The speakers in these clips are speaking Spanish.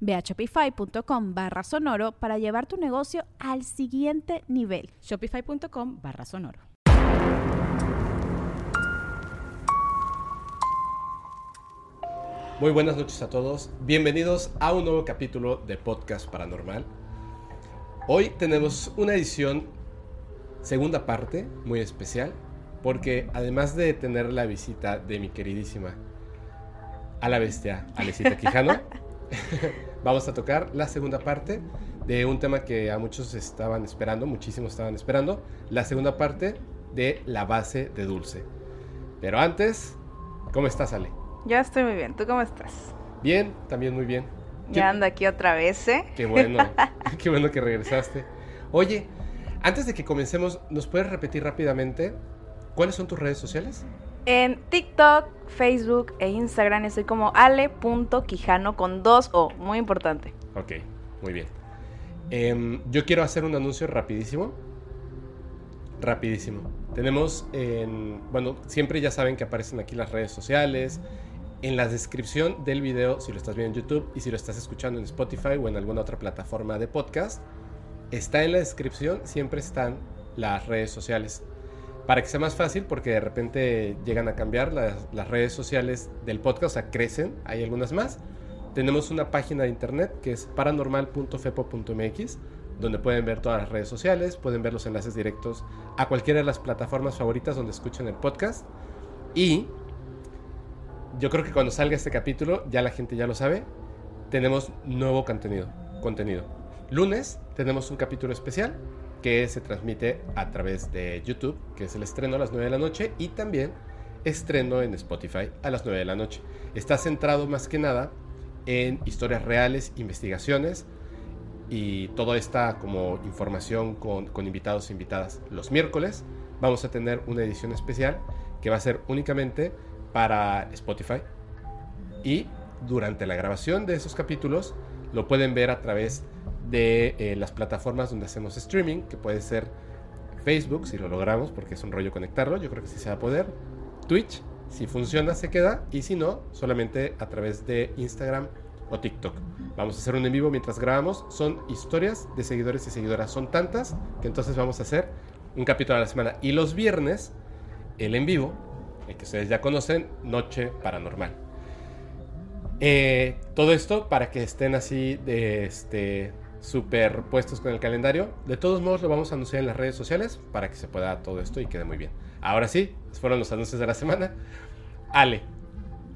Ve a shopify.com barra sonoro para llevar tu negocio al siguiente nivel. Shopify.com barra sonoro. Muy buenas noches a todos. Bienvenidos a un nuevo capítulo de Podcast Paranormal. Hoy tenemos una edición, segunda parte, muy especial, porque además de tener la visita de mi queridísima a la bestia, Alecita Quijano, vamos a tocar la segunda parte de un tema que a muchos estaban esperando, muchísimos estaban esperando, la segunda parte de la base de dulce. Pero antes, ¿cómo estás, Ale? Yo estoy muy bien, ¿tú cómo estás? Bien, también muy bien. Ya ando aquí otra vez, ¿eh? Qué bueno, qué bueno que regresaste. Oye, antes de que comencemos, ¿nos puedes repetir rápidamente cuáles son tus redes sociales? En TikTok, Facebook e Instagram estoy como ale.quijano con dos O, muy importante. Ok, muy bien. Em, yo quiero hacer un anuncio rapidísimo. Rapidísimo. Tenemos en... Bueno, siempre ya saben que aparecen aquí las redes sociales. En la descripción del video, si lo estás viendo en YouTube y si lo estás escuchando en Spotify o en alguna otra plataforma de podcast, está en la descripción, siempre están las redes sociales para que sea más fácil, porque de repente llegan a cambiar las, redes sociales del podcast, o sea, crecen, hay algunas más. Tenemos una página de internet que es paranormal.fepo.mx, donde pueden ver todas las redes sociales, pueden ver los enlaces directos a cualquiera de las plataformas favoritas donde escuchen el podcast. Y yo creo que cuando salga este capítulo, ya la gente ya lo sabe, tenemos nuevo contenido. contenido. Lunes tenemos un capítulo especial que se transmite a través de YouTube, que es el estreno a las 9 de la noche, y también estreno en Spotify a las 9 de la noche. Está centrado más que nada en historias reales, investigaciones y toda esta como información con, invitados e invitadas. Los miércoles vamos a tener una edición especial que va a ser únicamente para Spotify y durante la grabación de esos capítulos lo pueden ver a través de de eh, las plataformas donde hacemos streaming, que puede ser Facebook, si lo logramos, porque es un rollo conectarlo, yo creo que sí se va a poder. Twitch, si funciona se queda, y si no, solamente a través de Instagram o TikTok. Vamos a hacer un en vivo mientras grabamos. Son historias de seguidores y seguidoras, son tantas que entonces vamos a hacer un capítulo a la semana. Y los viernes, el en vivo, el que ustedes ya conocen, Noche Paranormal. Eh, todo esto para que estén así de este superpuestos con el calendario. De todos modos, lo vamos a anunciar en las redes sociales para que se pueda todo esto y quede muy bien. Ahora sí, fueron los anuncios de la semana. Ale.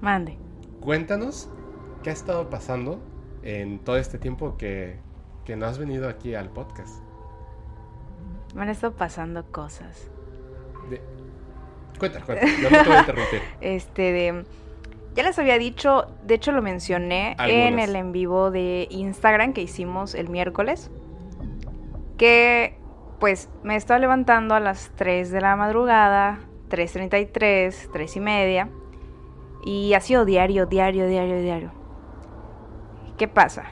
Mande. Cuéntanos qué ha estado pasando en todo este tiempo que, que no has venido aquí al podcast. Me han estado pasando cosas. Cuéntanos, cuéntanos. No me a interrumpir. Este, de ya les había dicho, de hecho lo mencioné en el en vivo de Instagram que hicimos el miércoles, que pues me estaba levantando a las 3 de la madrugada, 3.33, 3 y media, y ha sido diario, diario, diario, diario. ¿Qué pasa?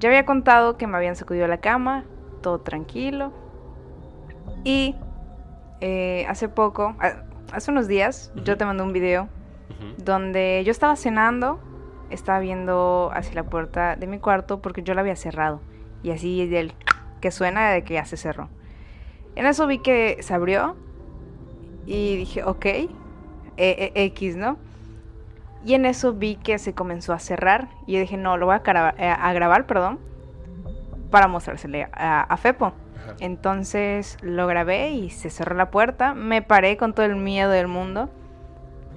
Ya había contado que me habían sacudido la cama, todo tranquilo, y eh, hace poco, hace unos días, yo te mandé un video donde yo estaba cenando, estaba viendo hacia la puerta de mi cuarto porque yo la había cerrado. Y así el que suena de que ya se cerró. En eso vi que se abrió y dije, ok, e, e, X, ¿no? Y en eso vi que se comenzó a cerrar y dije, no, lo voy a, grabar, eh, a grabar perdón, para mostrársele a, Fepo. Entonces lo grabé y se cerró la puerta. Me paré con todo el miedo del mundo.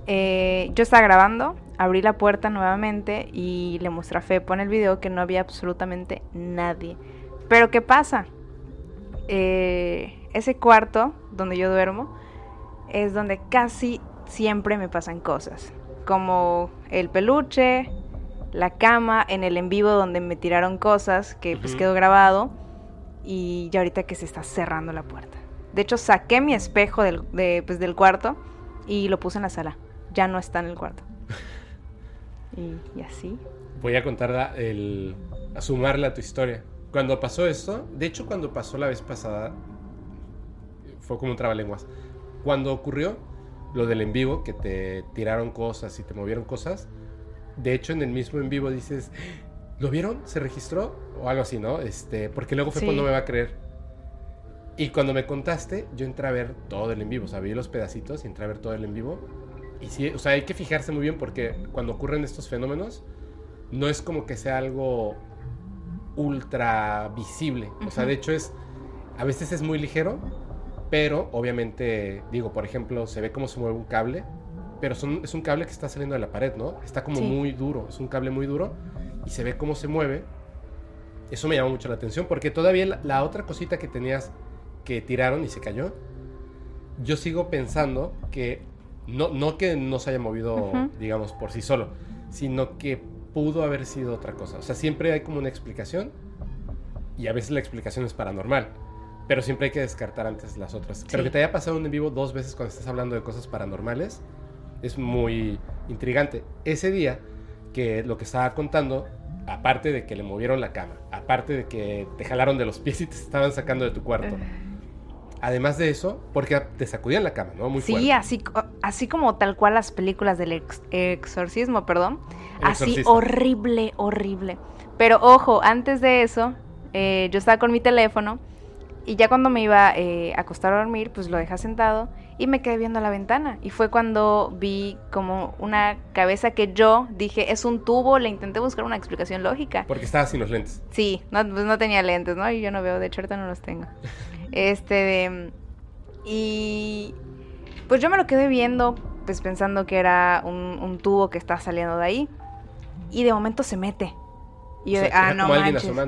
Eh, yo estaba grabando, abrí la puerta nuevamente y le mostré a Fepo en el video que no había absolutamente nadie. Pero ¿qué pasa? Eh, ese cuarto donde yo duermo es donde casi siempre me pasan cosas. Como el peluche, la cama, en el en vivo donde me tiraron cosas que pues quedó grabado. Y ya ahorita que se está cerrando la puerta. De hecho, saqué mi espejo del, pues, del cuarto y lo puse en la sala. Ya no está en el cuarto. y, así. Voy a contar el, a sumarle a tu historia. Cuando pasó esto, de hecho cuando pasó la vez pasada, fue como un trabalenguas. Cuando ocurrió lo del en vivo, que te tiraron cosas y te movieron cosas, de hecho en el mismo en vivo dices, ¿lo vieron? ¿Se registró? O algo así, ¿no? Este, porque luego fue cuando me va a creer. Y cuando me contaste, yo entré a ver todo el en vivo, o sea, vi los pedacitos y entré a ver todo el en vivo. Y sí, o sea, hay que fijarse muy bien porque cuando ocurren estos fenómenos, no es como que sea algo ultra visible. O sea, de hecho es, a veces es muy ligero, pero obviamente, digo, por ejemplo, se ve cómo se mueve un cable, pero es un cable que está saliendo de la pared, ¿no? Está como muy duro, es un cable muy duro y se ve cómo se mueve. Eso me llama mucho la atención porque todavía la, otra cosita que tenías que tiraron y se cayó, yo sigo pensando que no, no que no se haya movido, digamos, por sí solo, sino que pudo haber sido otra cosa. O sea, siempre hay como una explicación y a veces la explicación es paranormal. Pero siempre hay que descartar antes las otras. Pero que te haya pasado un en vivo dos veces cuando estás hablando de cosas paranormales es muy intrigante. Ese día, que lo que estaba contando, aparte de que le movieron la cama, aparte de que te jalaron de los pies y te estaban sacando de tu cuarto. Además de eso, porque te sacudían la cama, ¿no? Muy sí, así, así como tal cual las películas del exorcismo, perdón. así horrible, horrible. Pero ojo, antes de eso, eh, yo estaba con mi teléfono y ya cuando me iba eh, a acostar a dormir, pues lo dejé sentado y me quedé viendo la ventana. Y fue cuando vi como una cabeza que yo dije, es un tubo, le intenté buscar una explicación lógica. Porque estaba sin los lentes. Sí, no, pues no tenía lentes, ¿no? Y yo no veo, de hecho ahorita no los tengo. este, y pues yo me lo quedé viendo, pues pensando que era un, un tubo que está saliendo de ahí. Y de momento se mete. Y yo ah, no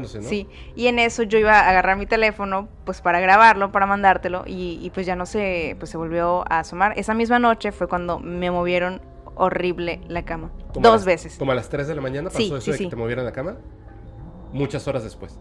Sí, y en eso yo iba a agarrar mi teléfono, pues para grabarlo, para mandártelo, y, pues ya no se, pues se volvió a asomar. Esa misma noche fue cuando me movieron horrible la cama. Dos veces. ¿Como a las 3 de la mañana pasó eso de que te movieron la cama? Muchas horas después.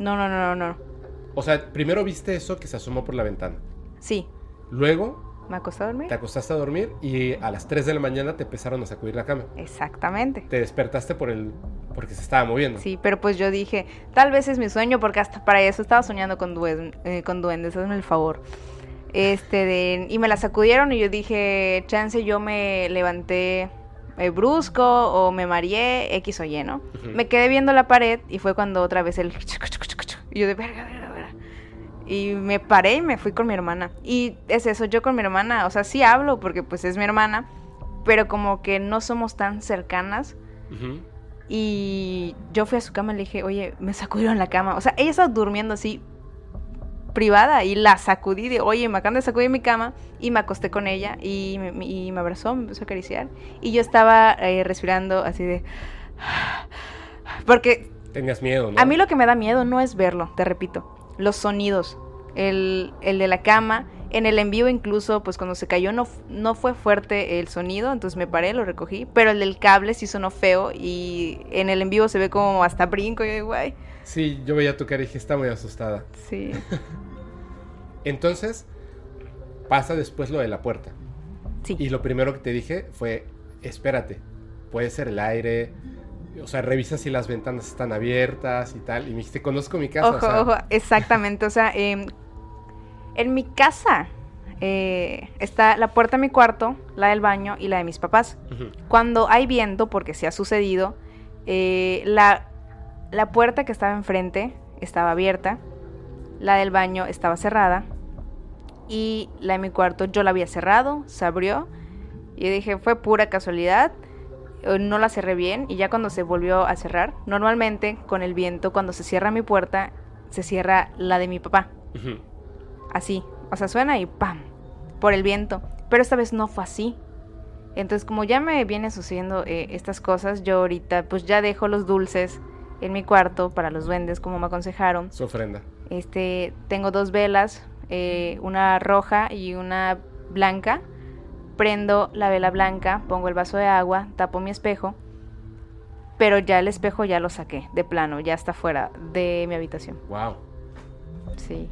No, no, no, no, no. O sea, primero viste eso que se asomó por la ventana. Sí. Luego me acosté a dormir. Te acostaste a dormir y a las 3 de la mañana te empezaron a sacudir la cama. Exactamente. Te despertaste por el porque se estaba moviendo. Sí, pero pues yo dije, tal vez es mi sueño porque hasta para eso estaba soñando con, duendes, eh, con duendes, hazme el favor. Este de, y me la sacudieron y yo dije, chance yo me levanté eh, brusco o me mareé, X o Y, ¿no? Me quedé viendo la pared y fue cuando otra vez el... Y yo de verga, verga, y me paré y me fui con mi hermana. Y es eso, yo con mi hermana, o sea, sí hablo porque pues es mi hermana, pero como que no somos tan cercanas. Y yo fui a su cama y le dije, oye, me sacudieron la cama. O sea, ella estaba durmiendo así privada y la sacudí de, oye, me acaban de sacudir mi cama y me acosté con ella y me, y me abrazó, me empezó a acariciar. Y yo estaba eh, respirando así de... Porque... Tenías miedo, ¿no? A mí lo que me da miedo no es verlo, te repito los sonidos. El, de la cama, en el envío incluso, pues cuando se cayó no, no fue fuerte el sonido, entonces me paré, lo recogí, pero el del cable sí sonó feo y en el envío se ve como hasta brinco y guay. Sí, yo veía tu cara y dije, está muy asustada. Sí. entonces, pasa después lo de la puerta. Sí. Y lo primero que te dije fue, espérate, puede ser el aire, o sea, revisa si las ventanas están abiertas y tal. Y me dijiste, conozco mi casa. Ojo, ojo, exactamente. O sea, em, en mi casa eh, está la puerta de mi cuarto, la del baño y la de mis papás. Cuando hay viento, porque se ha sucedido, eh, la, la puerta que estaba enfrente estaba abierta, la del baño estaba cerrada y la de mi cuarto yo la había cerrado, se abrió y dije, fue pura casualidad no la cerré bien y ya cuando se volvió a cerrar, normalmente con el viento cuando se cierra mi puerta, se cierra la de mi papá. Así, o sea, suena y ¡pam! Por el viento. Pero esta vez no fue así. Entonces, como ya me viene sucediendo eh, estas cosas, yo ahorita pues ya dejo los dulces en mi cuarto para los duendes, como me aconsejaron. Su ofrenda. Este, tengo dos velas, eh, una roja y una blanca. Prendo la vela blanca, pongo el vaso de agua, tapo mi espejo, pero ya el espejo ya lo saqué, de plano, ya está fuera de mi habitación. Wow. Sí.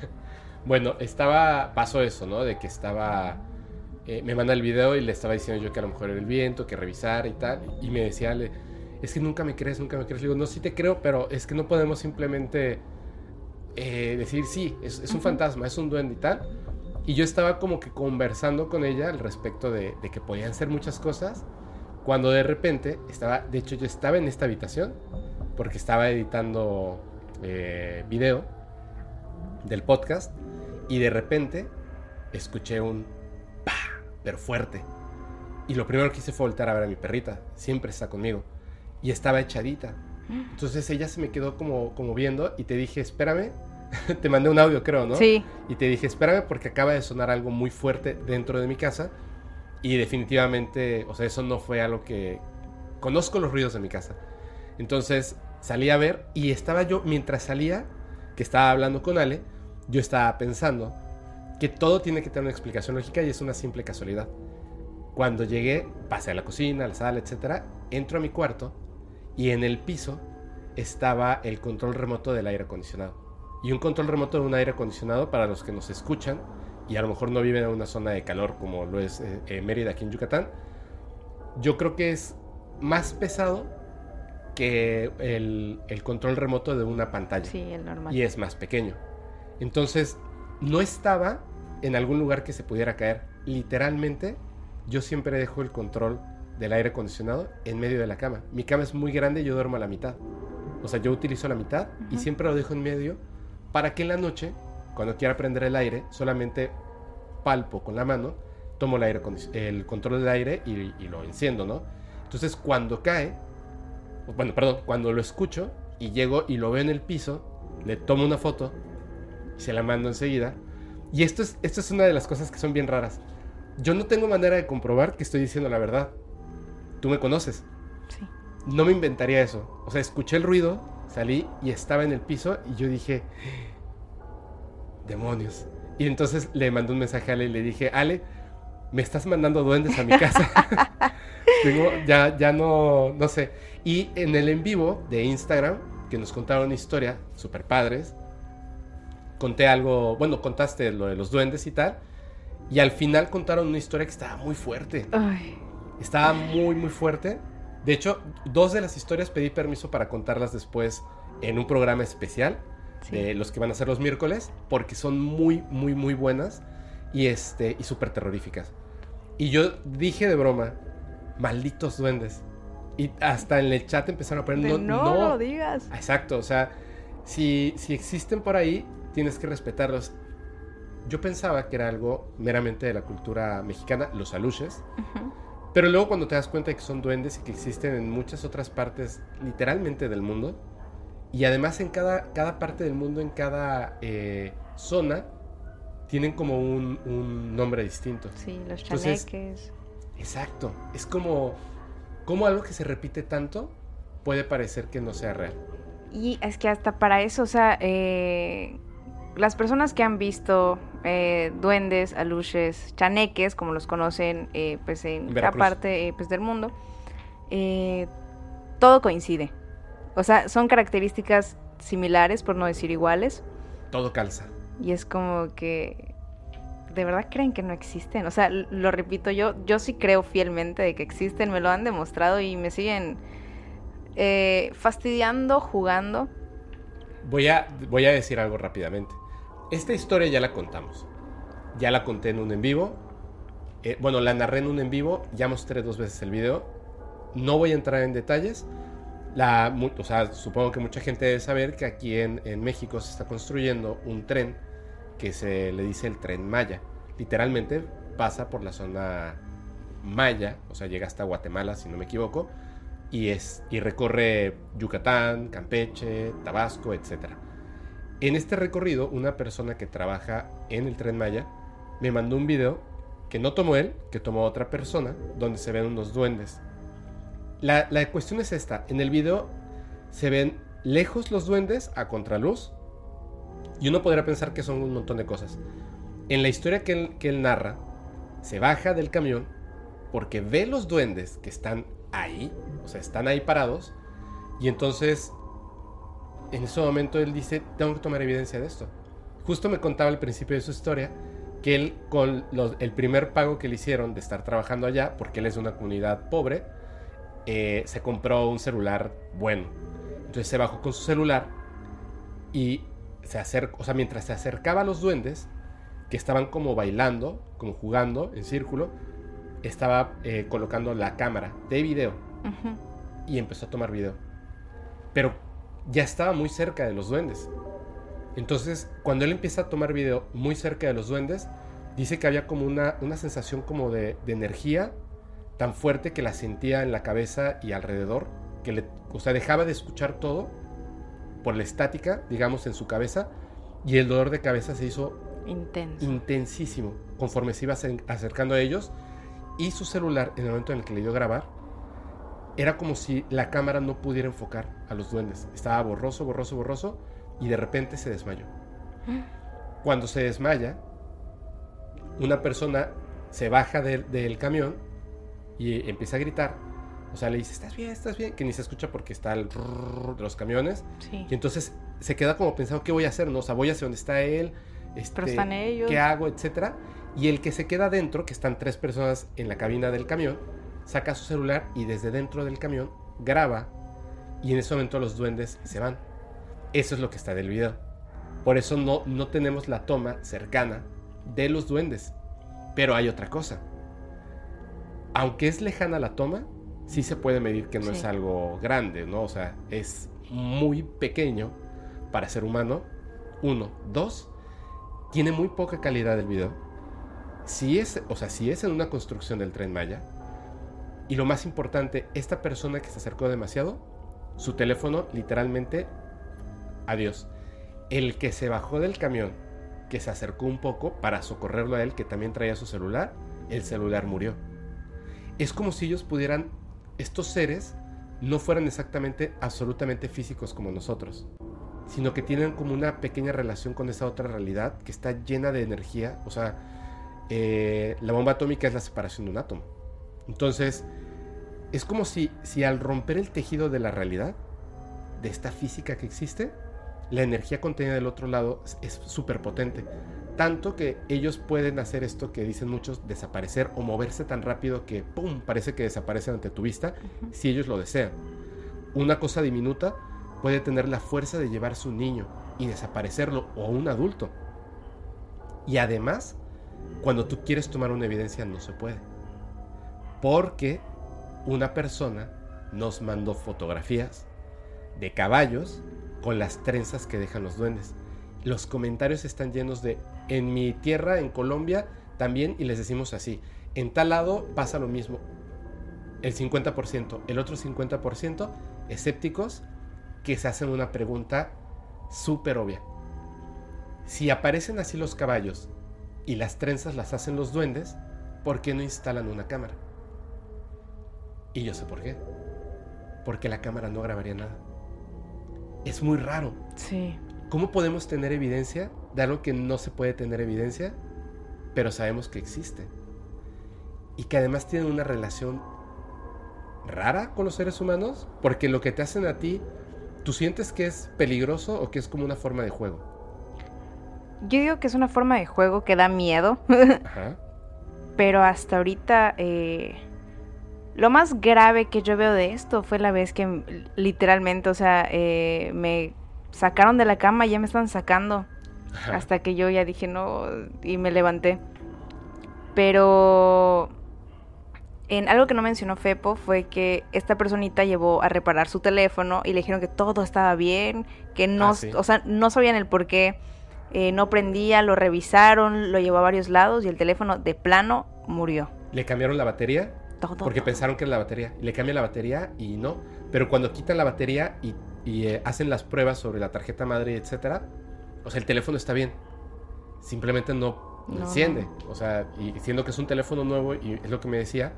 bueno, estaba, pasó eso, ¿no? De que estaba eh, me manda el video y le estaba diciendo yo que a lo mejor era el viento, que revisara y tal. Y me decía, le, es que nunca me crees, nunca me crees. Le digo, no, sí te creo, pero es que no podemos simplemente eh, decir, sí, es, un fantasma, es un duende y tal. Y yo estaba como que conversando con ella al respecto de, que podían ser muchas cosas. Cuando de repente estaba, de hecho yo estaba en esta habitación porque estaba editando eh, video del podcast y de repente escuché un pero fuerte. Y lo primero que hice fue voltar a ver a mi perrita, siempre está conmigo, y estaba echadita. Entonces ella se me quedó como, como viendo y te dije, espérame, te mandé un audio creo, ¿no? Sí. Y te dije, espérame porque acaba de sonar algo muy fuerte dentro de mi casa y definitivamente, o sea, eso no fue algo que... Conozco los ruidos de mi casa. Entonces salí a ver y estaba yo, mientras salía, que estaba hablando con Ale, yo estaba pensando, que todo tiene que tener una explicación lógica y es una simple casualidad. Cuando llegué, pasé a la cocina, a la sala, etc., entro a mi cuarto y en el piso estaba el control remoto del aire acondicionado. Y un control remoto de un aire acondicionado, para los que nos escuchan y a lo mejor no viven en una zona de calor como lo es eh, eh, Mérida aquí en Yucatán, yo creo que es más pesado que el, el, control remoto de una pantalla. Sí, el normal. Y es más pequeño. Entonces, no estaba en algún lugar que se pudiera caer. Literalmente, yo siempre dejo el control del aire acondicionado en medio de la cama. Mi cama es muy grande y yo duermo a la mitad. O sea, yo utilizo la mitad y siempre lo dejo en medio para que en la noche, cuando quiera prender el aire, solamente palpo con la mano, tomo el, aire, el control del aire y, y lo enciendo, ¿no? Entonces, cuando cae, bueno, perdón, cuando lo escucho y llego y lo veo en el piso, le tomo una foto y se la mando enseguida y esto es, esto es una de las cosas que son bien raras. Yo no tengo manera de comprobar que estoy diciendo la verdad. Tú me conoces. Sí. No me inventaría eso. O sea, escuché el ruido, salí y estaba en el piso y yo dije, demonios. Y entonces le mandé un mensaje a Ale y le dije, Ale, me estás mandando duendes a mi casa. ya, ya no, no sé. Y en el en vivo de Instagram, que nos contaron una historia, super padres, conté algo, bueno, contaste lo de los duendes y tal, y al final contaron una historia que estaba muy fuerte. Estaba muy, muy fuerte. De hecho, dos de las historias pedí permiso para contarlas después en un programa especial, de los que van a ser los miércoles, porque son muy, muy, muy buenas y, este, y súper terroríficas. Y yo dije de broma, malditos duendes. Y hasta en el chat empezaron a poner, no, no, lo digas. Exacto, o sea, si, si existen por ahí, tienes que respetarlos. Yo pensaba que era algo meramente de la cultura mexicana, los aluches. Pero luego cuando te das cuenta de que son duendes y que existen en muchas otras partes, literalmente del mundo, y además en cada, cada parte del mundo, en cada eh, zona, tienen como un, nombre distinto. Sí, los chaneques. exacto. Es como, como algo que se repite tanto puede parecer que no sea real. Y es que hasta para eso, o sea, eh, las personas que han visto eh, duendes, aluches, chaneques, como los conocen eh, pues en cada parte eh, pues, del mundo, todo coincide. O sea, son características similares, por no decir iguales. Todo calza. Y es como que de verdad creen que no existen. O sea, lo repito, yo, yo sí creo fielmente de que existen, me lo han demostrado y me siguen fastidiando, jugando. Voy a, voy a decir algo rápidamente. Esta historia ya la contamos. Ya la conté en un en vivo. Eh, bueno, la narré en un en vivo. Ya mostré dos veces el video. No voy a entrar en detalles. La, o sea, supongo que mucha gente debe saber que aquí en, en México se está construyendo un tren que se le dice el tren Maya. Literalmente pasa por la zona Maya, o sea, llega hasta Guatemala, si no me equivoco, y, es, y recorre Yucatán, Campeche, Tabasco, etc. En este recorrido, una persona que trabaja en el tren Maya me mandó un video que no tomó él, que tomó otra persona, donde se ven unos duendes. La, cuestión es esta, en el video se ven lejos los duendes a contraluz y uno podría pensar que son un montón de cosas. En la historia que él, que él narra, se baja del camión porque ve los duendes que están ahí, o sea, están ahí parados, y entonces en ese momento él dice, tengo que tomar evidencia de esto. Justo me contaba al principio de su historia que él con el primer pago que le hicieron de estar trabajando allá, porque él es de una comunidad pobre, eh, se compró un celular bueno. Entonces se bajó con su celular y se acercó, o sea, mientras se acercaba a los duendes, que estaban como bailando, como jugando en círculo, estaba eh, colocando la cámara de video y empezó a tomar video. Pero ya estaba muy cerca de los duendes. Entonces, cuando él empieza a tomar video muy cerca de los duendes, dice que había como una, una sensación como de, de, energía tan fuerte que la sentía en la cabeza y alrededor, que le, o sea, dejaba de escuchar todo por la estática, digamos, en su cabeza, y el dolor de cabeza se hizo Intenso. intensísimo conforme se iba acercando a ellos, y su celular, en el momento en el que le dio grabar, era como si la cámara no pudiera enfocar a los duendes. Estaba borroso, borroso, borroso, y de repente se desmayó. Cuando se desmaya, una persona se baja del camión y empieza a gritar. O sea, le dice, ¿estás bien? ¿Estás bien? Que ni se escucha porque está el de los camiones. Y entonces se queda como pensando, ¿qué voy a hacer? No, o sea, voy hacia donde está él. Este, Pero están ellos. ¿Qué hago? Etcétera. Y el que se queda dentro, que están tres personas en la cabina del camión, saca su celular y desde dentro del camión graba. Y en ese momento los duendes se van. Eso es lo que está del video. Por eso no, no tenemos la toma cercana de los duendes. Pero hay otra cosa. Aunque es lejana la toma, sí se puede medir que no Sí. es algo grande, ¿no? O sea, es muy pequeño para ser humano. Uno. Dos, tiene muy poca calidad el video. Si es, o sea, si es en una construcción del tren Maya. Y lo más importante, esta persona que se acercó demasiado, su teléfono literalmente, adiós. El que se bajó del camión, que se acercó un poco para socorrerlo a él, que también traía su celular, el celular murió. Es como si ellos pudieran, estos seres, no fueran exactamente, absolutamente físicos como nosotros, sino que tienen como una pequeña relación con esa otra realidad que está llena de energía. O sea, eh, la bomba atómica es la separación de un átomo. Entonces, es como si, si al romper el tejido de la realidad, de esta física que existe, la energía contenida del otro lado es súper potente. Tanto que ellos pueden hacer esto que dicen muchos, desaparecer o moverse tan rápido que, ¡pum!, parece que desaparecen ante tu vista, si ellos lo desean. Una cosa diminuta puede tener la fuerza de llevarse un niño y desaparecerlo o un adulto. Y además, cuando tú quieres tomar una evidencia no se puede. Porque una persona nos mandó fotografías de caballos con las trenzas que dejan los duendes. Los comentarios están llenos de en mi tierra, en Colombia, también, y les decimos así, en tal lado pasa lo mismo. El 50%, el otro 50% escépticos que se hacen una pregunta súper obvia. Si aparecen así los caballos y las trenzas las hacen los duendes, ¿por qué no instalan una cámara? Y yo sé por qué. Porque la cámara no grabaría nada. Es muy raro. Sí. ¿Cómo podemos tener evidencia de algo que no se puede tener evidencia, pero sabemos que existe? Y que además tienen una relación rara con los seres humanos, porque lo que te hacen a ti, ¿tú sientes que es peligroso o que es como una forma de juego? Yo digo que es una forma de juego que da miedo, Ajá. pero hasta ahorita eh, lo más grave que yo veo de esto fue la vez que literalmente, o sea, eh, me sacaron de la cama y ya me están sacando. Hasta que yo ya dije no y me levanté. Pero en algo que no mencionó Fepo fue que esta personita llevó a reparar su teléfono y le dijeron que todo estaba bien, que no, Ah, sí. o sea, no sabían el por qué eh, no prendía, lo revisaron, lo llevó a varios lados y el teléfono de plano murió. Le cambiaron la batería Todo. porque pensaron que era la batería. Le cambian la batería y no. Pero cuando quitan la batería y, y, eh, hacen las pruebas sobre la tarjeta madre, etcétera, O sea, el teléfono está bien. Simplemente no, enciende. O sea, y siendo que es un teléfono nuevo y es lo que me decía,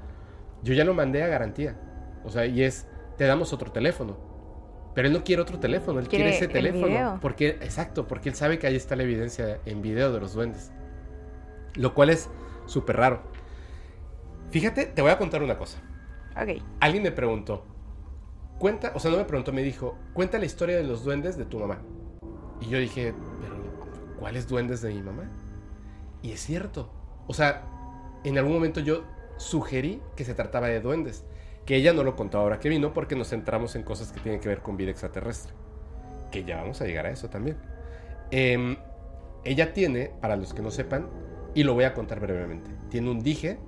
yo ya lo mandé a garantía. O sea, y es, te damos otro teléfono. Pero él no quiere otro teléfono, él quiere, ese teléfono. Porque, exacto, porque él sabe que ahí está la evidencia en video de los duendes. Lo cual es súper raro. Fíjate, te voy a contar una cosa. Ok. Alguien me preguntó, cuenta, o sea, no me preguntó, me dijo, cuenta la historia de los duendes de tu mamá. Y yo dije, pero ¿cuáles duendes de mi mamá? Y es cierto. O sea, en algún momento yo sugerí que se trataba de duendes que ella no lo contó ahora que vino porque nos centramos en cosas que tienen que ver con vida extraterrestre. Que ya vamos a llegar a eso también. Em, ella tiene, para los que no sepan, y lo voy a contar brevemente, tiene un dije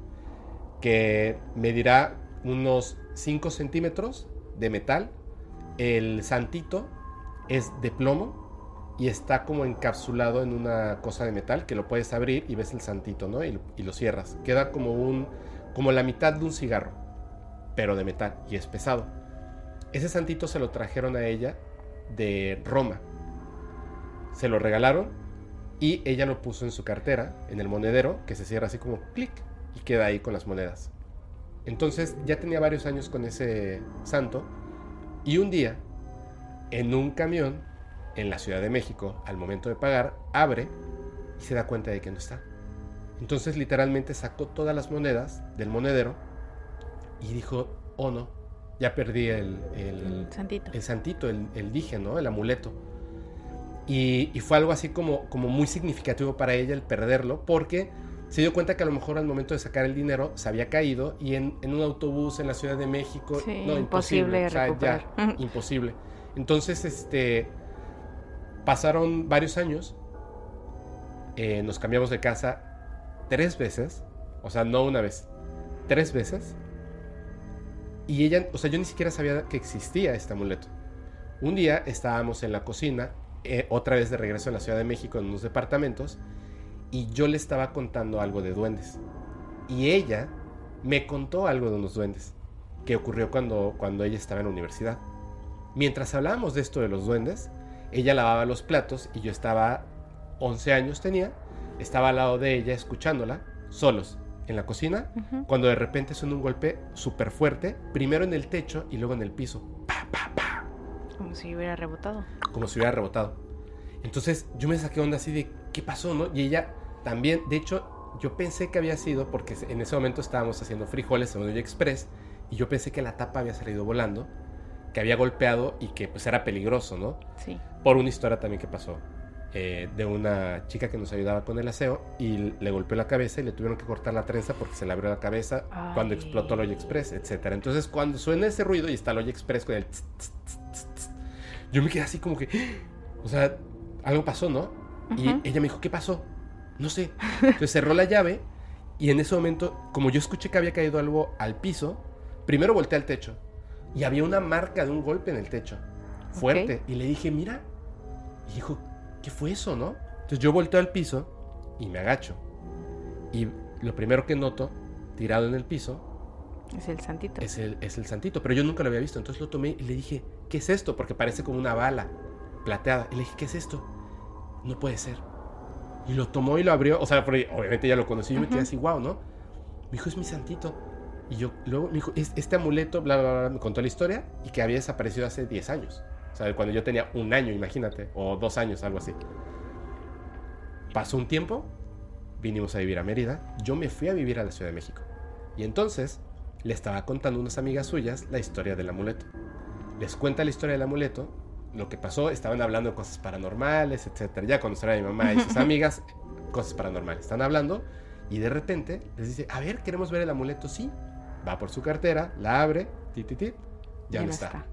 que medirá unos 5 centímetros de metal. El santito es de plomo y está como encapsulado en una cosa de metal que lo puedes abrir y ves el santito, ¿no? Y, y lo cierras. Queda como un como la mitad de un cigarro pero de metal y es pesado. Ese santito se lo trajeron a ella de Roma. Se lo regalaron y ella lo puso en su cartera, en el monedero, que se cierra así como clic y queda ahí con las monedas. Entonces ya tenía varios años con ese santo y un día, en un camión en la Ciudad de México, al momento de pagar, abre y se da cuenta de que no está. Entonces literalmente sacó todas las monedas del monedero y dijo, oh no, ya perdí el, el, santito, el, santito el, el, dije, ¿no? El amuleto. Y, y, fue algo así como, como muy significativo para ella el perderlo, porque se dio cuenta que a lo mejor al momento de sacar el dinero se había caído y en, en un autobús en la Ciudad de México, no, imposible, ya, imposible. Entonces, este, pasaron varios años, eh, nos cambiamos de casa tres veces, o sea, no una vez, tres veces, y ella, o sea, yo ni siquiera sabía que existía este amuleto. Un día estábamos en la cocina, eh, otra vez de regreso a la Ciudad de México, en unos departamentos, y yo le estaba contando algo de duendes. Y ella me contó algo de unos duendes, que ocurrió cuando, cuando ella estaba en la universidad. Mientras hablábamos de esto de los duendes, ella lavaba los platos y yo estaba, 11 años tenía, estaba al lado de ella escuchándola, solos en la cocina, cuando de repente suena un golpe súper fuerte, primero en el techo y luego en el piso. Pa, pa, pa. Como si hubiera rebotado. Como si hubiera rebotado. Entonces yo me saqué onda así de, ¿qué pasó? No? Y ella también, de hecho, yo pensé que había sido, porque en ese momento estábamos haciendo frijoles en un express, y yo pensé que la tapa había salido volando, que había golpeado y que pues era peligroso, ¿no? Sí. Por una historia también que pasó eh, de una chica que nos ayudaba con el aseo y le golpeó la cabeza y le tuvieron que cortar la trenza porque se le abrió la cabeza cuando explotó el Oye Express, etc. Entonces, cuando suena ese ruido y está el Oye Express con el... yo me quedé así como que... O sea, algo pasó, ¿no? Y ella me dijo, ¿qué pasó? No sé. Entonces cerró la llave y en ese momento, como yo escuché que había caído algo al piso, primero volteé al techo y había una marca de un golpe en el techo. Fuerte. Y le dije, mira. Y dijo, ¿qué fue eso, no? Entonces yo volteo al piso y me agacho. Y lo primero que noto, tirado en el piso, es el santito. Es el, es el santito, pero yo nunca lo había visto. Entonces lo tomé y le dije, ¿qué es esto? Porque parece como una bala plateada. Y le dije, ¿qué es esto? No puede ser. Y lo tomó y lo abrió. O sea, obviamente ya lo conocí y me quedé así, wow, ¿no? Me dijo, es mi santito. Y yo, luego me dijo, este amuleto, bla, bla, bla, me contó la historia y que había desaparecido hace 10 años. O sea, cuando yo tenía un año, imagínate, o dos años, algo así. Pasó un tiempo, vinimos a vivir a Mérida, yo me fui a vivir a la Ciudad de México. Y entonces le estaba contando a unas amigas suyas la historia del amuleto. Les cuenta la historia del amuleto, lo que pasó, estaban hablando de cosas paranormales, etc. Ya cuando a mi mamá y sus amigas, cosas paranormales. Están hablando y de repente les dice, a ver, queremos ver el amuleto, sí. Va por su cartera, la abre, tit, tit, ya, no está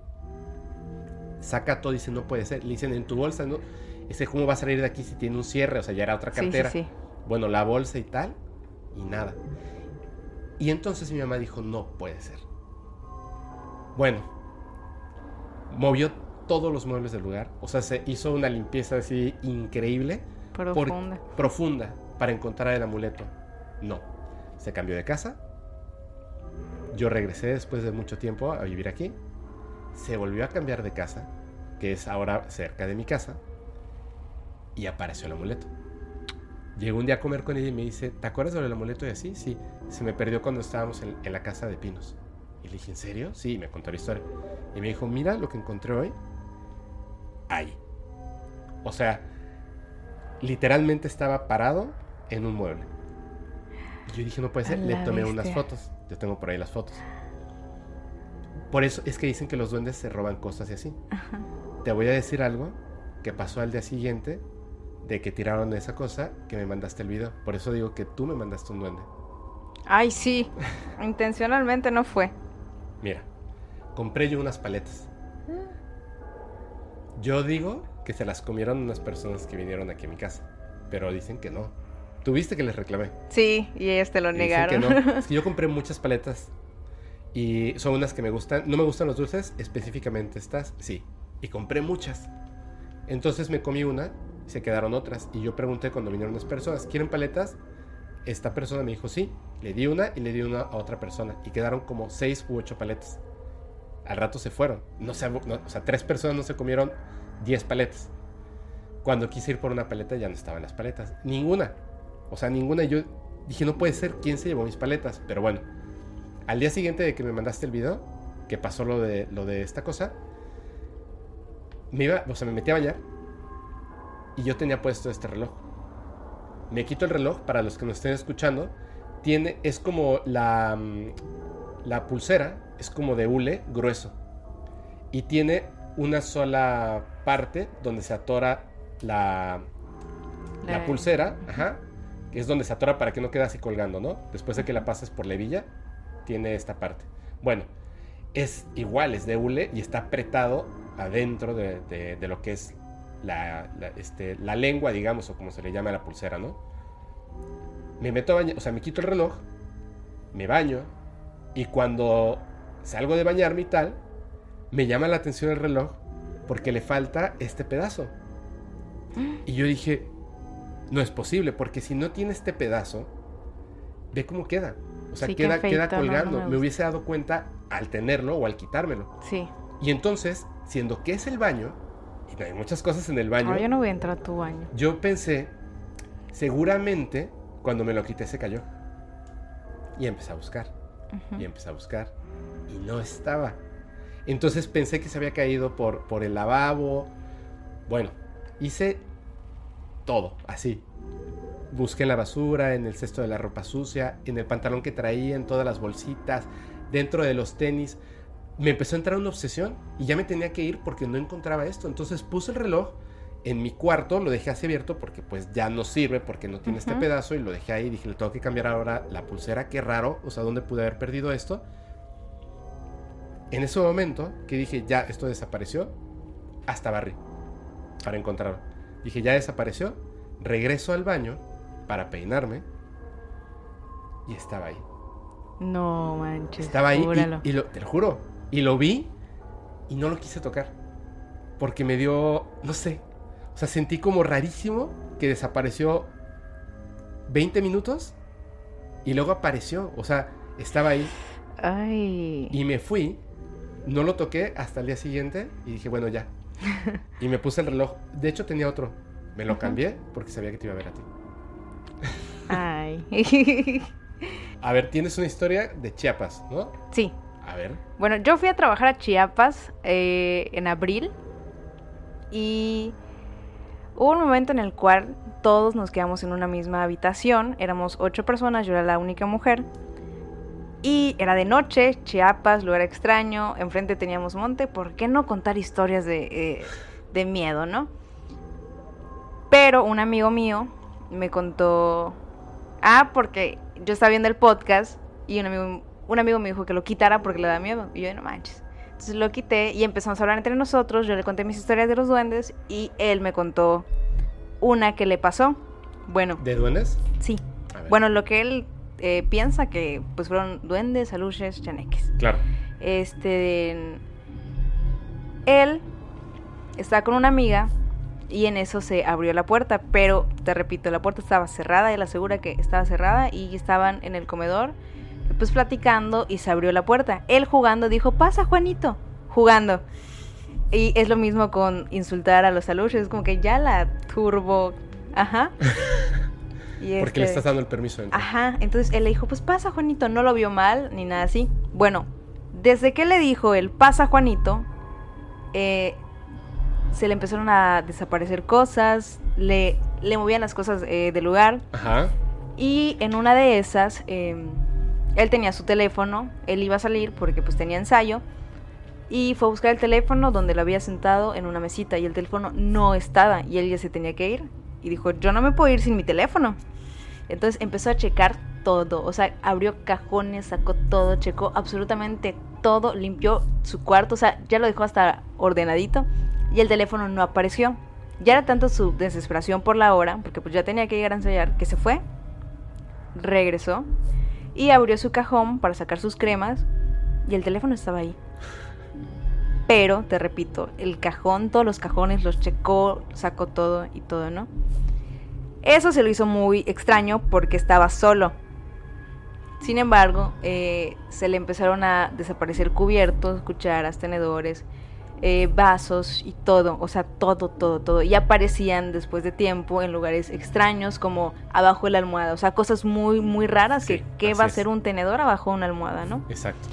saca todo dice, no puede ser. Le dicen, en tu bolsa, ¿no? Ese, ¿cómo va a salir de aquí si tiene un cierre? O sea, ya era otra cartera. Sí, sí, sí. Bueno, la bolsa y tal, y nada. Y entonces mi mamá dijo, no puede ser. Bueno, movió todos los muebles del lugar. O sea, se hizo una limpieza así increíble. Profunda. profunda para encontrar el amuleto. No. Se cambió de casa. Yo regresé después de mucho tiempo a vivir aquí se volvió a cambiar de casa, que es ahora cerca de mi casa, y apareció el amuleto. Llegó un día a comer con ella y me dice, ¿te acuerdas del amuleto? Y así, sí, se me perdió cuando estábamos en, en la casa de Pinos. Y le dije, ¿en serio? Sí, me contó la historia. Y me dijo, mira lo que encontré hoy. Ahí. O sea, literalmente estaba parado en un mueble. Yo dije, no puede ser. Le tomé unas fotos. Yo tengo por ahí las fotos. Por eso es que dicen que los duendes se roban cosas y así. Te voy a decir algo que pasó al día siguiente de que tiraron esa cosa que me mandaste el video. Por eso digo que tú me mandaste un duende. Ay, sí. Intencionalmente no fue. Mira, compré yo unas paletas. Yo digo que se las comieron unas personas que vinieron aquí a mi casa, pero dicen que no. Tuviste que les reclamé. Sí, y ellas te lo negaron. Que no. Es que yo compré muchas paletas y son unas que me gustan. No me gustan los dulces, específicamente estas, sí. Y compré muchas. Entonces me comí una, se quedaron otras. Y yo pregunté cuando vinieron las personas, ¿quieren paletas? Esta persona me dijo sí. Le di una y le di una a otra persona. Y quedaron como seis u ocho paletas. Al rato se fueron. No, se, o sea, tres personas no se comieron diez paletas. Cuando quise ir por una paleta ya no estaban las paletas. Ninguna. O sea, ninguna. Yo dije, no puede ser. ¿Quién se llevó mis paletas? Pero bueno. Al día siguiente de que me mandaste el video, que pasó lo de, lo de esta cosa, me iba, o sea, me metí a bañar y yo tenía puesto este reloj. Me quito el reloj, para los que nos estén escuchando, tiene, es como la, mm, la pulsera, es como de hule grueso. Y tiene una sola parte donde se atora la, la pulsera, ajá, que es donde se atora para que no quede así colgando, ¿no? Después de que la pases por la hebilla, tiene esta parte. Bueno, es igual, es de hule y está apretado adentro de, de, lo que es la, este, la, lengua, digamos, o como se le llama a la pulsera, ¿no? Me meto a bañar, o sea, me quito el reloj, me baño, y cuando salgo de bañarme y tal, me llama la atención el reloj porque le falta este pedazo. Y yo dije, no es posible, porque si no tiene este pedazo, ve cómo queda. O sea, queda, queda colgando. me, hubiese dado cuenta al tenerlo o al quitármelo. Sí. Y entonces, siendo que es el baño, y hay muchas cosas en el baño. No, yo no voy a entrar a tu baño. Yo pensé, seguramente cuando me lo quité se cayó. Y empecé a buscar. Y empecé a buscar. Y no estaba. Entonces pensé que se había caído por, por el lavabo. Bueno, hice todo, así busqué en la basura, en el cesto de la ropa sucia, en el pantalón que traía, en todas las bolsitas, dentro de los tenis. Me empezó a entrar una obsesión y ya me tenía que ir porque no encontraba esto. Entonces puse el reloj en mi cuarto, lo dejé así abierto porque pues ya no sirve porque no tiene este pedazo y lo dejé ahí. Dije, le tengo que cambiar ahora la pulsera, qué raro, o sea, ¿dónde pude haber perdido esto? En ese momento que dije, ya, esto desapareció, hasta barri para encontrarlo. Dije, ya desapareció, regreso al baño para peinarme y estaba ahí. No manches. Estaba ahí y, lo, te lo juro. Y lo vi y no lo quise tocar. Porque me dio, no sé. O sea, sentí como rarísimo que desapareció 20 minutos y luego apareció. O sea, estaba ahí. Ay. Y me fui. No lo toqué hasta el día siguiente y dije, bueno, ya. y me puse el reloj. De hecho, tenía otro. Me lo cambié porque sabía que te iba a ver a ti. Ay. a ver, tienes una historia de Chiapas, ¿no? Sí. A ver. Bueno, yo fui a trabajar a Chiapas eh, en abril y hubo un momento en el cual todos nos quedamos en una misma habitación. Éramos ocho personas, yo era la única mujer. Y era de noche, Chiapas, lugar extraño, enfrente teníamos monte. ¿Por qué no contar historias de, eh, de miedo, no? Pero un amigo mío me contó Ah, porque yo estaba viendo el podcast y un amigo, un amigo me dijo que lo quitara porque le da miedo. Y yo, no manches. Entonces lo quité y empezamos a hablar entre nosotros. Yo le conté mis historias de los duendes y él me contó una que le pasó. Bueno. ¿De duendes? Sí. Bueno, lo que él eh, piensa que pues fueron duendes, aluches, chaneques. Claro. Este. Él estaba con una amiga y en eso se abrió la puerta, pero te repito, la puerta estaba cerrada, él asegura que estaba cerrada y estaban en el comedor pues platicando y se abrió la puerta. Él jugando dijo, pasa Juanito, jugando. Y es lo mismo con insultar a los aluches, es como que ya la turbo, ajá. Porque le este estás dando el permiso. Ajá, entonces él le dijo, pues pasa Juanito, no lo vio mal ni nada así. Bueno, desde que le dijo el pasa Juanito, eh, se le empezaron a desaparecer cosas, le, le movían las cosas eh, del lugar. Ajá. Y en una de esas, em, él tenía su teléfono, él iba a salir porque pues tenía ensayo. Y fue a buscar el teléfono donde lo había sentado en una mesita y el teléfono no estaba y él ya se tenía que ir. Y dijo, yo no me puedo ir sin mi teléfono. Entonces empezó a checar todo, o sea, abrió cajones, sacó todo, checó absolutamente todo, limpió su cuarto, o sea, ya lo dejó hasta ordenadito y el teléfono no apareció. Ya era tanto su desesperación por la hora, porque pues ya tenía que llegar a ensayar, que se fue, regresó y abrió su cajón para sacar sus cremas y el teléfono estaba ahí. Pero, te repito, el cajón, todos los cajones los checó, sacó todo y todo, ¿no? Eso se lo hizo muy extraño porque estaba solo. Sin embargo, eh, se le empezaron a desaparecer cubiertos, cucharas, tenedores, eh, vasos y todo, o sea, todo, todo, todo. Y aparecían después de tiempo en lugares extraños, como abajo de la almohada, o sea, cosas muy, muy raras, que qué va a ser un tenedor abajo de una almohada, ¿no? Exacto.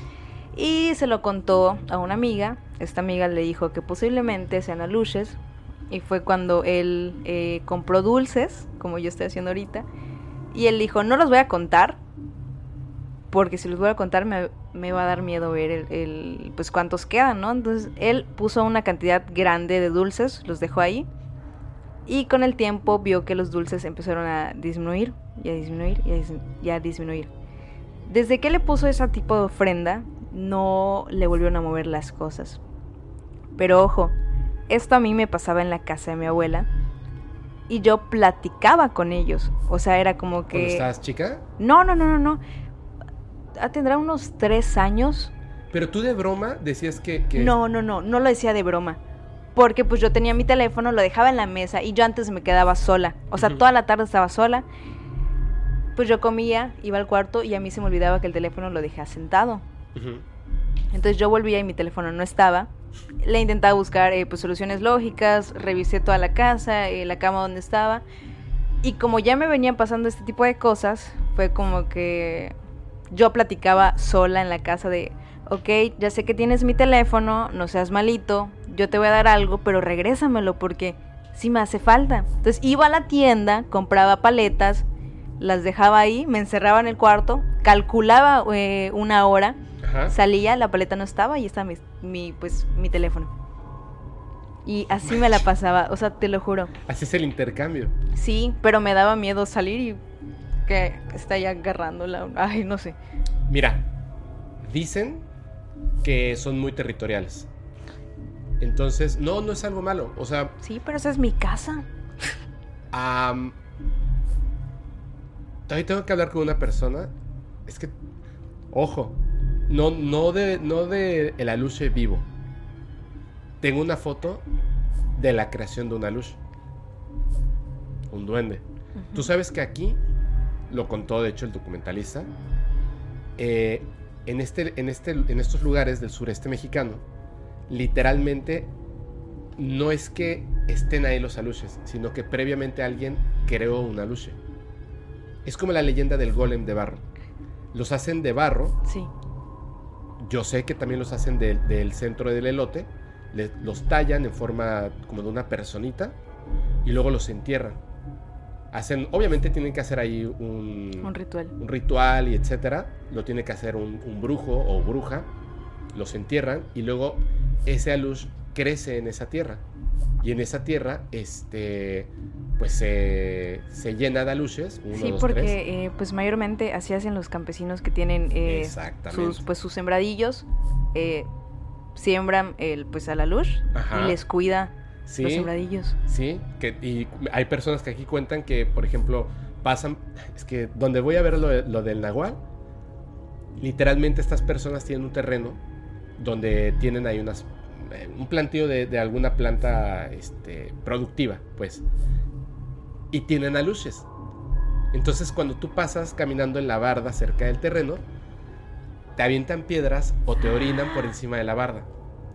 Y se lo contó a una amiga, esta amiga le dijo que posiblemente sean aluches, y fue cuando él eh, compró dulces, como yo estoy haciendo ahorita, y él dijo, no los voy a contar, porque si los voy a contar me, me va a dar miedo ver el, pues cuántos quedan, ¿no? Entonces él puso una cantidad grande de dulces, los dejó ahí y con el tiempo vio que los dulces empezaron a disminuir y a disminuir y a, disminuir. Desde que le puso ese tipo de ofrenda, no le volvieron a mover las cosas. Pero ojo, esto a mí me pasaba en la casa de mi abuela y yo platicaba con ellos. O sea, era como que... ¿Cuándo estabas chica? No, no, no, no, no. Ah, tendrá unos tres años. Pero tú de broma decías que, No, no, no, no lo decía de broma. Porque pues yo tenía mi teléfono, lo dejaba en la mesa y yo antes me quedaba sola. O sea, toda la tarde estaba sola. Pues yo comía, iba al cuarto y a mí se me olvidaba que el teléfono lo dejé sentado. Entonces yo volvía y mi teléfono no estaba. Le intentaba buscar eh, pues, soluciones lógicas, revisé toda la casa, eh, la cama donde estaba. Y como ya me venían pasando este tipo de cosas, fue como que yo platicaba sola en la casa de, ok, ya sé que tienes mi teléfono, no seas malito, yo te voy a dar algo, pero regrésamelo porque sí me hace falta. Entonces iba a la tienda, compraba paletas, las dejaba ahí, me encerraba en el cuarto, calculaba eh, una hora, salía, la paleta no estaba y estaba mi, pues, mi teléfono. Y así me la pasaba, o sea, te lo juro. Así es el intercambio. Sí, pero me daba miedo salir y que está ahí agarrándola. Ay, no sé. Mira, dicen que son muy territoriales. Entonces, no, no es algo malo. O sea. Sí, pero esa es mi casa. Um, todavía tengo que hablar con una persona. Es que. Ojo. No, no de. No de el aluche vivo. Tengo una foto de la creación de un aluche. Un duende. Tú sabes que aquí lo contó de hecho el documentalista, eh, en, este, en, este, en estos lugares del sureste mexicano, literalmente no es que estén ahí los aluches, sino que previamente alguien creó una aluche. Es como la leyenda del golem de barro. Los hacen de barro. Sí. Yo sé que también los hacen del centro del elote. los tallan en forma como de una personita y luego los entierran hacen, obviamente tienen que hacer ahí un, ritual. Un ritual y etcétera. Lo tiene que hacer un, brujo o bruja. Los entierran y luego ese aluz crece en esa tierra. Y en esa tierra, este, pues se, llena de aluches. sí, porque eh, pues mayormente así hacen los campesinos que tienen eh, sus, pues, sus sembradillos. Eh, siembran el, pues a la luz y les cuida Sí, los. Sí, que, y hay personas que aquí cuentan que, por ejemplo, pasan, es que donde voy a ver lo, del Nahual, literalmente estas personas tienen un terreno donde tienen ahí unas, eh, un plantío de, alguna planta este, productiva, pues, y tienen aluches. Entonces cuando tú pasas caminando en la barda cerca del terreno, te avientan piedras o te orinan por encima de la barda.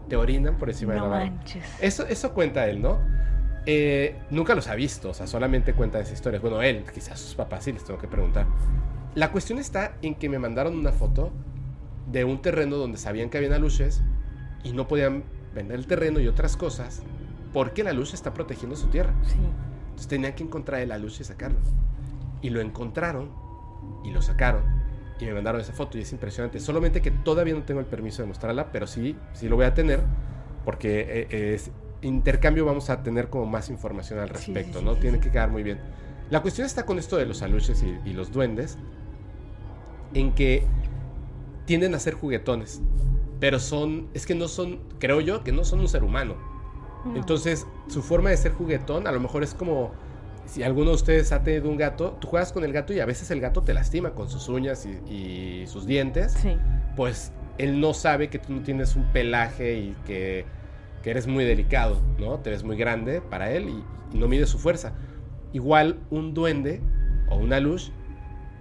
Te orinan por encima de la. Manches. Eso, eso cuenta él, ¿no? Eh, nunca los ha visto, o sea, solamente cuenta esas historias. Bueno, él, quizás sus papás sí les tengo que preguntar. La cuestión está en que me mandaron una foto de un terreno donde sabían que había luces y no podían vender el terreno y otras cosas porque la luz está protegiendo su tierra. Sí. Entonces tenían que encontrar la luz y sacarlo. Y lo encontraron y lo sacaron y me mandaron esa foto y es impresionante. Solamente que todavía no tengo el permiso de mostrarla, pero sí, sí lo voy a tener porque eh, es intercambio vamos a tener como más información al respecto, ¿no? Tiene que quedar muy bien. La cuestión está con esto de los aluches y, y, los duendes, en que tienden a ser juguetones, pero son, es que no son, creo yo, que no son un ser humano. No. Entonces, su forma de ser juguetón a lo mejor es como si alguno de ustedes ha tenido un gato, tú juegas con el gato y a veces el gato te lastima con sus uñas y, y sus dientes. Sí. Pues él no sabe que tú no tienes un pelaje y que que eres muy delicado, ¿no? Te ves muy grande para él y, y no mide su fuerza. Igual un duende o una luz,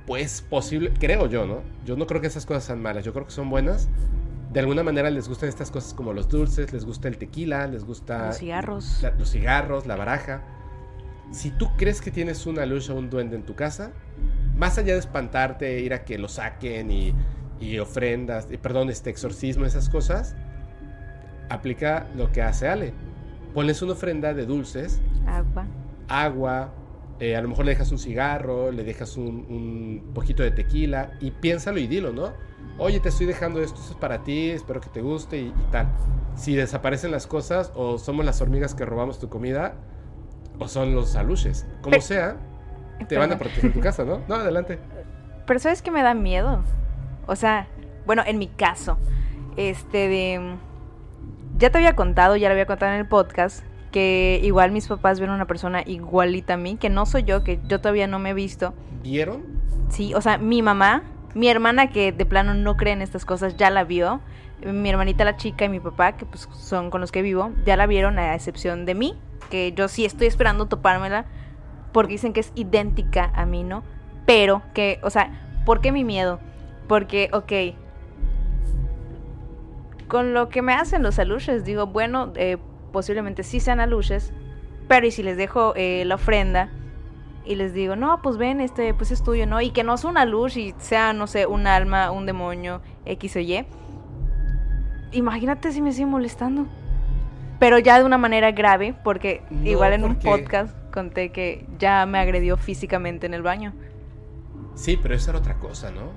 pues posible, creo yo, ¿no? Yo no creo que esas cosas sean malas, yo creo que son buenas. De alguna manera les gustan estas cosas como los dulces, les gusta el tequila, les gusta... Los cigarros. La, los cigarros, la baraja. Si tú crees que tienes una luz o un duende en tu casa, más allá de espantarte, ir a que lo saquen y, y ofrendas, y, perdón, este exorcismo, esas cosas, aplica lo que hace Ale. Pones una ofrenda de dulces. Agua. Agua. Eh, a lo mejor le dejas un cigarro, le dejas un, un, poquito de tequila y piénsalo y dilo, ¿no? Oye, te estoy dejando esto, esto es para ti, espero que te guste y, y, tal. Si desaparecen las cosas o somos las hormigas que robamos tu comida o son los aluches. Como Pero, sea, te van a proteger tu casa, ¿no? No, adelante. Pero ¿sabes que me da miedo? O sea, bueno, en mi caso, este de ya te había contado, ya lo había contado en el podcast, que igual mis papás ven una persona igualita a mí, que no soy yo, que yo todavía no me he visto. ¿Vieron? Sí, o sea, mi mamá, mi hermana que de plano no cree en estas cosas, ya la vio. Mi hermanita la chica y mi papá, que pues son con los que vivo, ya la vieron a excepción de mí, que yo sí estoy esperando topármela, porque dicen que es idéntica a mí, ¿no? Pero que, o sea, ¿por qué mi miedo? Porque, ok, con lo que me hacen los aluches, digo, bueno, eh, posiblemente sí sean aluches, pero y si les dejo eh, la ofrenda y les digo, no, pues ven, este, pues es tuyo, ¿no? Y que no sea una luz y sea, no sé, un alma, un demonio, X o Y. Imagínate si me sigue molestando. Pero ya de una manera grave, porque no, igual en porque... un podcast conté que ya me agredió físicamente en el baño. Sí, pero eso era otra cosa, ¿no?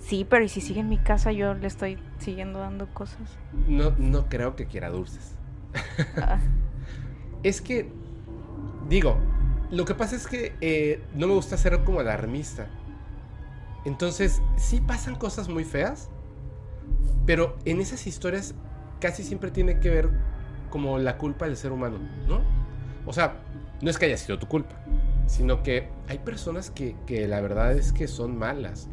Sí, pero ¿y si sigue en mi casa yo le estoy siguiendo dando cosas? No, no creo que quiera dulces. Ah. es que, digo, lo que pasa es que eh, no me gusta ser como alarmista. Entonces, sí pasan cosas muy feas, pero en esas historias casi siempre tiene que ver como la culpa del ser humano, ¿no? O sea, no es que haya sido tu culpa, sino que hay personas que, que la verdad es que son malas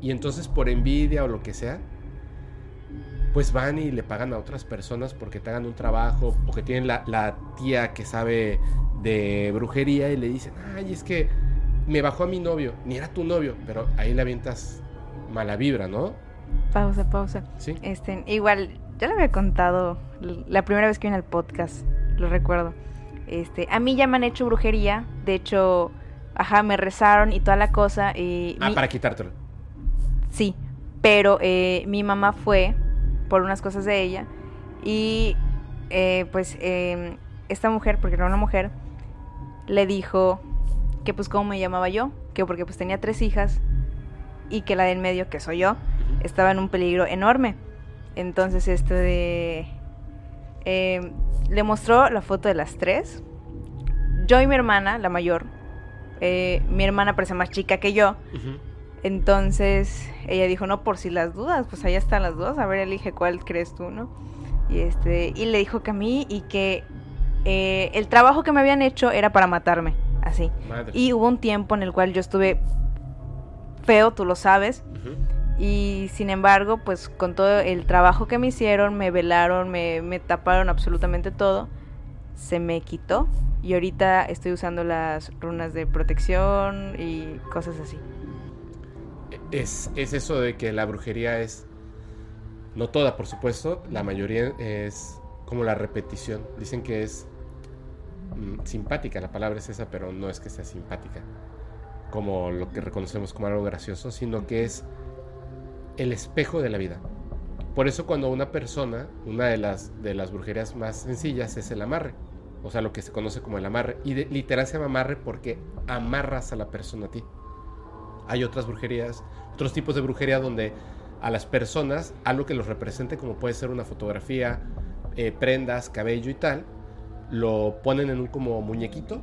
y entonces por envidia o lo que sea, pues van y le pagan a otras personas porque te hagan un trabajo o que tienen la, la tía que sabe de brujería y le dicen, ay, es que me bajó a mi novio, ni era tu novio, pero ahí le avientas mala vibra, ¿no? Pausa, pausa. Sí. Este, igual, ya le había contado la primera vez que vine al podcast, lo recuerdo. Este, a mí ya me han hecho brujería, de hecho, ajá, me rezaron y toda la cosa. Y ah, mi... para quitártelo. Sí, pero eh, mi mamá fue por unas cosas de ella y eh, pues eh, esta mujer, porque era una mujer, le dijo que pues cómo me llamaba yo, que porque pues tenía tres hijas y que la del medio, que soy yo, estaba en un peligro enorme. Entonces esto de... Eh, le mostró la foto de las tres. Yo y mi hermana, la mayor, eh, mi hermana parece más chica que yo. Uh -huh. Entonces ella dijo, no, por si las dudas, pues ahí están las dudas, a ver, elige cuál crees tú, ¿no? Y, este, y le dijo que a mí y que eh, el trabajo que me habían hecho era para matarme, así. Madre. Y hubo un tiempo en el cual yo estuve feo, tú lo sabes. Uh -huh. Y sin embargo, pues con todo el trabajo que me hicieron, me velaron, me, me taparon absolutamente todo, se me quitó. Y ahorita estoy usando las runas de protección y cosas así es, es eso de que la brujería es No toda, por supuesto, la mayoría es como la repetición. Dicen que es mm, simpática, la palabra es esa, pero no es que sea simpática, como lo que reconocemos como algo gracioso, sino que es el espejo de la vida. Por eso cuando una persona, una de las, de las brujerías más sencillas es el amarre, o sea, lo que se conoce como el amarre, y literal se llama amarre porque amarras a la persona a ti. Hay otras brujerías, otros tipos de brujería donde a las personas algo que los represente, como puede ser una fotografía, eh, prendas, cabello y tal, lo ponen en un como muñequito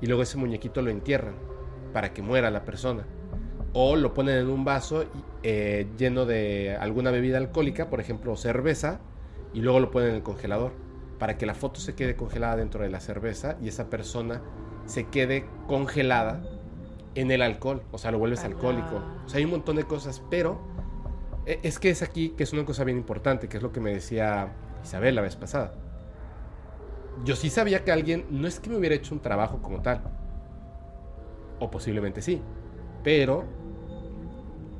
y luego ese muñequito lo entierran para que muera la persona. O lo ponen en un vaso eh, lleno de alguna bebida alcohólica, por ejemplo cerveza, y luego lo ponen en el congelador para que la foto se quede congelada dentro de la cerveza y esa persona se quede congelada en el alcohol, o sea, lo vuelves alcohólico. O sea, hay un montón de cosas, pero e, es que es aquí que es una cosa bien importante, que es lo que me decía Isabel la vez pasada. Yo sí sabía que alguien, no es que me hubiera hecho un trabajo como tal, o posiblemente sí, pero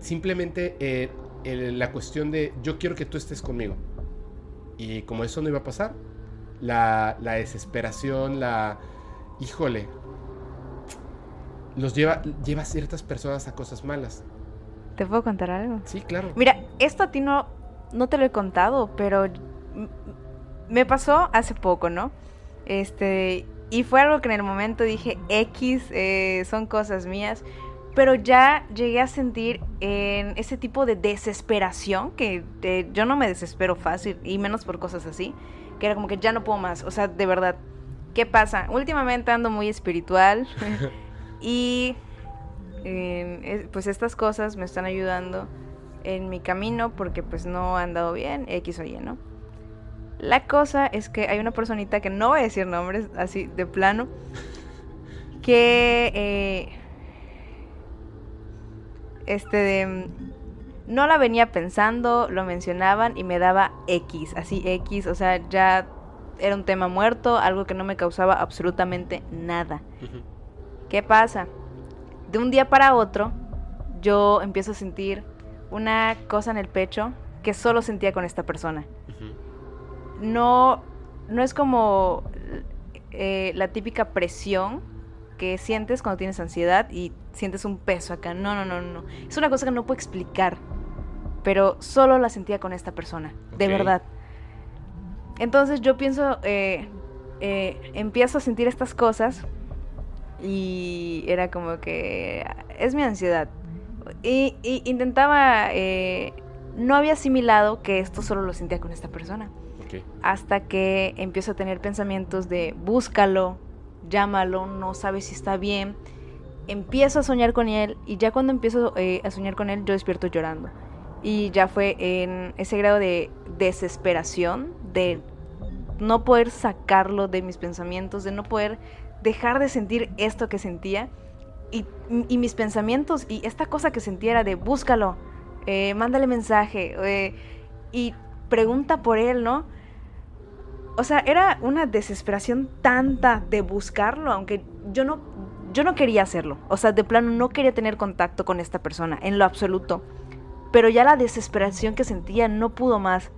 simplemente eh, la cuestión de yo quiero que tú estés conmigo. Y como eso no iba a pasar, la, la desesperación, la... Híjole, los lleva, lleva a ciertas personas a cosas malas. ¿Te puedo contar algo? Sí, claro. Mira, esto a ti no, no te lo he contado, pero me pasó hace poco, ¿no? Este, y fue algo que en el momento dije, X, eh, son cosas mías, pero ya llegué a sentir en ese tipo de desesperación, que yo no me desespero fácil, y menos por cosas así, que era como que ya no puedo más, o sea, de verdad, ¿qué pasa? Últimamente ando muy espiritual. Y pues estas cosas me están ayudando en mi camino porque pues no han dado bien, X o Y, ¿no? La cosa es que hay una personita que no voy a decir nombres así de plano, que eh, este de, no la venía pensando, lo mencionaban y me daba X, así X, o sea, ya era un tema muerto, algo que no me causaba absolutamente nada. ¿Qué pasa? De un día para otro, yo empiezo a sentir una cosa en el pecho que solo sentía con esta persona. No, no es como eh, la típica presión que sientes cuando tienes ansiedad y sientes un peso acá. No, no, no, no. Es una cosa que no puedo explicar. Pero solo la sentía con esta persona. De verdad. Entonces yo pienso, eh, eh, empiezo a sentir estas cosas y era como que es mi ansiedad. Y, intentaba, eh, no había asimilado que esto solo lo sentía con esta persona. Hasta que empiezo a tener pensamientos de búscalo, llámalo, no sabes si está bien. Empiezo a soñar con él y ya cuando empiezo eh, a soñar con él yo despierto llorando. Y ya fue en ese grado de desesperación, de no poder sacarlo de mis pensamientos, de no poder dejar de sentir esto que sentía y, mis pensamientos y esta cosa que sentía era de búscalo, eh, mándale mensaje eh, y pregunta por él, ¿no? O sea, era una desesperación tanta de buscarlo, aunque yo no, yo no quería hacerlo. O sea, de plano no quería tener contacto con esta persona, en lo absoluto. Pero ya la desesperación que sentía no pudo más.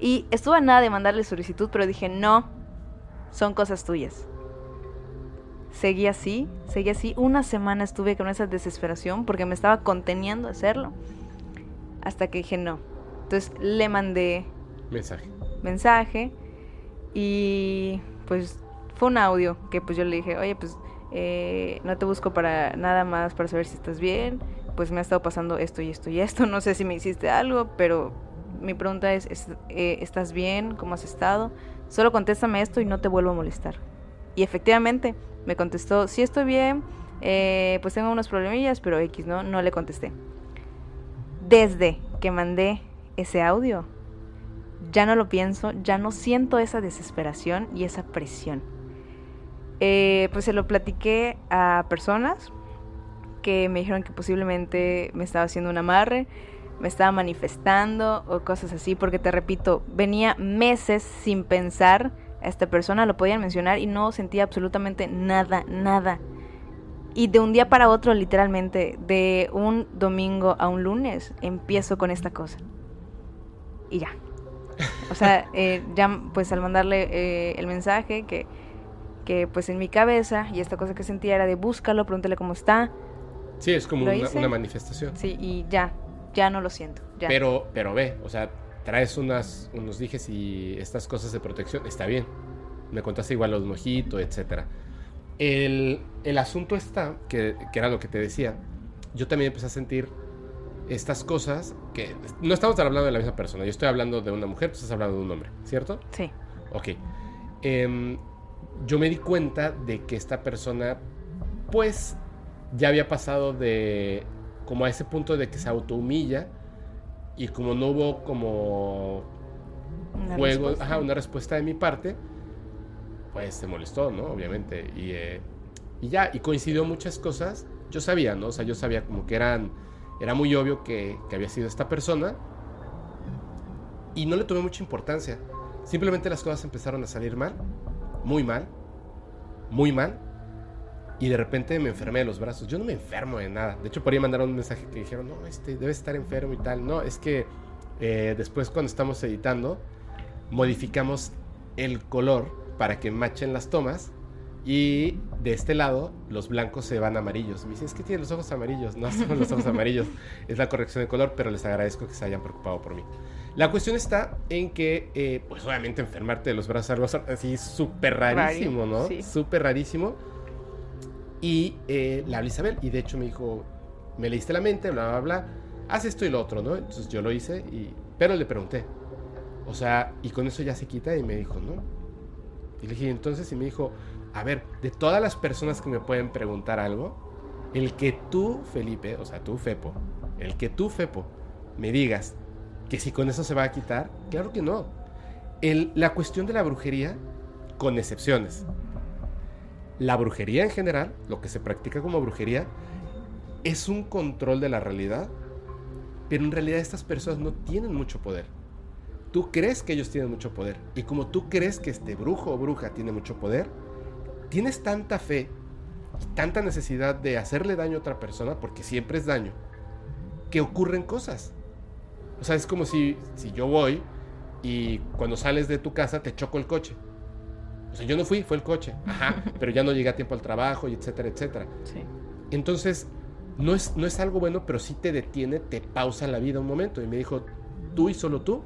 Y estuve a nada de mandarle solicitud, pero dije, no, son cosas tuyas seguí así, seguí así. Una semana estuve con esa desesperación porque me estaba conteniendo hacerlo. Hasta que dije no. Entonces le mandé mensaje. Mensaje. Y pues fue un audio que pues yo le dije, oye, pues eh, no te busco para nada más para saber si estás bien. Pues me ha estado pasando esto y esto y esto. No sé si me hiciste algo, pero mi pregunta es, eh, ¿estás bien? ¿Cómo has estado? Solo contéstame esto y no te vuelvo a molestar. Y efectivamente, me contestó, sí estoy bien, eh, pues tengo unos problemillas, pero X, ¿no? No le contesté. Desde que mandé ese audio, ya no lo pienso, ya no siento esa desesperación y esa presión. Eh, pues se lo platiqué a personas que me dijeron que posiblemente me estaba haciendo un amarre, me estaba manifestando o cosas así, porque te repito, venía meses sin pensar esta persona, lo podían mencionar y no sentía absolutamente nada, nada. Y de un día para otro, literalmente, de un domingo a un lunes, empiezo con esta cosa. y ya. O sea, eh, ya pues al mandarle eh, el mensaje que, que pues en mi cabeza y esta cosa que sentía era de búscalo, pregúntale cómo está. Sí, es como una, manifestación. Sí, y ya, ya no lo siento. Pero, pero ve, o sea, traes unas, unos dijes y estas cosas de protección, está bien. Me contaste igual los mojitos, etcétera. El, el, asunto está, que, que era lo que te decía, yo también empecé a sentir estas cosas que no estamos hablando de la misma persona. Yo estoy hablando de una mujer, tú estás hablando de un hombre, ¿cierto? Sí. Ok. Em, yo me di cuenta de que esta persona, pues, ya había pasado de como a ese punto de que se autohumilla y como no hubo como una juego, respuesta. Ajá, una respuesta de mi parte, pues se molestó, ¿no? Obviamente. Y, eh, y ya, y coincidió muchas cosas. Yo sabía, ¿no? O sea, yo sabía como que eran era muy obvio que, había sido esta persona y no le tomé mucha importancia. Simplemente las cosas empezaron a salir mal, muy mal, muy mal. Y de repente me enfermé de los brazos. Yo no me enfermo de nada. De hecho, por ahí mandaron un mensaje que dijeron, no, este, debes estar enfermo y tal. No, es que eh, después cuando estamos editando, modificamos el color para que machen las tomas y de este lado, los blancos se van amarillos. Me dicen, es que tiene los ojos amarillos. No son los ojos amarillos, es la corrección de color, pero les agradezco que se hayan preocupado por mí. La cuestión está en que, eh, pues obviamente enfermarte de los brazos algo así súper rarísimo, ¿no? Súper rarísimo. Y eh, la hablé Isabel, y de hecho me dijo, me leíste la mente, bla, bla, bla, haz esto y lo otro, ¿no? Entonces yo lo hice, y, pero le pregunté, o sea, y con eso ya se quita, y me dijo, no. Y le dije, entonces, y me dijo, a ver, de todas las personas que me pueden preguntar algo, el que tú, Felipe, o sea, tú, Fepo, el que tú, Fepo, me digas que si con eso se va a quitar, claro que no. El, la cuestión de la brujería, con excepciones. La brujería en general, lo que se practica como brujería, es un control de la realidad, pero en realidad estas personas no tienen mucho poder. Tú crees que ellos tienen mucho poder, y como tú crees que este brujo o bruja tiene mucho poder, tienes tanta fe y tanta necesidad de hacerle daño a otra persona, porque siempre es daño, que ocurren cosas. O sea, es como si, si yo voy y cuando sales de tu casa te choco el coche. O sea, yo no fui, fue el coche. Ajá, pero ya no llegué a tiempo al trabajo y etcétera, etcétera. Sí. Entonces, no es, no es algo bueno, pero sí te detiene, te pausa la vida un momento. Y me dijo, tú y solo tú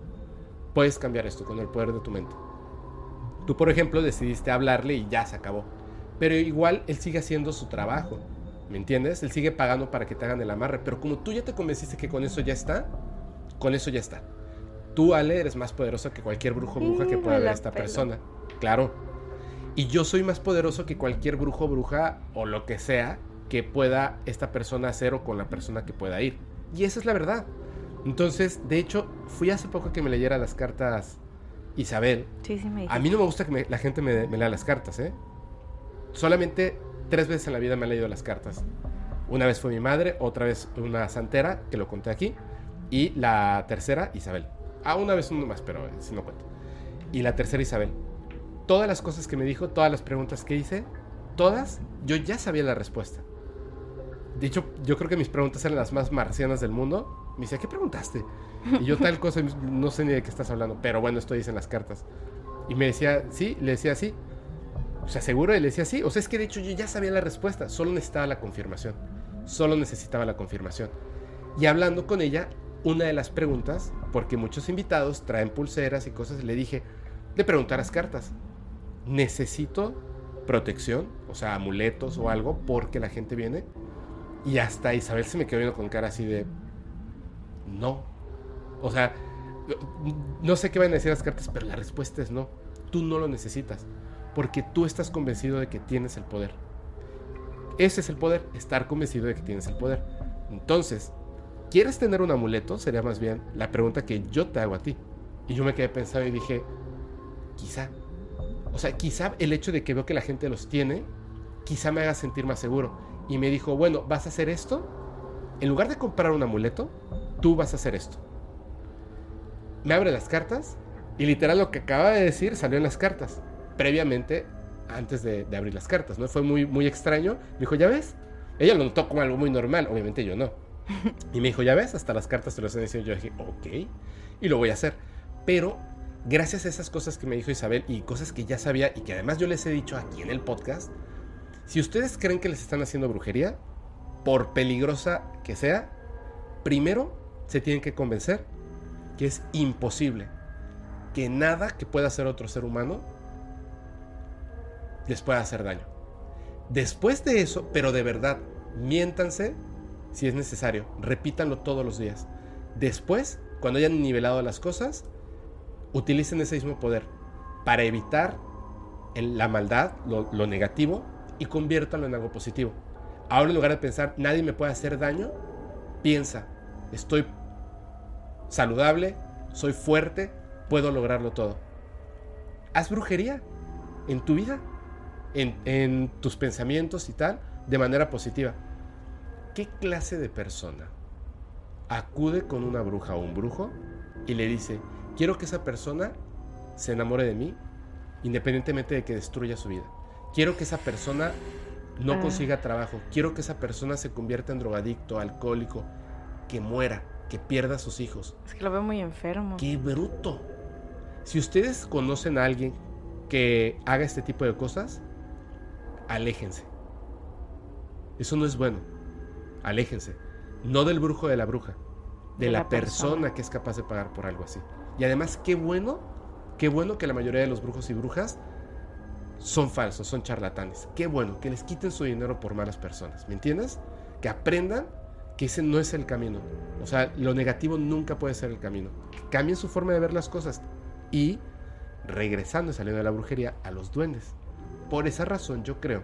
puedes cambiar esto con el poder de tu mente. Tú, por ejemplo, decidiste hablarle y ya se acabó. Pero igual él sigue haciendo su trabajo. ¿Me entiendes? Él sigue pagando para que te hagan el amarre. Pero como tú ya te convenciste que con eso ya está, con eso ya está. Tú, Ale, eres más poderoso que cualquier brujo o bruja que pueda ver esta persona. Claro. Y yo soy más poderoso que cualquier brujo o bruja o lo que sea que pueda esta persona hacer o con la persona que pueda ir. Y esa es la verdad. Entonces, de hecho, fui hace poco que me leyera las cartas Isabel. Sí, sí, me A mí no me gusta que la gente me, lea las cartas, ¿eh? Solamente tres veces en la vida me han leído las cartas. Una vez fue mi madre, otra vez una santera, que lo conté aquí, y la tercera, Isabel. Ah, una vez uno más, pero si no cuento. Y la tercera, Isabel. Todas las cosas que me dijo, todas las preguntas que hice, todas, yo ya sabía la respuesta. De hecho, yo creo que mis preguntas eran las más marcianas del mundo. Me decía, ¿qué preguntaste? Y yo tal cosa, no sé ni de qué estás hablando, pero bueno, esto dice en las cartas. Y me decía, sí, le decía sí. O sea, seguro, le decía sí. O sea, es que de hecho yo ya sabía la respuesta, solo necesitaba la confirmación. Solo necesitaba la confirmación. Y hablando con ella, una de las preguntas, porque muchos invitados traen pulseras y cosas, le dije, de preguntar las cartas. Necesito protección, o sea, amuletos o algo, porque la gente viene. Y hasta Isabel se me quedó viendo con cara así de, no, o sea, no sé qué van a decir las cartas, pero la respuesta es no. Tú no lo necesitas, porque tú estás convencido de que tienes el poder. Ese es el poder, estar convencido de que tienes el poder. Entonces, ¿quieres tener un amuleto? Sería más bien la pregunta que yo te hago a ti. Y yo me quedé pensando y dije, quizá. O sea, quizá el hecho de que veo que la gente los tiene, quizá me haga sentir más seguro. Y me dijo, bueno, ¿vas a hacer esto? En lugar de comprar un amuleto, tú vas a hacer esto me abre las cartas y literal lo que acaba de decir salió en las cartas, previamente antes de, abrir las cartas, ¿no? Fue muy, muy extraño. Me dijo, ¿ya ves? Ella lo notó como algo muy normal, obviamente yo no. Y me dijo, ¿ya ves? Hasta las cartas te lo están diciendo. Yo dije, ok, y lo voy a hacer. Pero gracias a esas cosas que me dijo Isabel y cosas que ya sabía y que además yo les he dicho aquí en el podcast, si ustedes creen que les están haciendo brujería, por peligrosa que sea, primero se tienen que convencer que es imposible, que nada que pueda hacer otro ser humano les pueda hacer daño. Después de eso, pero de verdad, miéntanse si es necesario, repítanlo todos los días. Después, cuando hayan nivelado las cosas, utilicen ese mismo poder para evitar la maldad, lo, lo negativo, y conviértanlo en algo positivo. Ahora en lugar de pensar, nadie me puede hacer daño, piensa, estoy saludable, soy fuerte, puedo lograrlo todo. Haz brujería en tu vida, en, en tus pensamientos y tal, de manera positiva. ¿Qué clase de persona acude con una bruja o un brujo y le dice, quiero que esa persona se enamore de mí, independientemente de que destruya su vida? Quiero que esa persona no Ah. consiga trabajo. Quiero que esa persona se convierta en drogadicto, alcohólico, que muera, que pierda a sus hijos. Es que lo veo muy enfermo. ¡Qué bruto! Si ustedes conocen a alguien que haga este tipo de cosas, aléjense. Eso no es bueno. Aléjense. No del brujo de la bruja, de, De la, la persona. persona. que es capaz de pagar por algo así. Y además, qué bueno, qué bueno que la mayoría de los brujos y brujas son falsos, son charlatanes. Qué bueno que les quiten su dinero por malas personas. ¿Me entiendes? Que aprendan que ese no es el camino. O sea, lo negativo nunca puede ser el camino. Que cambien su forma de ver las cosas. Y regresando y saliendo de la brujería a los duendes. Por esa razón yo creo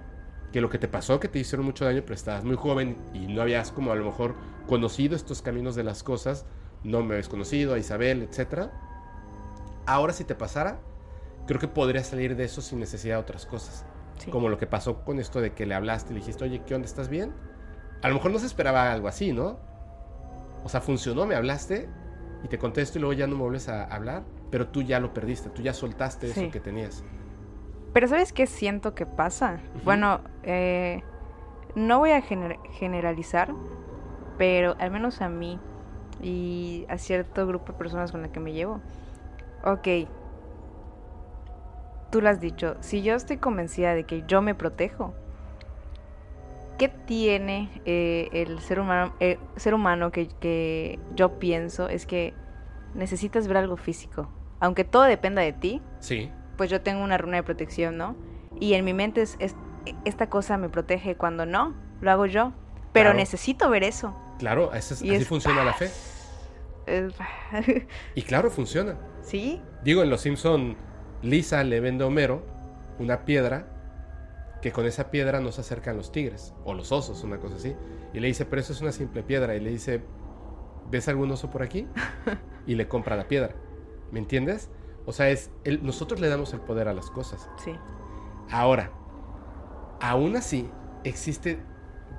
que lo que te pasó, que te hicieron mucho daño, pero estabas muy joven y no habías como a lo mejor conocido estos caminos de las cosas, no me habías conocido a Isabel, etc. Ahora si te pasara, creo que podrías salir de eso sin necesidad de otras cosas. Sí. Como lo que pasó con esto de que le hablaste y le dijiste, oye, ¿qué onda? ¿Estás bien? A lo mejor no se esperaba algo así, ¿no? O sea, funcionó, me hablaste y te contesto y luego ya no me vuelves a hablar, pero tú ya lo perdiste, tú ya soltaste eso Sí. que tenías. Pero ¿sabes qué siento que pasa? Bueno, eh, no voy a gener- generalizar, pero al menos a mí y a cierto grupo de personas con la que me llevo. Ok, tú lo has dicho, si yo estoy convencida de que yo me protejo, ¿qué tiene eh, el ser humano, eh, ser humano que, que yo pienso es que necesitas ver algo físico? Aunque todo dependa de ti, Sí, pues yo tengo una runa de protección, ¿no? Y en mi mente es, es- esta cosa me protege cuando no, lo hago yo. Pero Claro. necesito ver eso. claro, eso es- así es- funciona la fe. Es- Y claro, funciona. ¿Sí? Digo, en Los Simpson, Lisa le vende a Homero una piedra que con esa piedra no se acercan los tigres o los osos, una cosa así. Y le dice, pero eso es una simple piedra. Y le dice, ¿ves algún oso por aquí? Y le compra la piedra. ¿Me entiendes? O sea, es el- nosotros le damos el poder a las cosas. Sí. Ahora, aún así, existe.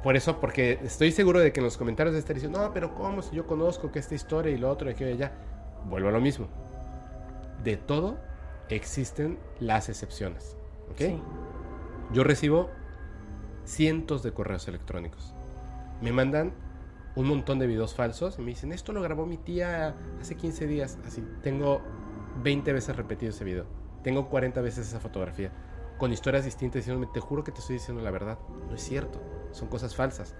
Por eso, porque estoy seguro de que en los comentarios este diciendo, no, pero ¿cómo? Si yo conozco que esta historia y lo otro y y allá. Vuelvo a lo mismo. De todo existen las excepciones. ¿Ok? Sí. Yo recibo cientos de correos electrónicos. Me mandan un montón de videos falsos y me dicen, esto lo grabó mi tía hace 15 días. Así, tengo 20 veces repetido ese video. Tengo 40 veces esa fotografía. Con historias distintas diciéndome, te juro que te estoy diciendo la verdad. No es cierto. Son cosas falsas.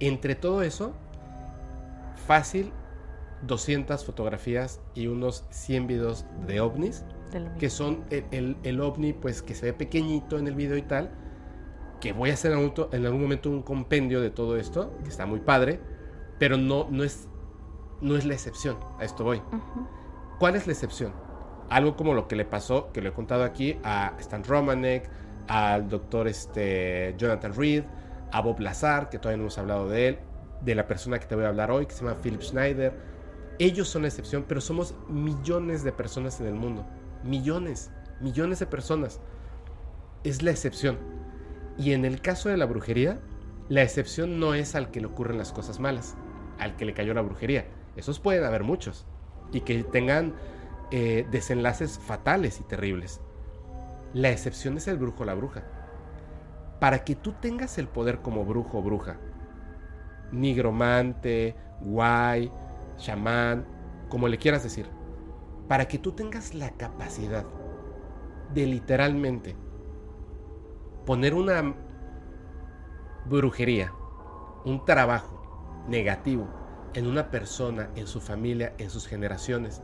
Entre todo eso, fácil 200 fotografías y unos 100 videos de ovnis que son el, el- el ovni, pues que se ve pequeñito en el video y tal, que voy a hacer en algún, to- en algún momento un compendio de todo esto, que está muy padre, pero no, no, es, no es la excepción, a esto voy. Ujú. ¿Cuál es la excepción? Algo como lo que le pasó, que lo he contado aquí, a Stan Romanek, al doctor este, Jonathan Reed, a Bob Lazar, que todavía no hemos hablado de él, de la persona que te voy a hablar hoy, que se llama Philip Schneider. Ellos son la excepción, pero somos millones de personas en el mundo. Millones, millones de personas. Es la excepción. Y en el caso de la brujería, la excepción no es al que le ocurren las cosas malas, al que le cayó la brujería. Esos pueden haber muchos y que tengan eh, desenlaces fatales y terribles. La excepción es el brujo o la bruja. Para que tú tengas el poder como brujo o bruja, nigromante, guay, chamán, como le quieras decir, para que tú tengas la capacidad de literalmente poner una brujería, un trabajo negativo en una persona, en su familia, en sus generaciones,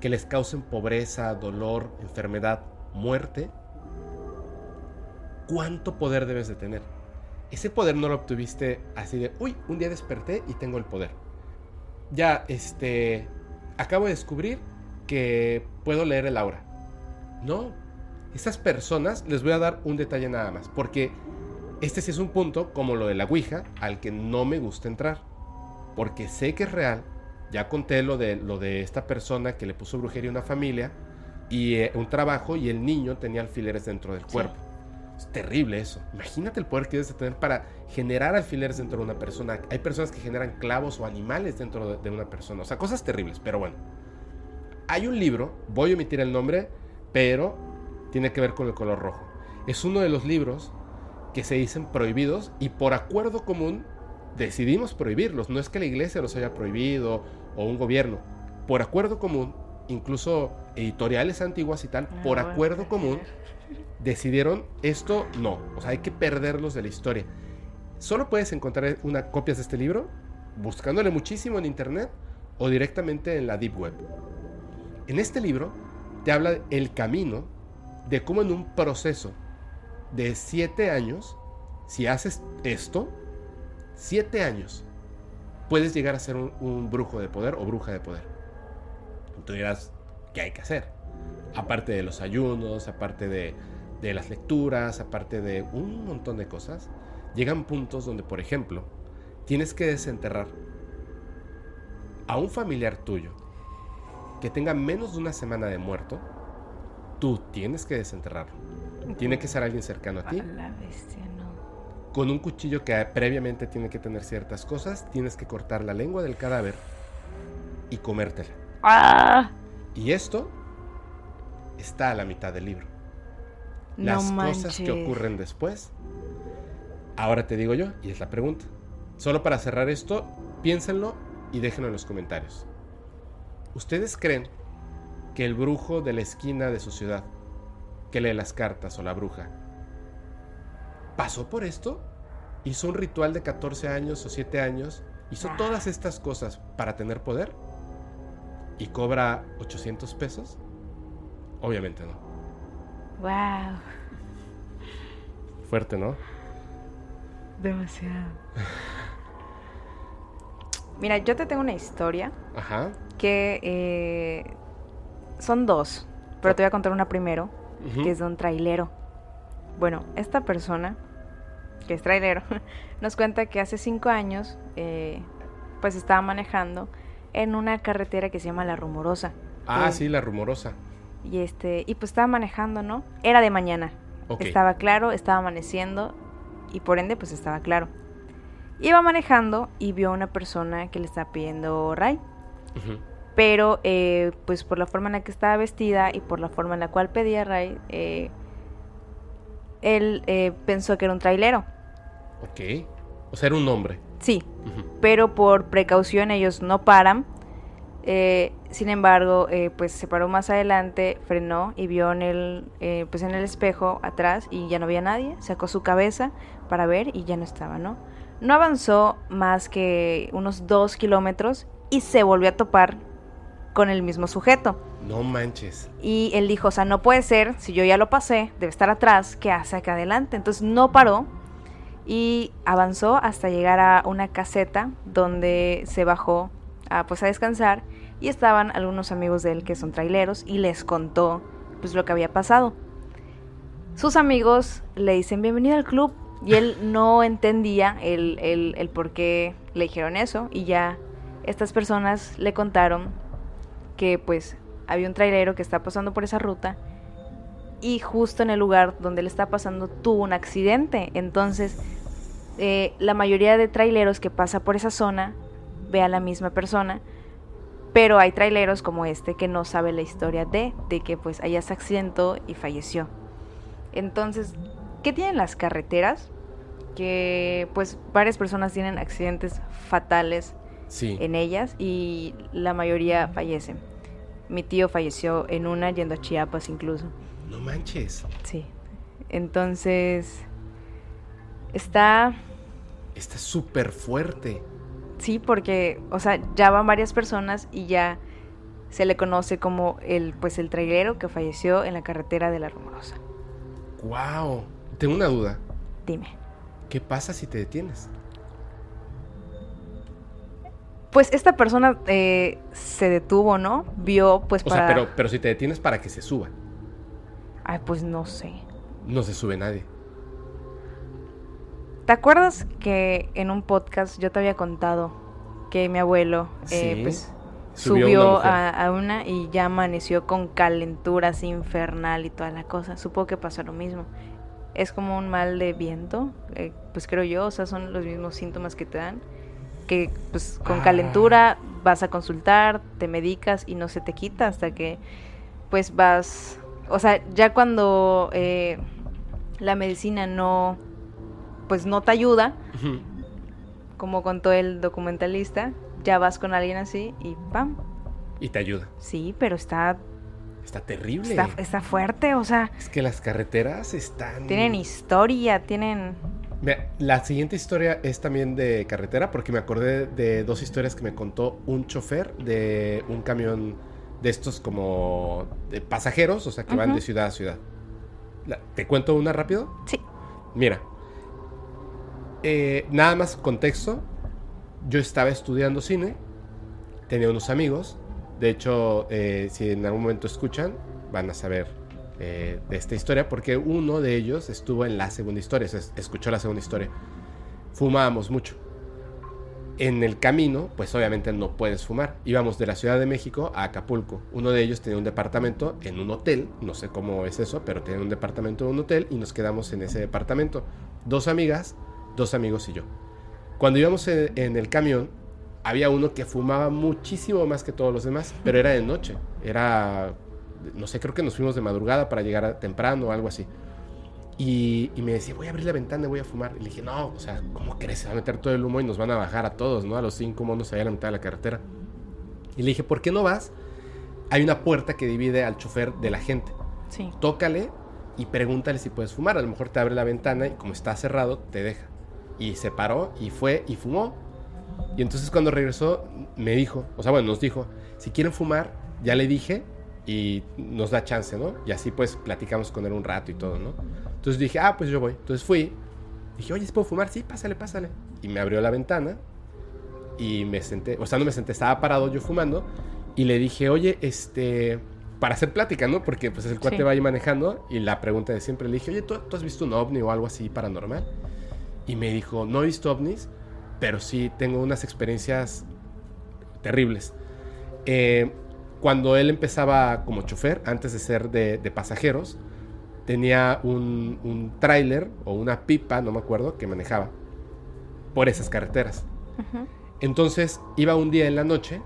que les causen pobreza, dolor, enfermedad, muerte, ¿cuánto poder debes de tener? Ese poder no lo obtuviste así de, uy, un día desperté y tengo el poder. Ya, este, acabo de descubrir que puedo leer el aura. No, esas personas les voy a dar un detalle nada más, porque este sí es un punto, como lo de la Ouija, al que no me gusta entrar. Porque sé que es real. Ya conté lo de, lo de esta persona que le puso brujería a una familia y eh, un trabajo y el niño tenía alfileres dentro del cuerpo. Es terrible eso. Imagínate el poder que debes de tener para generar alfileres dentro de una persona. Hay personas que generan clavos o animales dentro de, de una persona. O sea, cosas terribles, pero bueno. Hay un libro, voy a omitir el nombre, pero tiene que ver con el color rojo. Es uno de los libros que se dicen prohibidos y por acuerdo común decidimos prohibirlos. No es que la iglesia los haya prohibido o un gobierno. Por acuerdo común, incluso editoriales antiguas y tal, por acuerdo común, decidieron esto no. O sea, hay que perderlos de la historia. Solo puedes encontrar una copias de este libro buscándole muchísimo en internet o directamente en la deep web. En este libro te habla el camino de cómo en un proceso de siete años, si haces esto, siete años, puedes llegar a ser un, brujo de poder o bruja de poder. Tú dirás, ¿qué hay que hacer? Aparte de los ayunos, aparte de, de las lecturas, aparte de un montón de cosas, llegan puntos donde, por ejemplo, tienes que desenterrar a un familiar tuyo que tenga menos de una semana de muerto, tú tienes que desenterrarlo. Tiene que ser alguien cercano a ti. Con un cuchillo que previamente tiene que tener ciertas cosas, tienes que cortar la lengua del cadáver y comértela. ¡Ah! Y esto está a la mitad del libro. Las cosas que ocurren después. Ahora te digo yo, y es la pregunta. Solo para cerrar esto, piénsenlo y déjenlo en los comentarios. ¿Ustedes creen que el brujo de la esquina de su ciudad que lee las cartas o la bruja, pasó por esto, hizo un ritual de 14 años o 7 años, hizo todas estas cosas para tener poder y cobra 800 pesos? Obviamente no. Wow. Fuerte, ¿no? Demasiado. Mira, yo te tengo una historia. Ajá. Que eh, son dos, pero te voy a contar una primero que es de un trailero. Bueno, esta persona, que es trailero, nos cuenta que hace cinco años, eh, pues estaba manejando en una carretera que se llama La Rumorosa. Ah, sí, La Rumorosa. Y este, y pues estaba manejando, ¿no? Era de mañana. Estaba claro, estaba amaneciendo y por ende pues estaba claro. Iba manejando y vio a una persona que le estaba pidiendo ray pero eh, pues por la forma en la que estaba vestida y por la forma en la cual pedía Ray, eh, él eh, pensó que era un trailero. Ok, o sea, era un hombre. Sí, pero por precaución ellos no paran. sin embargo, pues se paró más adelante, frenó y vio en el, pues en el espejo atrás y ya no había nadie. Sacó su cabeza para ver y ya no estaba, ¿no? No avanzó más que unos dos kilómetros y se volvió a topar con el mismo sujeto. No manches. Y él dijo, o sea, no puede ser, si yo ya lo pasé, debe estar atrás, ¿qué hace acá adelante? Entonces no paró y avanzó hasta llegar a una caseta donde se bajó a, pues, a descansar y estaban algunos amigos de él que son traileros y les contó pues lo que había pasado. Sus amigos le dicen bienvenido al club y él no entendía el, el, el por qué le dijeron eso y ya estas personas le contaron que pues había un trailero que está pasando por esa ruta y justo en el lugar donde le está pasando tuvo un accidente. Entonces, eh, la mayoría de traileros que pasa por esa zona ve a la misma persona, pero hay traileros como este que no sabe la historia de, de que pues allá se accidentó y falleció. Entonces, ¿qué tienen las carreteras? Que pues varias personas tienen accidentes fatales en ellas y la mayoría fallecen. Mi tío falleció en una yendo a Chiapas incluso. No manches. Sí. Entonces, está... Está súper fuerte. Sí, porque, o sea, ya van varias personas y ya se le conoce como el, pues, el trailero que falleció en la carretera de la Rumorosa. Wow. Tengo una duda. Dime. ¿Qué pasa si te detienes? Pues esta persona eh, se detuvo, ¿no? Vio, pues o para... sea, pero, pero si te detienes para que se suba. Ay, pues no sé. No se sube nadie. ¿Te acuerdas que en un podcast yo te había contado que mi abuelo eh, pues, Subió subió, una mujer. a, a una y ya amaneció con calentura así infernal y toda la cosa? Supongo que pasó lo mismo. Es como un mal de viento, eh, pues creo yo, o sea, son los mismos síntomas que te dan. Que pues con Ah. calentura vas a consultar, te medicas y no se te quita hasta que pues vas, o sea, ya cuando eh, la medicina no, pues no te ayuda, como contó el documentalista, ya vas con alguien así y ¡pam! Y te ayuda. Sí, pero está, Está terrible. está, está fuerte, o sea, Es que las carreteras están... tienen historia, tienen... La siguiente historia es también de carretera porque me acordé de dos historias que me contó un chofer de un camión de estos como de pasajeros, o sea, que van de ciudad a ciudad. ¿Te cuento una rápido? Sí. Mira, eh, nada más contexto. Yo estaba estudiando cine, tenía unos amigos. De hecho, eh, si en algún momento escuchan, van a saber eh, de esta historia, porque uno de ellos estuvo en la segunda historia, o escuchó la segunda historia. Fumábamos mucho. En el camino, pues obviamente no puedes fumar. Íbamos de la Ciudad de México a Acapulco. Uno de ellos tenía un departamento en un hotel, no sé cómo es eso, pero tenía un departamento en un hotel y nos quedamos en ese departamento. Dos amigas, dos amigos y yo. Cuando íbamos en el camión, había uno que fumaba muchísimo más que todos los demás, pero era de noche. Era, no sé, creo que nos fuimos de madrugada para llegar a- temprano o algo así. Y, y me decía, voy a abrir la ventana y voy a fumar. Y le dije, no, o sea, ¿cómo crees? Se va a meter todo el humo y nos van a bajar a todos, ¿no? A los cinco monos allá a la mitad de la carretera. Y le dije, ¿por qué no vas? Hay una puerta que divide al chofer de la gente. Sí. Tócale y pregúntale si puedes fumar. A lo mejor te abre la ventana y como está cerrado, te deja. Y se paró y fue y fumó. Y entonces cuando regresó, me dijo, o sea, bueno, nos dijo, si quieren fumar, ya le dije y nos da chance, ¿no? Y así pues platicamos con él un rato y todo, ¿no? Entonces dije, ah, pues yo voy. Entonces fui. Dije, oye, ¿sí puedo fumar? Sí, pásale, pásale. Y me abrió la ventana y me senté, o sea, no me senté, estaba parado yo fumando y le dije, oye, este, para hacer plática, ¿no? Porque pues el cuate Sí. va ahí manejando y la pregunta de siempre le dije, oye, ¿tú, tú has visto un ovni o algo así paranormal? Y me dijo, no he visto ovnis, pero sí tengo unas experiencias terribles. Eh, cuando él empezaba como chofer, antes de ser de, de pasajeros, tenía un, un tráiler o una pipa, no me acuerdo, que manejaba por esas carreteras. Entonces iba un día en la noche,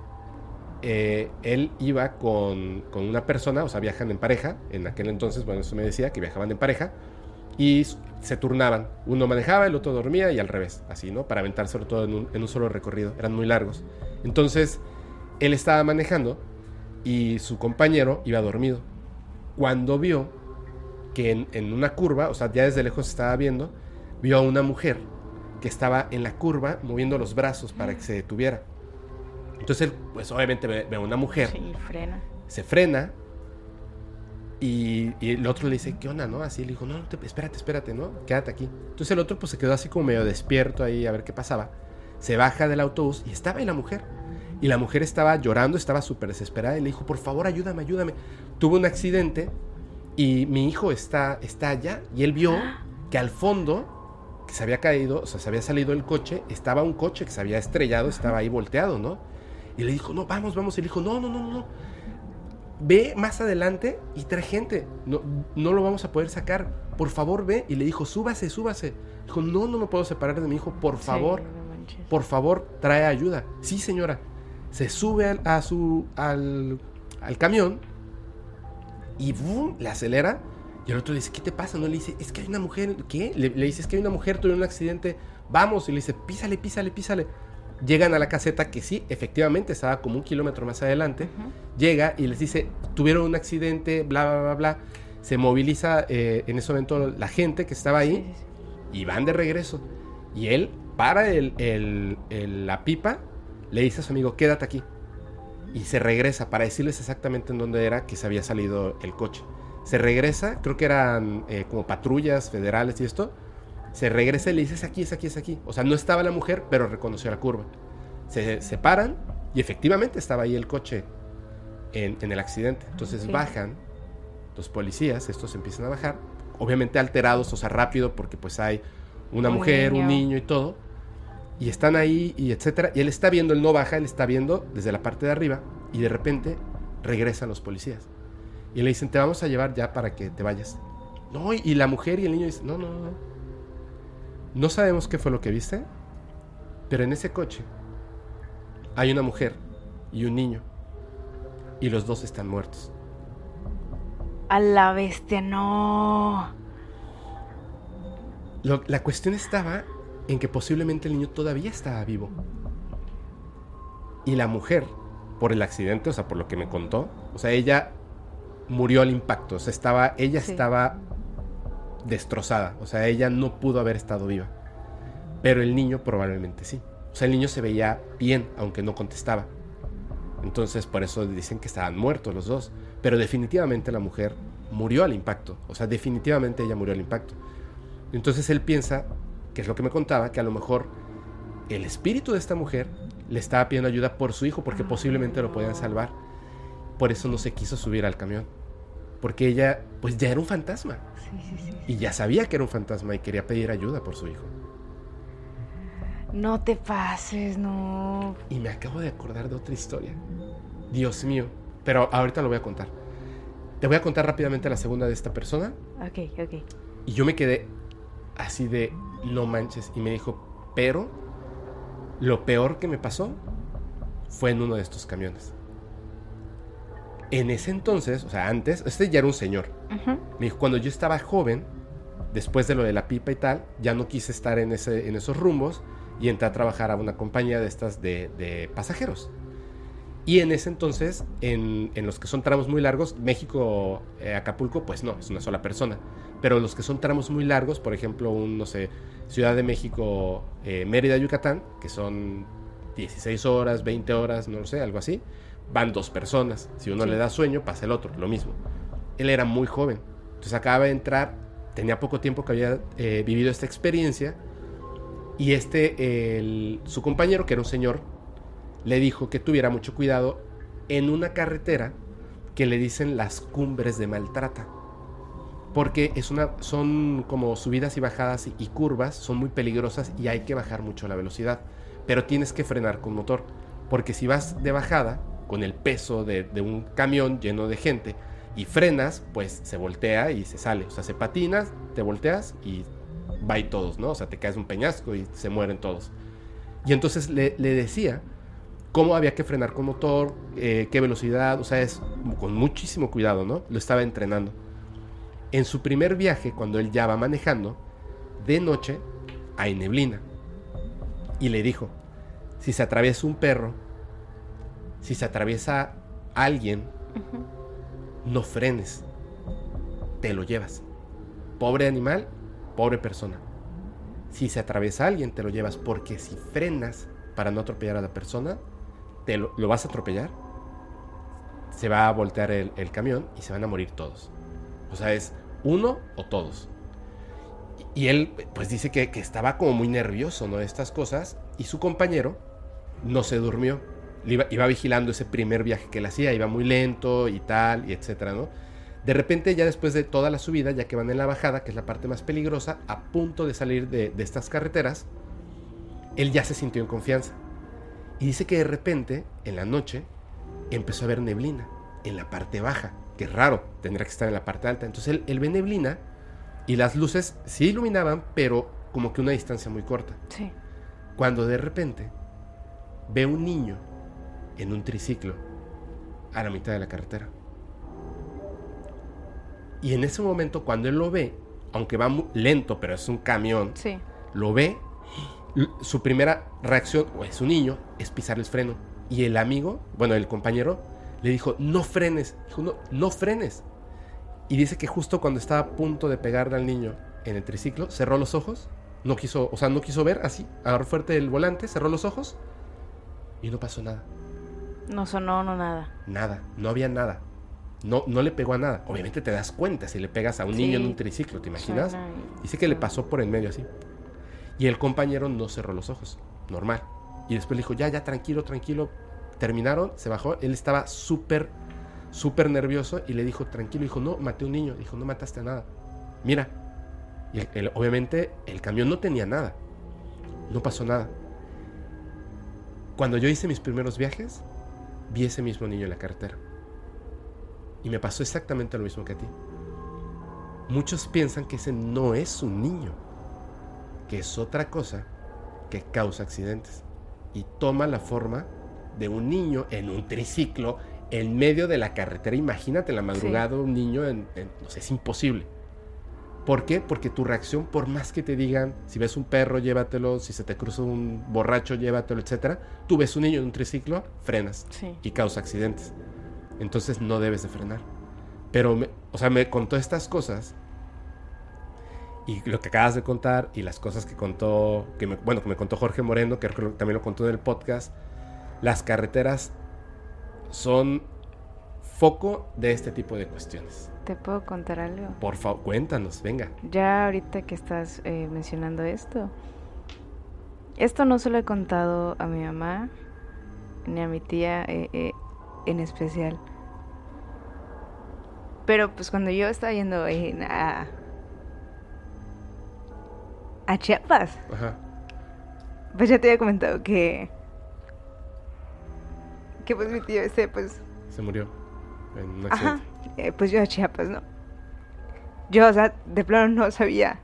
eh, él iba con, con una persona, o sea, viajan en pareja, en aquel entonces, bueno, eso me decía, que viajaban en pareja, y se turnaban. Uno manejaba, el otro dormía y al revés, así, ¿no? Para aventárselo todo en un, en un solo recorrido, eran muy largos. Entonces, él estaba manejando y su compañero iba dormido. Cuando vio que en, en una curva, o sea, ya desde lejos estaba viendo, vio a una mujer que estaba en la curva moviendo los brazos para que se detuviera. Entonces él, pues obviamente ve, ve a una mujer, Sí, frena. se frena y, y el otro le dice, ¿qué onda, no? Así le dijo, no, no te- espérate, espérate, ¿no? Quédate aquí. Entonces el otro pues se quedó así como medio despierto ahí a ver qué pasaba. Se baja del autobús y estaba ahí la mujer. Y la mujer estaba llorando, estaba súper desesperada y le dijo, por favor, ayúdame, ayúdame. Tuvo un accidente y mi hijo está, está allá y él vio que al fondo, que se había caído, o sea, se había salido el coche, estaba un coche que se había estrellado, estaba ahí volteado, ¿no? Y le dijo, no, vamos, vamos. Y le dijo, no, no, no, no. Ve más adelante y trae gente. No, no lo vamos a poder sacar. Por favor, ve. Y le dijo, súbase, súbase. Dijo, no, no me puedo separar de mi hijo. Por favor, Sí, no por favor, trae ayuda. Sí, señora. Se sube al, a su, al, al camión y ¡bum! le acelera. Y el otro le dice, ¿qué te pasa? No le dice, es que hay una mujer. ¿Qué? Le, le dice, es que hay una mujer, tuvo un accidente. Vamos. Y le dice, písale, písale, písale. Llegan a la caseta que sí, efectivamente estaba como un kilómetro más adelante. Llega y les dice, tuvieron un accidente, bla, bla, bla, bla. Se moviliza eh, en ese momento la gente que estaba ahí y van de regreso. Y él para el, la pipa, le dice a su amigo, quédate aquí. Y se regresa para decirles exactamente en dónde era que se había salido el coche. Se regresa, creo que eran eh, como patrullas federales y esto se regresa y le dice, es aquí, es aquí, es aquí. O sea, no estaba la mujer, pero reconoció la curva. Se separan y efectivamente estaba ahí el coche en, el accidente. Entonces bajan los policías, estos empiezan a bajar, obviamente alterados, o sea, rápido, porque pues hay una mujer, un niño y todo. Y están ahí y etcétera. Y él está viendo, él no baja, él está viendo desde la parte de arriba y de repente regresan los policías. Y le dicen, te vamos a llevar ya para que te vayas. No, y la mujer y el niño dicen, no, no, no. No sabemos qué fue lo que viste, pero en ese coche hay una mujer y un niño. Y los dos están muertos. A la bestia, no. la cuestión estaba en que posiblemente el niño todavía estaba vivo. Y la mujer, por el accidente, o sea, por lo que me contó, o sea, ella murió al impacto. O sea, estaba, ella estaba destrozada. O sea, ella no pudo haber estado viva. Pero el niño probablemente sí. O sea, el niño se veía bien, aunque no contestaba. Entonces, por eso dicen que estaban muertos los dos. Pero definitivamente la mujer murió al impacto. O sea, definitivamente ella murió al impacto. Entonces él piensa, que es lo que me contaba, que a lo mejor el espíritu de esta mujer le estaba pidiendo ayuda por su hijo, porque posiblemente lo podían salvar. Por eso no se quiso subir al camión. Porque ella, pues ya era un fantasma. Y ya sabía que era un fantasma y quería pedir ayuda por su hijo. No te pases, no. Y me acabo de acordar de otra historia. Dios mío. Pero ahorita lo voy a contar. Te voy a contar rápidamente la segunda de esta persona. Ok, ok. Y yo me quedé así de no manches. Y me dijo, pero lo peor que me pasó fue en uno de estos camiones. En ese entonces, o sea, antes, este ya era un señor. Me dijo, cuando yo estaba joven, después de lo de la pipa y tal, ya no quise estar en, ese, en esos rumbos y entré a trabajar a una compañía de estas de, pasajeros. Y en ese entonces, en, los que son tramos muy largos, México, eh, Acapulco, pues no, es una sola persona. Pero los que son tramos muy largos, por ejemplo, un, no sé, Ciudad de México, eh, Mérida, Yucatán, que son 16 horas, 20 horas, no lo sé, algo así, van dos personas. Si uno le da sueño, pasa el otro, lo mismo. Él era muy joven, entonces acaba de entrar, tenía poco tiempo que había eh, vivido esta experiencia y este, su compañero, que era un señor, le dijo que tuviera mucho cuidado en una carretera que le dicen las cumbres de Maltrata. Porque es una, son como subidas y bajadas y curvas, son muy peligrosas y hay que bajar mucho la velocidad. Pero tienes que frenar con motor. Porque si vas de bajada, con el peso de, un camión lleno de gente y frenas, pues se voltea y se sale. O sea, se patinas, te volteas y va y todos, ¿no? O sea, te caes un peñasco y se mueren todos. Y entonces le, decía cómo había que frenar con motor, eh, qué velocidad, o sea, es con muchísimo cuidado, ¿no? Lo estaba entrenando. En su primer viaje, cuando él ya va manejando, de noche hay neblina. Y le dijo, si se atraviesa un perro si se atraviesa alguien, no frenes, te lo llevas. Pobre animal, pobre persona. Si se atraviesa alguien, te lo llevas, porque si frenas para no atropellar a la persona, te lo, vas a atropellar, se va a voltear el, camión y se van a morir todos. O sea, es uno o todos. Y él, pues dice que, que estaba como muy nervioso, ¿no? De estas cosas. Y su compañero no se durmió iba, vigilando ese primer viaje que él hacía, iba muy lento y tal, y etcétera, ¿no? De repente, ya después de toda la subida, ya que van en la bajada, que es la parte más peligrosa, a punto de salir de, de estas carreteras, él ya se sintió en confianza. Y dice que de repente, en la noche, empezó a ver neblina en la parte baja, que es raro, tendría que estar en la parte alta. Entonces él, él ve neblina y las luces sí iluminaban, pero como que una distancia muy corta. Sí. Cuando de repente ve un niño en un triciclo a la mitad de la carretera. Y en ese momento, cuando él lo ve, aunque va lento, pero es un camión, lo ve su primera reacción, o es un niño, es pisar el freno. Y el amigo, bueno, el compañero, le dijo, no frenes. Dijo, no, no frenes. Y dice que justo cuando estaba a punto de pegarle al niño en el triciclo, cerró los ojos, no quiso, o sea, no quiso ver así, agarró fuerte el volante, cerró los ojos y no pasó nada. No sonó, no nada. Nada, no había nada. No, no le pegó a nada. Obviamente te das cuenta si le pegas a un niño en un triciclo, ¿te imaginas? Dice que le pasó por en medio así. Y el compañero no cerró los ojos, normal. Y después le dijo, ya, ya, tranquilo, tranquilo. Terminaron, se bajó. Él estaba súper, súper nervioso y le dijo, tranquilo. Dijo, no, maté a un niño. Dijo, no mataste a nada. Mira. Y obviamente el camión no tenía nada. No pasó nada. Cuando yo hice mis primeros viajes, vi ese mismo niño en la carretera. Y me pasó exactamente lo mismo que a ti. Muchos piensan que ese no es un niño, que es otra cosa que causa accidentes. Y toma la forma de un niño en un triciclo en medio de la carretera. Imagínate la madrugada un niño en, no sé, es imposible. ¿Por qué? Porque tu reacción, por más que te digan, si ves un perro, llévatelo, si se te cruza un borracho, llévatelo, etcétera, tú ves un niño en un triciclo, frenas y causa accidentes. Entonces no debes de frenar. Pero, o sea, me contó estas cosas y lo que acabas de contar y las cosas que contó, que me, bueno, que me contó Jorge Moreno, que también lo contó en el podcast, las carreteras son foco de este tipo de cuestiones. ¿Te puedo contar algo? Por favor, cuéntanos, venga. Ya ahorita que estás eh, mencionando esto, esto no se lo he contado a mi mamá ni a mi tía eh, eh, en especial. Pero pues cuando yo estaba yendo a, a Chiapas, pues ya te había comentado que que pues mi tío ese pues se murió en un accidente. Eh, pues yo a Chiapas, ¿no? Yo, o sea, de plano no sabía,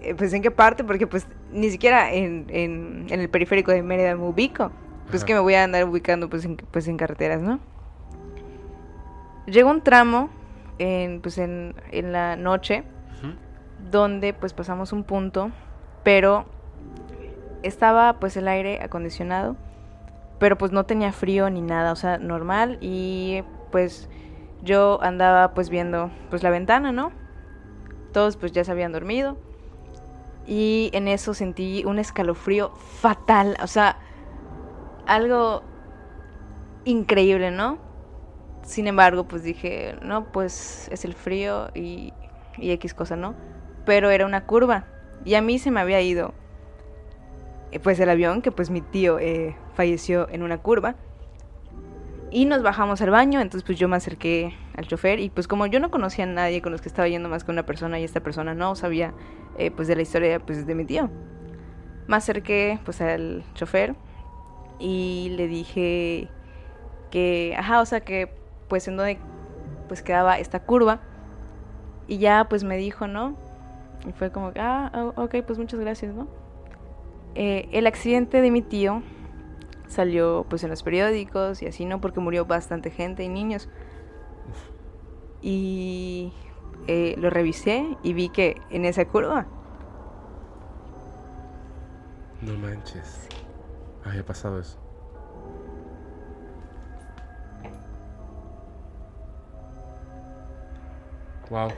eh, pues en qué parte, porque pues ni siquiera en, en, el periférico de Mérida me ubico. Pues que me voy a andar ubicando pues en, pues en carreteras, ¿no? Llegó un tramo en, pues en, en la noche donde pues pasamos un punto, pero estaba pues el aire acondicionado, pero pues no tenía frío ni nada, o sea, normal y pues yo andaba pues viendo pues la ventana, ¿no? Todos pues ya se habían dormido. Y en eso sentí un escalofrío fatal, o sea, algo increíble, ¿no? Sin embargo, pues dije, no, pues es el frío y, y X cosa, ¿no? Pero era una curva. Y a mí se me había ido, pues el avión, que pues mi tío eh, falleció en una curva. Y nos bajamos al baño, entonces pues yo me acerqué al chofer y pues como yo no conocía a nadie con los que estaba yendo más que una persona y esta persona no sabía eh, pues de la historia pues de mi tío. Me acerqué pues al chofer y le dije que, ajá, o sea que pues en donde pues quedaba esta curva y ya pues me dijo, ¿no? Y fue como, ah, ok, pues muchas gracias, ¿no? Eh, el accidente de mi tío salió pues en los periódicos y así, ¿no? Porque murió bastante gente y niños. Y eh, lo revisé y vi que en esa curva. No manches. Había pasado eso. Wow.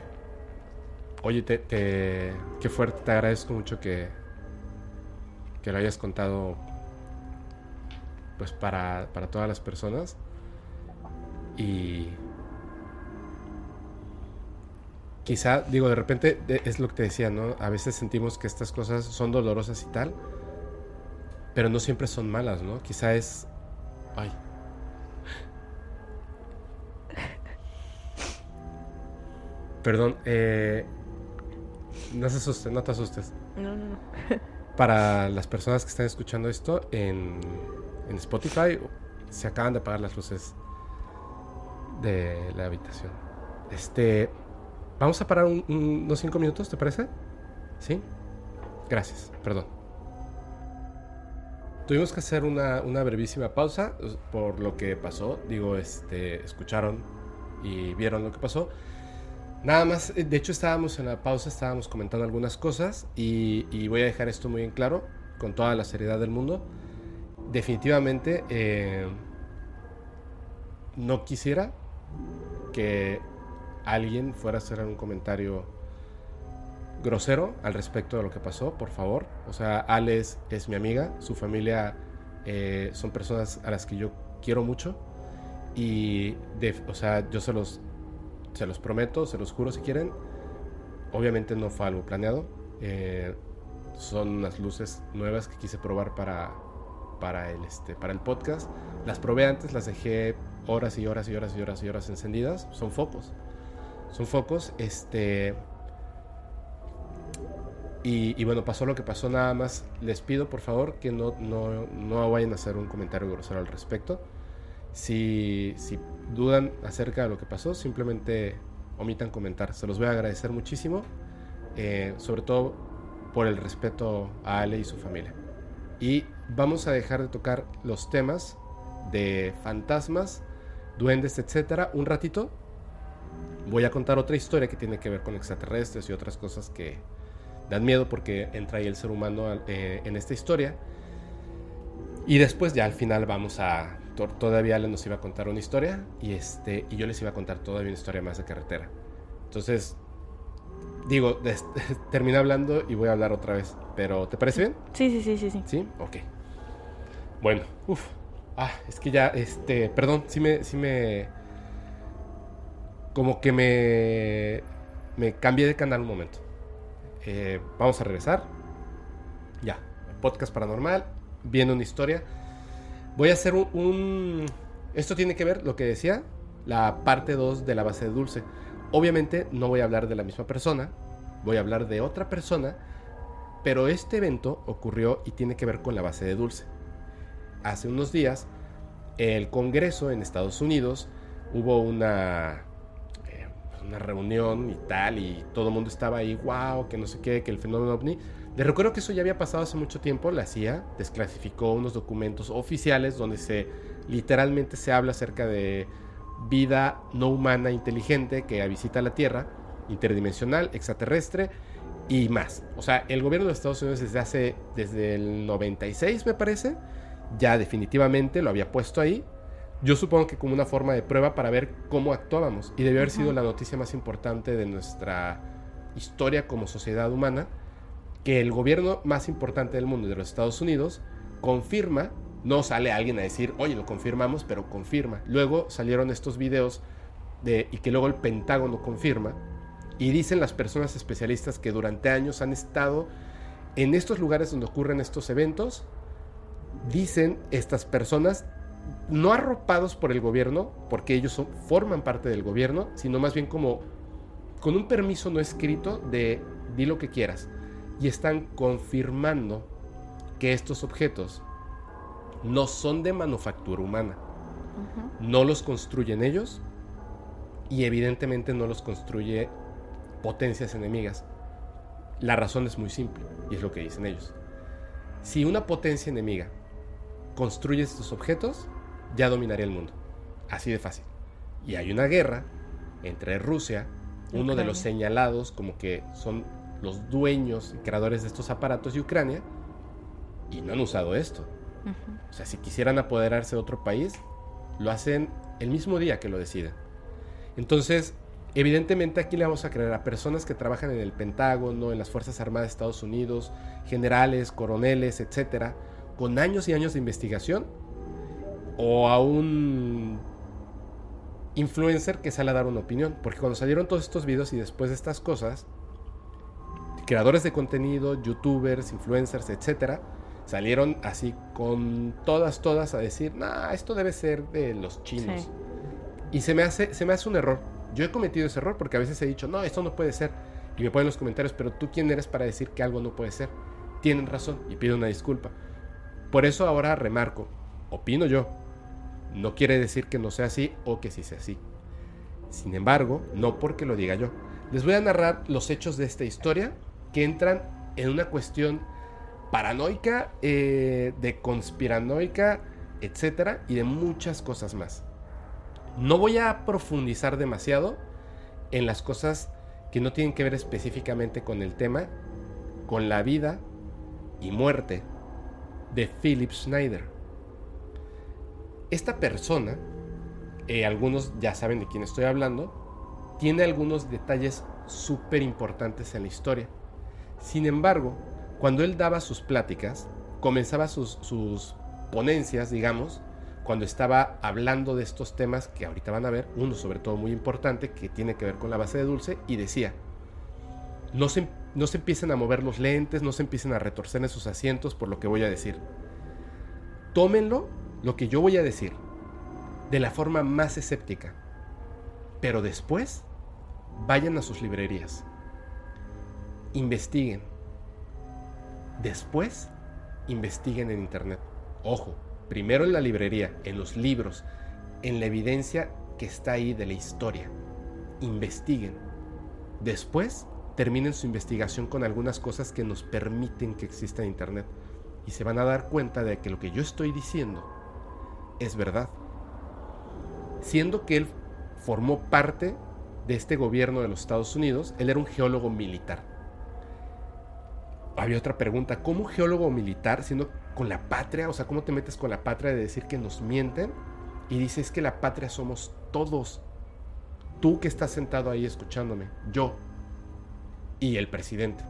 Oye, te, te, qué fuerte, te agradezco mucho que, que lo hayas contado pues para, todas las personas. Y quizá, digo, de repente es lo que te decía, ¿no? A veces sentimos que estas cosas son dolorosas y tal, pero no siempre son malas, ¿no? Quizá es... Ay. Perdón, eh, no se asusten, no te asustes. No, no, no. Para las personas que están escuchando esto en Spotify se acaban de apagar las luces de la habitación. Este, vamos a parar unos cinco minutos, ¿te parece? ¿Sí? Gracias, perdón. Tuvimos que hacer una, una brevísima pausa por lo que pasó. Digo, este, escucharon y vieron lo que pasó. Nada más, de hecho estábamos en la pausa, estábamos comentando algunas cosas y, voy a dejar esto muy en claro con toda la seriedad del mundo. Definitivamente eh, no quisiera que alguien fuera a hacer un comentario grosero al respecto de lo que pasó, por favor. O sea, Alex es mi amiga, su familia eh, son personas a las que yo quiero mucho y, o sea, yo se los, se los prometo, se los juro si quieren. Obviamente no fue algo planeado. Eh, son unas luces nuevas que quise probar para, para, el, este, para el podcast. Las probé antes, las dejé horas y horas y horas y horas y horas encendidas. Son focos. Son focos. Este. Y, bueno, pasó lo que pasó nada más. Les pido por favor que no, no, no vayan a hacer un comentario grosero al respecto. Si, si dudan acerca de lo que pasó, simplemente omitan comentar. Se los voy a agradecer muchísimo. Eh, sobre todo por el respeto a Ale y su familia. Y vamos a dejar de tocar los temas de fantasmas, duendes, etcétera, un ratito. Voy a contar otra historia que tiene que ver con extraterrestres y otras cosas que dan miedo porque entra ahí el ser humano eh, en esta historia. Y después ya al final vamos a todavía Ale nos iba a contar una historia y este y yo les iba a contar todavía una historia más de carretera. Entonces, digo, terminé hablando y voy a hablar otra vez, pero ¿te parece bien? Sí, sí, sí, sí, sí. ¿Sí? Ok. Bueno, uff. Ah, es que ya, este, perdón, sí me, sí me, como que me, me cambié de canal un momento. Eh, vamos a regresar. Ya, podcast paranormal, viendo una historia. Voy a hacer un, Esto tiene que ver, lo que decía, la parte 2 de la base de dulce. Obviamente no voy a hablar de la misma persona, voy a hablar de otra persona, pero este evento ocurrió y tiene que ver con la base de dulce. Hace unos días, el Congreso en Estados Unidos hubo una, eh, una reunión y tal, y todo el mundo estaba ahí, wow, que no sé qué, que el fenómeno ovni. Les recuerdo que eso ya había pasado hace mucho tiempo, la CIA desclasificó unos documentos oficiales donde se literalmente se habla acerca de vida no humana inteligente que visita la Tierra, interdimensional, extraterrestre y más. O sea, el gobierno de Estados Unidos desde hace, desde el 96 me parece, ya definitivamente lo había puesto ahí. Yo supongo que como una forma de prueba para ver cómo actuábamos. Y debió haber sido la noticia más importante de nuestra historia como sociedad humana, que el gobierno más importante del mundo, de los Estados Unidos, confirma no sale alguien a decir, oye, lo confirmamos, pero confirma. Luego salieron estos videos de, y que luego el Pentágono confirma. Y dicen las personas especialistas que durante años han estado en estos lugares donde ocurren estos eventos. Dicen estas personas, no arropados por el gobierno, porque ellos forman parte del gobierno, sino más bien como con un permiso no escrito de di lo que quieras. Y están confirmando que estos objetos no son de manufactura humana. No los construyen ellos y evidentemente no los construye potencias enemigas. La razón es muy simple y es lo que dicen ellos. Si una potencia enemiga construye estos objetos, ya dominaría el mundo. Así de fácil. Y hay una guerra entre Rusia, uno de los señalados como que son los dueños y creadores de estos aparatos, y Ucrania, y no han usado esto. O sea, si quisieran apoderarse de otro país, lo hacen el mismo día que lo deciden. Entonces, evidentemente aquí le vamos a creer a personas que trabajan en el Pentágono, en las Fuerzas Armadas de Estados Unidos, generales, coroneles, etcétera, con años y años de investigación, o a un influencer que sale a dar una opinión. Porque cuando salieron todos estos videos y después de estas cosas, creadores de contenido, youtubers, influencers, etcétera, salieron así con todas, todas a decir, nah, esto debe ser de los chinos. Y se me, hace, se me hace un error. Yo he cometido ese error porque a veces he dicho, no, esto no puede ser. Y me ponen los comentarios, pero tú quién eres para decir que algo no puede ser. Tienen razón y pido una disculpa. Por eso ahora remarco, opino yo. No quiere decir que no sea así o que sí sea así. Sin embargo, no porque lo diga yo. Les voy a narrar los hechos de esta historia que entran en una cuestión paranoica, eh, de conspiranoica, etcétera, y de muchas cosas más. No voy a profundizar demasiado en las cosas que no tienen que ver específicamente con el tema, con la vida y muerte de Philip Schneider. Esta persona, eh, algunos ya saben de quién estoy hablando, tiene algunos detalles súper importantes en la historia. Sin embargo, cuando él daba sus pláticas, comenzaba sus, sus ponencias, digamos, cuando estaba hablando de estos temas que ahorita van a ver, uno sobre todo muy importante que tiene que ver con la base de dulce, y decía, no se, no se empiecen a mover los lentes, no se empiecen a retorcer en sus asientos por lo que voy a decir. Tómenlo, lo que yo voy a decir, de la forma más escéptica, pero después vayan a sus librerías, investiguen, después investiguen en Internet. Ojo, primero en la librería, en los libros, en la evidencia que está ahí de la historia. Investiguen. Después terminen su investigación con algunas cosas que nos permiten que exista Internet. Y se van a dar cuenta de que lo que yo estoy diciendo es verdad. Siendo que él formó parte de este gobierno de los Estados Unidos, él era un geólogo militar. Había otra pregunta, ¿cómo un geólogo militar, siendo con la patria, o sea, ¿cómo te metes con la patria de decir que nos mienten? Y dices que la patria somos todos. Tú que estás sentado ahí escuchándome, yo y el presidente.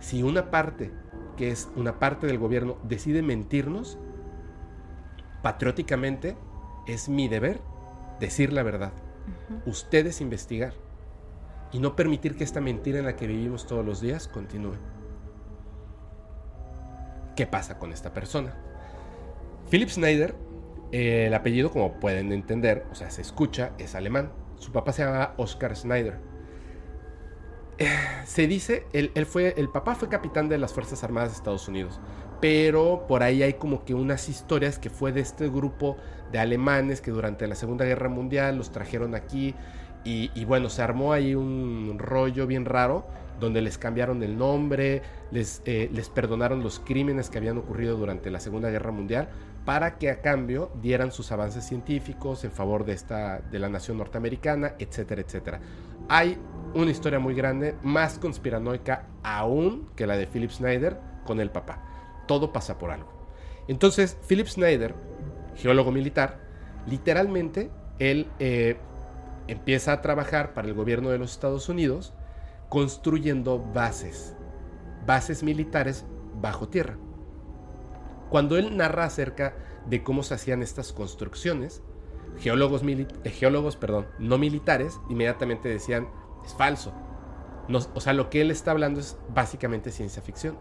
Si una parte, que es una parte del gobierno, decide mentirnos, patrióticamente es mi deber decir la verdad. Ustedes investigar y no permitir que esta mentira en la que vivimos todos los días continúe. ¿Qué pasa con esta persona? Philip Schneider, eh, el apellido, como pueden entender, o sea, se escucha, es alemán. Su papá se llama Oscar Schneider. Eh, se dice, él, fue, el papá fue capitán de las Fuerzas Armadas de Estados Unidos, pero por ahí hay como que unas historias que fue de este grupo de alemanes que durante la Segunda Guerra Mundial los trajeron aquí y, y bueno, se armó ahí un rollo bien raro donde les cambiaron el nombre, les, eh, les perdonaron los crímenes que habían ocurrido durante la Segunda Guerra Mundial, para que a cambio dieran sus avances científicos en favor de, esta, de la nación norteamericana, etcétera, etcétera. Hay una historia muy grande, más conspiranoica aún que la de Philip Schneider con el papá. Todo pasa por algo. Entonces, Philip Schneider, geólogo militar, literalmente él eh, empieza a trabajar para el gobierno de los Estados Unidos construyendo bases, bases militares bajo tierra. Cuando él narra acerca de cómo se hacían estas construcciones, geólogos, eh, geólogos perdón, no militares inmediatamente decían, es falso. o sea, lo que él está hablando es básicamente ciencia ficción.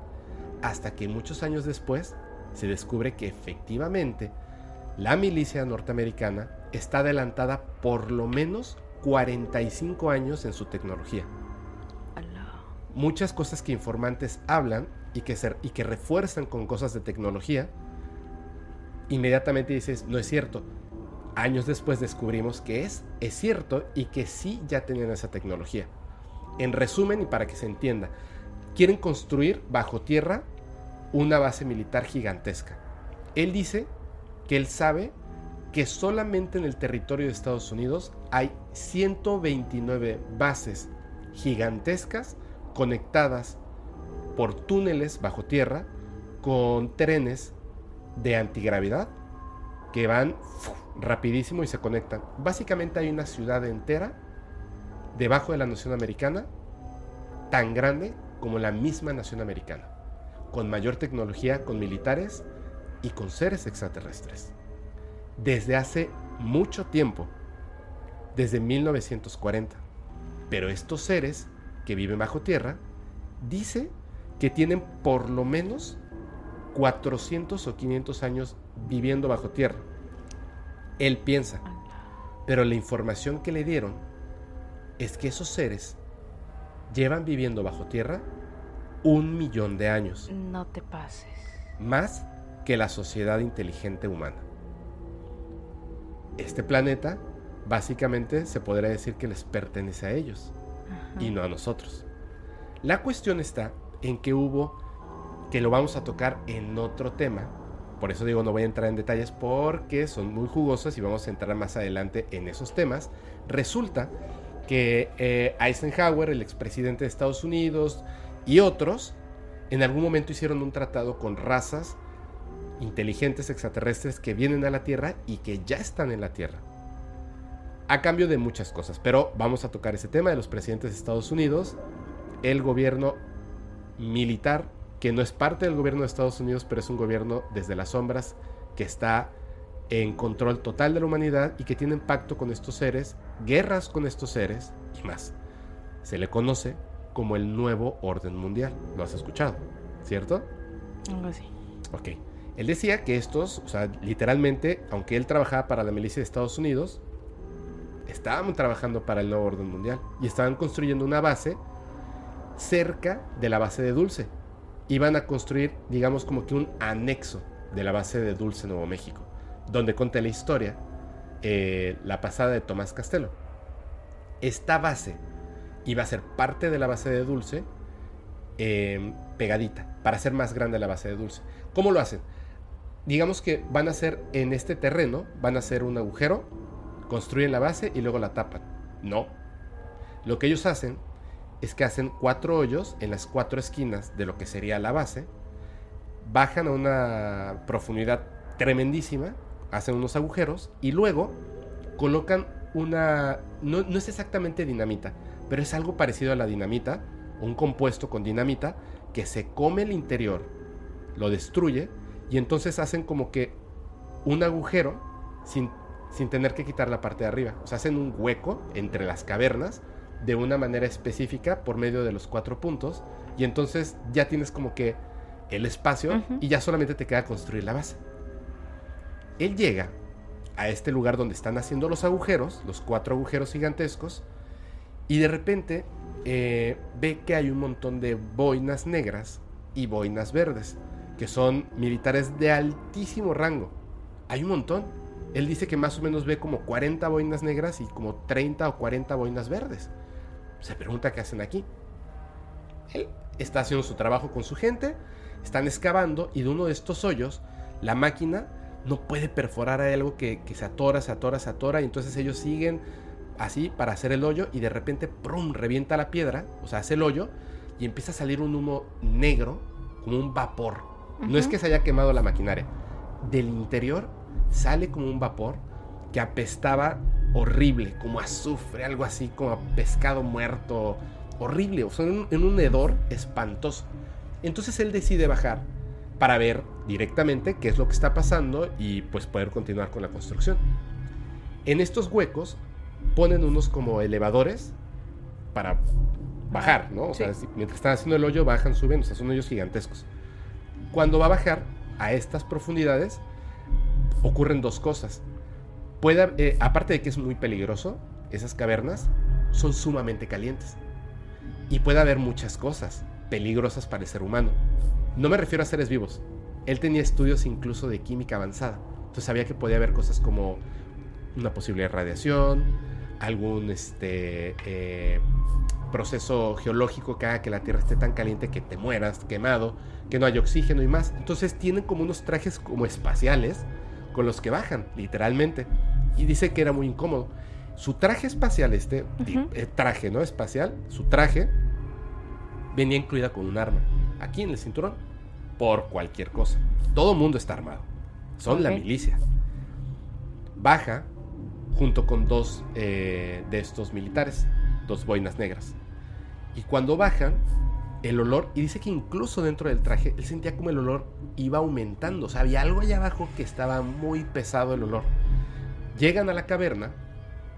Hasta que muchos años después se descubre que efectivamente la milicia norteamericana está adelantada por lo menos 45 años en su tecnología muchas cosas que informantes hablan y que, refuerzan con cosas de tecnología, inmediatamente dices, no es cierto. Años después descubrimos que es cierto y que sí ya tenían esa tecnología. En resumen y para que se entienda, quieren construir bajo tierra una base militar gigantesca. Él dice que él sabe que solamente en el territorio de Estados Unidos hay 129 bases gigantescas conectadas por túneles bajo tierra con trenes de antigravedad que van rapidísimo y se conectan. Básicamente hay una ciudad entera debajo de la nación americana tan grande como la misma nación americana, con mayor tecnología, con militares y con seres extraterrestres. Desde hace mucho tiempo, desde 1940. Pero estos seres que viven bajo tierra, dice que tienen por lo menos 400 o 500 años viviendo bajo tierra. Él piensa, pero la información que le dieron es que esos seres llevan viviendo bajo tierra un millón de años. No te pases. Más que la sociedad inteligente humana. Este planeta básicamente se podría decir que les pertenece a ellos y no a nosotros. La cuestión está en que hubo, que lo vamos a tocar en otro tema, por eso digo no voy a entrar en detalles porque son muy jugosos y vamos a entrar más adelante en esos temas. Resulta que eh, Eisenhower, el expresidente de Estados Unidos y otros, en algún momento hicieron un tratado con razas inteligentes extraterrestres que vienen a la Tierra y que ya están en la Tierra. A cambio de muchas cosas, pero vamos a tocar ese tema de los presidentes de Estados Unidos, el gobierno militar, que no es parte del gobierno de Estados Unidos, pero es un gobierno desde las sombras que está en control total de la humanidad y que tiene pacto con estos seres, guerras con estos seres y más. Se le conoce como el nuevo orden mundial. ¿Lo has escuchado? ¿Cierto? Algo así. Ok. Él decía que estos, o sea, literalmente, aunque él trabajaba para la milicia de Estados Unidos, estaban trabajando para el nuevo orden mundial y estaban construyendo una base cerca de la base de Dulce. Iban a construir, digamos, como que un anexo de la base de Dulce Nuevo México, donde conté la historia, eh, la pasada de Tomás Castelo. Esta base iba a ser parte de la base de Dulce, em, pegadita, para hacer más grande la base de Dulce. ¿Cómo lo hacen? Digamos que van a hacer en este terreno, van a hacer un agujero, construyen la base y luego la tapan. No. Lo que ellos hacen es que hacen cuatro hoyos en las cuatro esquinas de lo que sería la base, bajan a una profundidad tremendísima, hacen unos agujeros y luego colocan una... No, es exactamente dinamita, pero es algo parecido a la dinamita, un compuesto con dinamita que se come el interior, lo destruye y entonces hacen como que un agujero sin, sin tener que quitar la parte de arriba. O sea, hacen un hueco entre las cavernas de una manera específica por medio de los cuatro puntos y entonces ya tienes como que el espacio y ya solamente te queda construir la base. Él llega a este lugar donde están haciendo los agujeros, los cuatro agujeros gigantescos, y de repente eh, ve que hay un montón de boinas negras y boinas verdes, que son militares de altísimo rango. Hay un montón. Él dice que más o menos ve como 40 boinas negras y como 30 o 40 boinas verdes. Se pregunta qué hacen aquí. Él está haciendo su trabajo con su gente, están excavando y de uno de estos hoyos la máquina no puede perforar algo que, se atora, se atora, se atora y entonces ellos siguen así para hacer el hoyo y de repente ¡prum! revienta la piedra, o sea, hace el hoyo y empieza a salir un humo negro como un vapor. No es que se haya quemado la maquinaria, del interior sale como un vapor que apestaba horrible, como azufre, algo así, como a pescado muerto, horrible, o sea, en un, hedor espantoso. Entonces él decide bajar para ver directamente qué es lo que está pasando y pues poder continuar con la construcción. En estos huecos ponen unos como elevadores para bajar, ¿no? O sea, mientras están haciendo el hoyo, bajan, suben, o sea, son hoyos gigantescos. Cuando va a bajar a estas profundidades, ocurren dos cosas. Puede, eh, aparte de que es muy peligroso, esas cavernas son sumamente calientes. Y puede haber muchas cosas peligrosas para el ser humano. No me refiero a seres vivos. Él tenía estudios incluso de química avanzada. Entonces sabía que podía haber cosas como una posible radiación, algún este, eh, proceso geológico que haga que la Tierra esté tan caliente que te mueras quemado, que no hay oxígeno y más. Entonces tienen como unos trajes como espaciales con los que bajan, literalmente. Y dice que era muy incómodo. Su traje espacial, este eh, traje, ¿no? Espacial, su traje venía incluida con un arma. Aquí en el cinturón, por cualquier cosa. Todo mundo está armado. Son la milicia. Baja junto con dos eh, de estos militares, dos boinas negras. Y cuando bajan, el olor, y dice que incluso dentro del traje, él sentía como el olor iba aumentando. O sea, había algo allá abajo que estaba muy pesado el olor. Llegan a la caverna,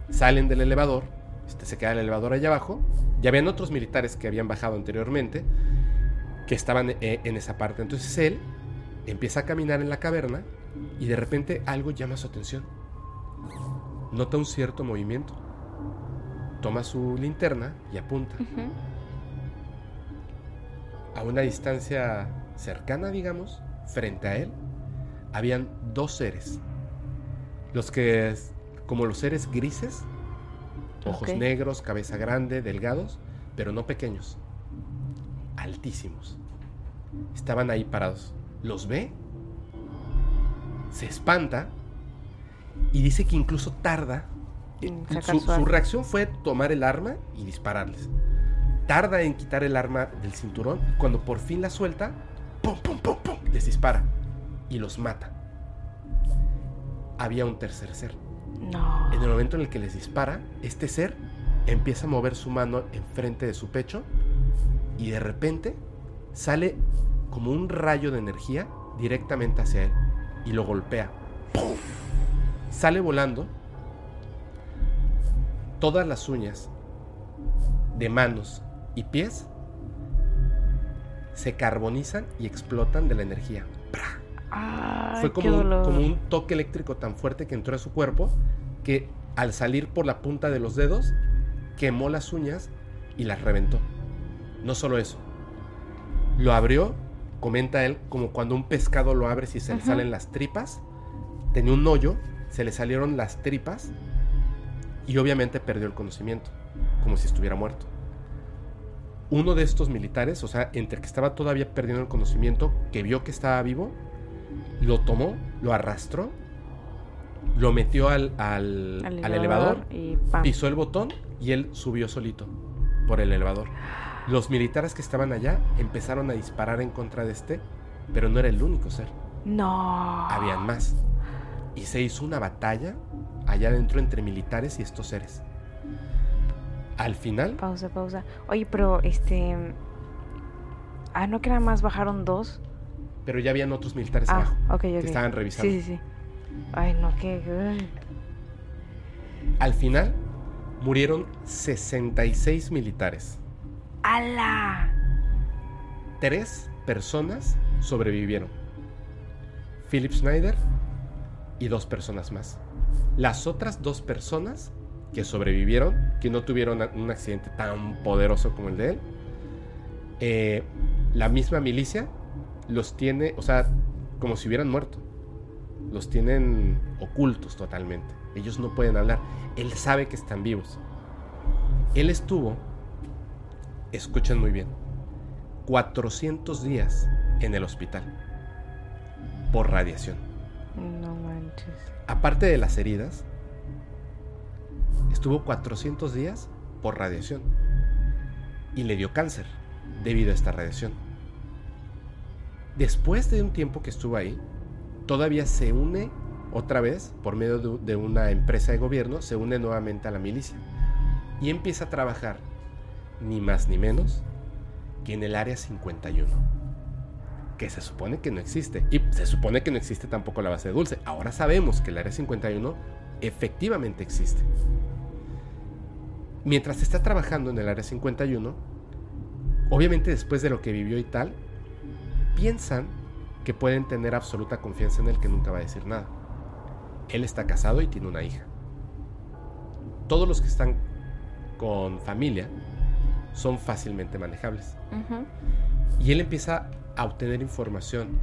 salen del elevador, este, se queda el elevador allá abajo. Ya habían otros militares que habían bajado anteriormente, que estaban eh, en esa parte. Entonces él empieza a caminar en la caverna y de repente algo llama su atención. Nota un cierto movimiento. Toma su linterna y apunta a una distancia cercana, digamos, frente a él, habían dos seres. Los que, como los seres grises, ojos negros, cabeza grande, delgados, pero no pequeños, altísimos. Estaban ahí parados. Los ve, se espanta y dice que incluso tarda. Su, su reacción fue tomar el arma y dispararles tarda en quitar el arma del cinturón. Cuando por fin la suelta, ¡pum, pum, pum, pum! Les dispara. y los mata. Había un tercer ser. No. En el momento en el que les dispara, este ser empieza a mover su mano enfrente de su pecho y de repente sale como un rayo de energía directamente hacia él y lo golpea. ¡Pum! Sale volando. Todas las uñas de manos y pies se carbonizan y explotan de la energía. Fue como un, como un toque eléctrico tan fuerte que entró a su cuerpo que al salir por la punta de los dedos quemó las uñas y las reventó. No solo eso, lo abrió, comenta él, como cuando un pescado lo abre si se le salen las tripas. Tenía un hoyo, se le salieron las tripas y obviamente perdió el conocimiento, como si estuviera muerto. Uno de estos militares, o sea, entre que estaba todavía perdiendo el conocimiento, que vio que estaba vivo, lo tomó, lo arrastró, lo metió al, al- al elevador, y pisó el botón y él subió solito por el elevador. Los militares que estaban allá empezaron a disparar en contra de este, pero no era el único ser, No. habían más. Y se hizo una batalla allá adentro entre militares y estos seres. Al final, Pausa, pausa. Oye, pero este. Ah, no que nada más bajaron dos. pero ya habían otros militares Ah, abajo ok, ok. que estaban revisando. Sí, sí, sí. Ay, no, uy. Al final, murieron 66 militares. ¡Hala! Tres personas sobrevivieron. Philip Schneider y dos personas más. Las otras dos personas que sobrevivieron, que no tuvieron un accidente tan poderoso como el de él, eh, la misma milicia los tiene, o sea, como si hubieran muerto. Los tienen ocultos totalmente. Ellos no pueden hablar. Él sabe que están vivos. Él estuvo, escuchen muy bien, 400 días en el hospital por radiación. No manches. Aparte de las heridas, estuvo 400 días por radiación y le dio cáncer debido a esta radiación. Después de un tiempo que estuvo ahí, todavía se une otra vez por medio de, una empresa de gobierno, se une nuevamente a la milicia y empieza a trabajar ni más ni menos que en el área 51 que se supone que no existe. Y se supone que no existe tampoco la base de dulce. Ahora sabemos que el área 51 efectivamente existe. Mientras está trabajando en el área 51, obviamente después de lo que vivió y tal, piensan que pueden tener absoluta confianza en él que nunca va a decir nada. Él está casado y tiene una hija. Todos los que están con familia son fácilmente manejables. Y él empieza a obtener información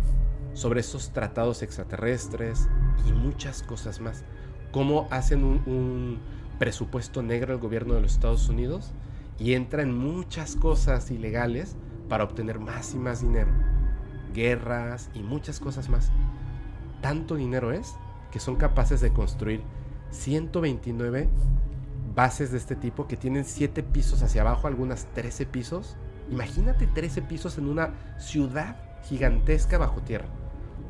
sobre esos tratados extraterrestres y muchas cosas más. Cómo hacen un, un presupuesto negro el gobierno de los Estados Unidos y entra en muchas cosas ilegales para obtener más y más dinero. Guerras y muchas cosas más. Tanto dinero es que son capaces de construir 129 bases de este tipo que tienen 7 pisos hacia abajo, algunas 13 pisos. Imagínate 13 pisos en una ciudad gigantesca bajo tierra,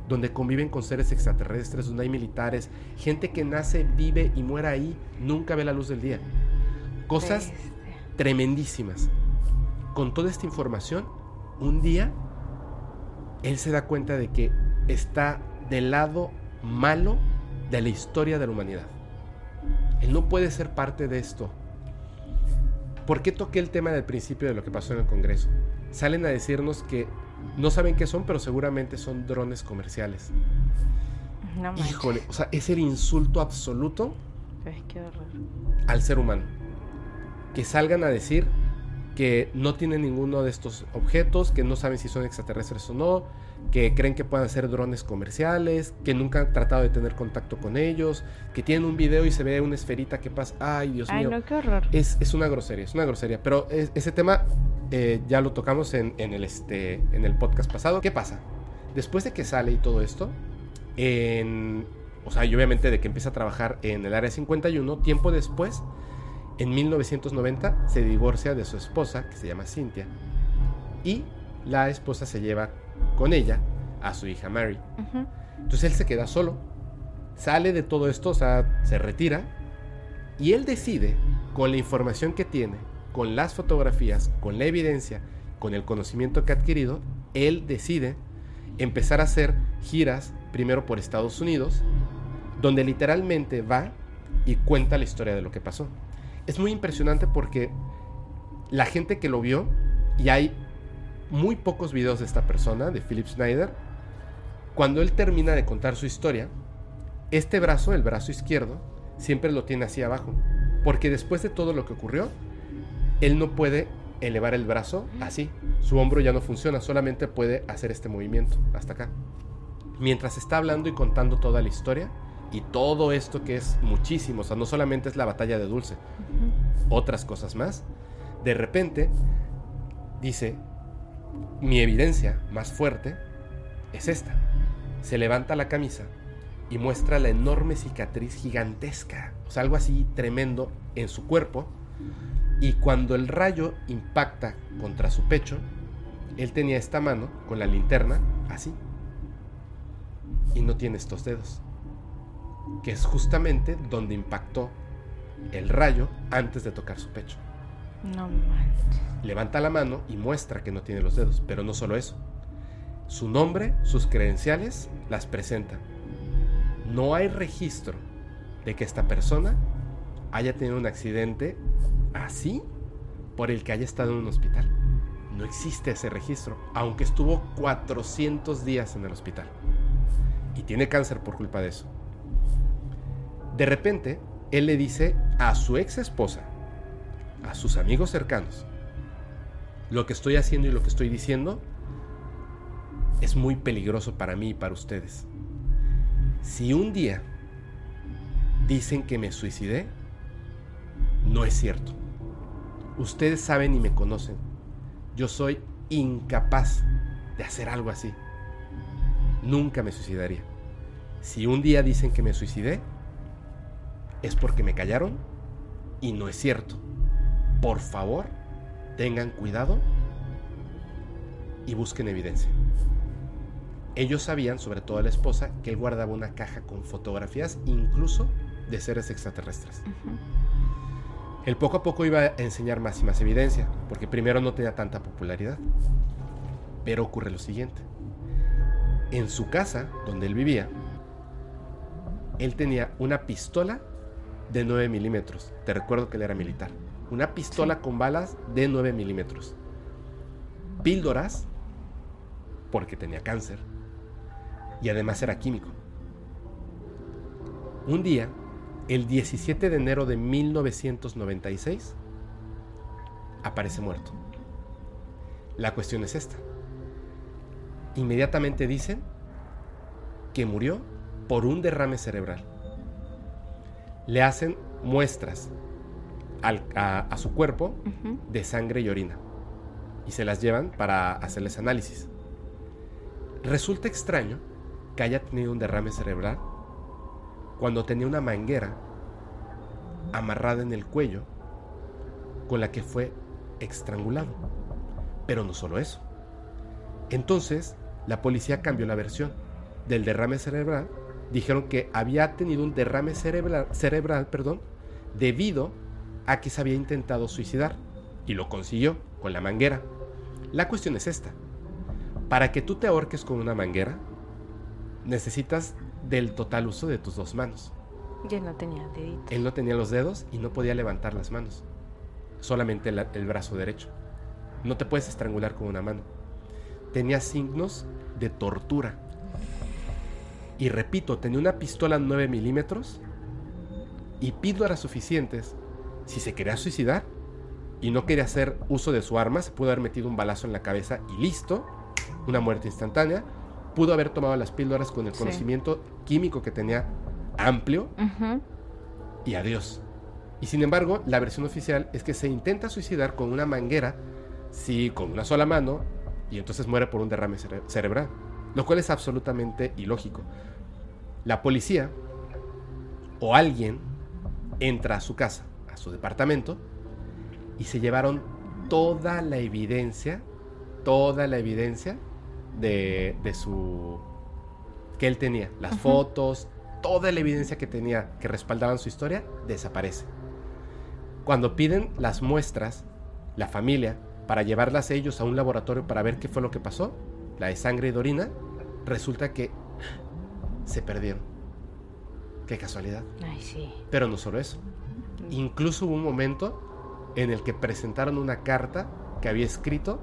donde conviven con seres extraterrestres, donde hay militares, gente que nace, vive y muere ahí, nunca ve la luz del día. Cosas tremendísimas. Con toda esta información, un día él se da cuenta de que está del lado malo de la historia de la humanidad. Él no puede ser parte de esto. ¿Por qué toqué el tema del principio de lo que pasó en el Congreso? Salen a decirnos que no saben qué son, pero seguramente son drones comerciales. No. Híjole, o sea, es el insulto absoluto Ay, qué horror. al ser humano. Que salgan a decir que no tienen ninguno de estos objetos, que no saben si son extraterrestres o no, que creen que puedan ser drones comerciales, que nunca han tratado de tener contacto con ellos, que tienen un video y se ve una esferita que pasa. Ay, Dios Ay, mío. no, qué horror. Es, es una grosería, es una grosería. Pero es- ese tema eh, ya lo tocamos en, en el, este, en el podcast pasado. ¿Qué pasa? Después de que sale y todo esto, en, o sea, y obviamente de que empieza a trabajar en el área 51, tiempo después, en 1990, se divorcia de su esposa, que se llama Cynthia, y la esposa se lleva con ella a su hija Mary. Ujú. Entonces él se queda solo, sale de todo esto, o sea, se retira y él decide, con la información que tiene, con las fotografías, con la evidencia, con el conocimiento que ha adquirido, él decide empezar a hacer giras primero por Estados Unidos, donde literalmente va y cuenta la historia de lo que pasó. Es muy impresionante porque la gente que lo vio, y hay muy pocos videos de esta persona, de Philip Schneider, cuando él termina de contar su historia, este brazo, el brazo izquierdo, siempre lo tiene así abajo, porque después de todo lo que ocurrió, él no puede elevar el brazo así. Su hombro ya no funciona, solamente puede hacer este movimiento hasta acá. Mientras está hablando y contando toda la historia y todo esto que es muchísimo, o sea, no solamente es la batalla de Dulce, otras cosas más, de repente dice, mi evidencia más fuerte es esta. Se levanta la camisa y muestra la enorme cicatriz gigantesca, o sea, algo así tremendo en su cuerpo y cuando el rayo impacta contra su pecho, él tenía esta mano con la linterna así. Y no tiene estos dedos. Que es justamente donde impactó el rayo antes de tocar su pecho. No manches. Levanta la mano y muestra que no tiene los dedos, pero no solo eso. Su nombre, sus credenciales las presenta. No hay registro de que esta persona haya tenido un accidente así por el que haya estado en un hospital. No existe ese registro, aunque estuvo 400 días en el hospital. Y tiene cáncer por culpa de eso. De repente, él le dice a su ex esposa, a sus amigos cercanos, lo que estoy haciendo y lo que estoy diciendo es muy peligroso para mí y para ustedes. Si un día dicen que me suicidé, no es cierto. Ustedes saben y me conocen. Yo soy incapaz de hacer algo así. Nunca me suicidaría. Si un día dicen que me suicidé, es porque me callaron y no es cierto. Por favor, tengan cuidado y busquen evidencia. Ellos sabían, sobre todo la esposa, que él guardaba una caja con fotografías incluso de seres extraterrestres. Él poco a poco iba a enseñar más y más evidencia, porque primero no tenía tanta popularidad. Pero ocurre lo siguiente. En su casa, donde él vivía, él tenía una pistola de 9 milímetros. Te recuerdo que él era militar. Una pistola con balas de 9 milímetros. Píldoras, porque tenía cáncer. Y además era químico. Un día, el 17 de enero de 1996, aparece muerto. La cuestión es esta. Inmediatamente dicen que murió por un derrame cerebral. Le hacen muestras a, su cuerpo de sangre y orina y se las llevan para hacerles análisis. Resulta extraño que haya tenido un derrame cerebral cuando tenía una manguera amarrada en el cuello con la que fue estrangulado. Pero no solo eso. Entonces, la policía cambió la versión del derrame cerebral. Dijeron que había tenido un derrame cerebral, cerebral perdón, debido a que se había intentado suicidar. Y lo consiguió con la manguera. La cuestión es esta. Para que tú te ahorques con una manguera, necesitas del total uso de tus dos manos. Y él no tenía deditos. Él no tenía los dedos y no podía levantar las manos. Solamente el, el brazo derecho. No te puedes estrangular con una mano. Tenía signos de tortura. Y repito, tenía una pistola 9 milímetros y píldoras suficientes. Si se quería suicidar y no quería hacer uso de su arma, se pudo haber metido un balazo en la cabeza y listo, una muerte instantánea pudo haber tomado las píldoras con el conocimiento químico que tenía amplio y adiós. Y sin embargo, la versión oficial es que se intenta suicidar con una manguera, sí, con una sola mano, y entonces muere por un derrame cerebral, lo cual es absolutamente ilógico. La policía o alguien entra a su casa, su departamento, y se llevaron toda la evidencia, toda la evidencia de, su que él tenía, las fotos, toda la evidencia que tenía que respaldaban su historia, desaparece. Cuando piden las muestras, la familia, para llevarlas ellos a un laboratorio para ver qué fue lo que pasó, la de sangre y de orina, resulta que se perdieron. Qué casualidad. Ay, sí. Pero no solo eso. Incluso hubo un momento en el que presentaron una carta que había escrito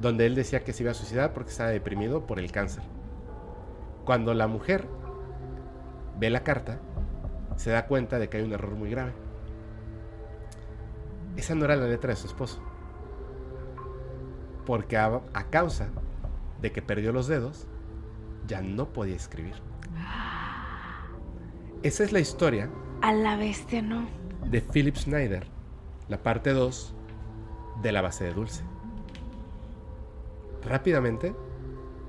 donde él decía que se iba a suicidar porque estaba deprimido por el cáncer. Cuando la mujer ve la carta, se da cuenta de que hay un error muy grave. Esa no era la letra de su esposo. Porque a, causa de que perdió los dedos, ya no podía escribir. Esa es la historia. A la bestia, no. De Philip Schneider, la parte 2 de la base de dulce. Rápidamente,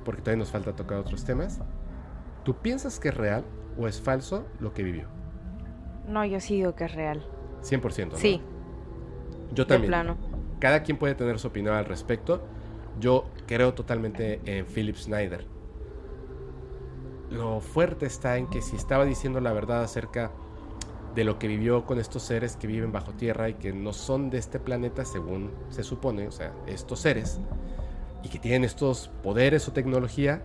porque todavía nos falta tocar otros temas, ¿tú piensas que es real o es falso lo que vivió? No, yo sí digo que es real. 100%. ¿no? Sí. Yo también. Cada quien puede tener su opinión al respecto. Yo creo totalmente en Philip Schneider. Lo fuerte está en que si estaba diciendo la verdad acerca de lo que vivió con estos seres que viven bajo tierra y que no son de este planeta según se supone, o sea, estos seres, y que tienen estos poderes o tecnología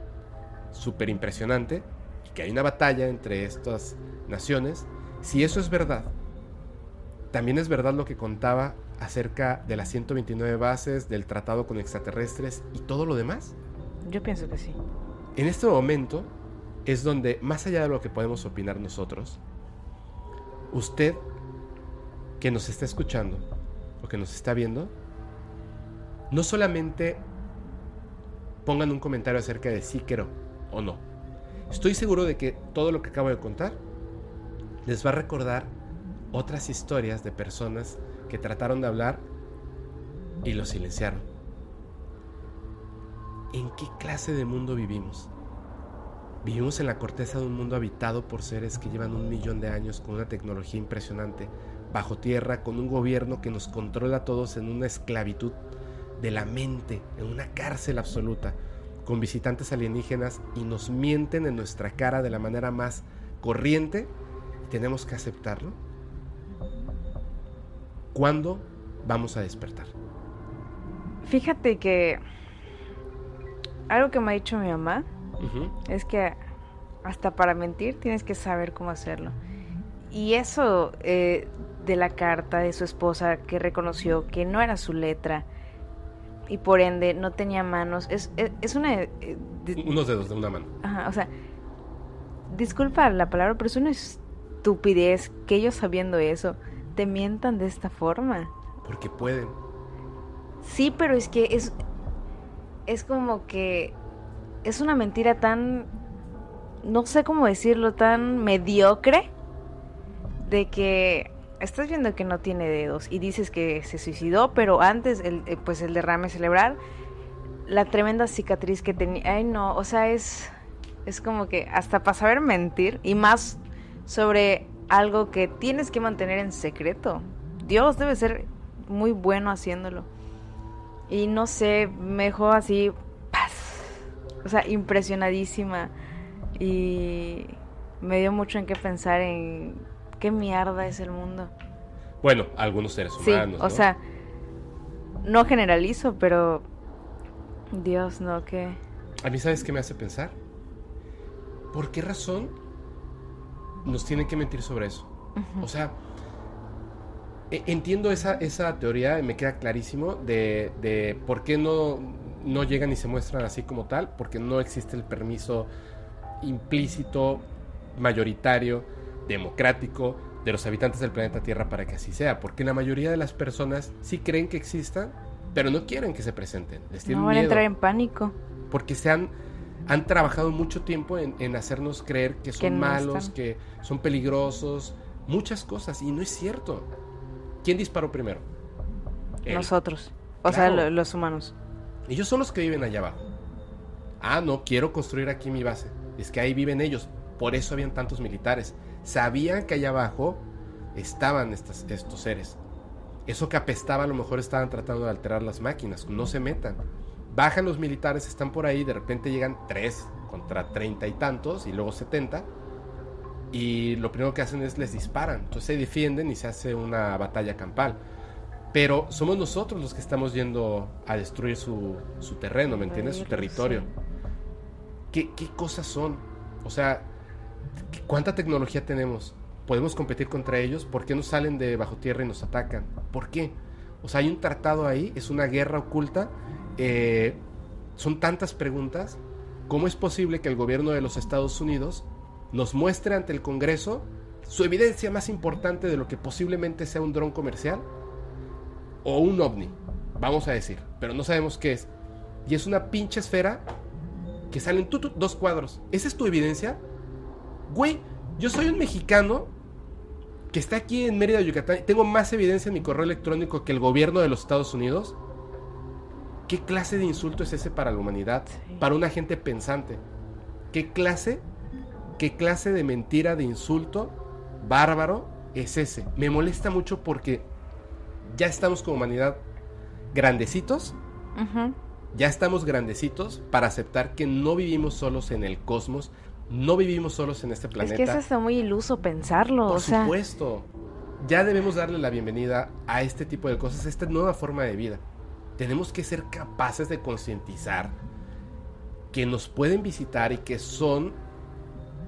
súper impresionante, y que hay una batalla entre estas naciones, si eso es verdad, también es verdad lo que contaba acerca de las 129 bases, del tratado con extraterrestres y todo lo demás? Yo pienso que sí. En este momento es donde, más allá de lo que podemos opinar nosotros, usted que nos está escuchando o que nos está viendo, no solamente pongan un comentario acerca de sí quiero o no. Estoy seguro de que todo lo que acabo de contar les va a recordar otras historias de personas que trataron de hablar y lo silenciaron. ¿En qué clase de mundo vivimos? Vivimos en la corteza de un mundo habitado por seres que llevan un millón de años con una tecnología impresionante, bajo tierra, con un gobierno que nos controla a todos en una esclavitud de la mente, en una cárcel absoluta, con visitantes alienígenas y nos mienten en nuestra cara de la manera más corriente, tenemos que aceptarlo. ¿Cuándo vamos a despertar? Fíjate que algo que me ha dicho mi mamá es que hasta para mentir tienes que saber cómo hacerlo. Y eso eh, de la carta de su esposa que reconoció que no era su letra y por ende no tenía manos, es, es, una... Eh, Unos dedos de una mano. Ajá, o sea, disculpa la palabra, pero es una estupidez que ellos sabiendo eso te mientan de esta forma. Porque pueden. Sí, pero es que es, es como que es una mentira tan, no sé cómo decirlo, tan mediocre de que estás viendo que no tiene dedos y dices que se suicidó, pero antes, el, eh, pues el derrame cerebral, la tremenda cicatriz que tenía, ay no, o sea, es, es como que hasta para saber mentir y más sobre algo que tienes que mantener en secreto. Dios debe ser muy bueno haciéndolo. Y no sé, mejor así. O sea, impresionadísima. Y me dio mucho en qué pensar en qué mierda es el mundo. Bueno, algunos seres humanos. Sí, o sea, no generalizo, pero Dios, no, que... A mí, ¿sabes qué me hace pensar? ¿Por qué razón nos tienen que mentir sobre eso. O sea, entiendo esa, esa teoría, me queda clarísimo, de, de por qué no, no llegan y se muestran así como tal, porque no existe el permiso implícito, mayoritario, democrático de los habitantes del planeta Tierra para que así sea, porque la mayoría de las personas sí creen que existan, pero no quieren que se presenten. no van a entrar en pánico. Porque se han han trabajado mucho tiempo en, hacernos creer que son malos, que son peligrosos, muchas cosas, y no es cierto. ¿Quién disparó primero? Nosotros, o sea, los humanos. Ellos son los que viven allá abajo. Ah, no, quiero construir aquí mi base. Es que ahí viven ellos. Por eso habían tantos militares. Sabían que allá abajo estaban estos seres. Eso que apestaba a lo mejor estaban tratando de alterar las máquinas. No se metan. Bajan los militares, están por ahí, de repente llegan tres, contra treinta y tantos y luego setenta. Y lo primero que hacen es les disparan. Entonces se defienden y se hace una batalla campal. Pero somos nosotros los que estamos yendo a destruir su, terreno, ¿me entiendes? Su territorio. ¿Qué, ¿Qué cosas son? O sea, ¿cuánta tecnología tenemos? ¿Podemos competir contra ellos? ¿Por qué no salen de bajo tierra y nos atacan? ¿Por qué? O sea, hay un tratado ahí, es una guerra oculta. Eh, son tantas preguntas. ¿Cómo es posible que el gobierno de los Estados Unidos nos muestre ante el Congreso su evidencia más importante de lo que posiblemente sea un dron comercial o un ovni? Vamos a decir, pero no sabemos qué es. Y es una pinche esfera que salen dos cuadros. ¿Esa es tu evidencia? Güey, yo soy un mexicano que está aquí en Mérida, Yucatán, tengo más evidencia en mi correo electrónico que el gobierno de los Estados Unidos. ¿Qué clase de insulto es ese para la humanidad? Para una gente pensante. ¿Qué clase? ¿Qué clase de mentira, de insulto bárbaro es ese? Me molesta mucho porque ya estamos como humanidad grandecitos. Ya estamos grandecitos para aceptar que no vivimos solos en el cosmos, no vivimos solos en este planeta. Es que eso está muy iluso pensarlo. Por supuesto. Ya debemos darle la bienvenida a este tipo de cosas, a esta nueva forma de vida. Tenemos que ser capaces de concientizar que nos pueden visitar y que son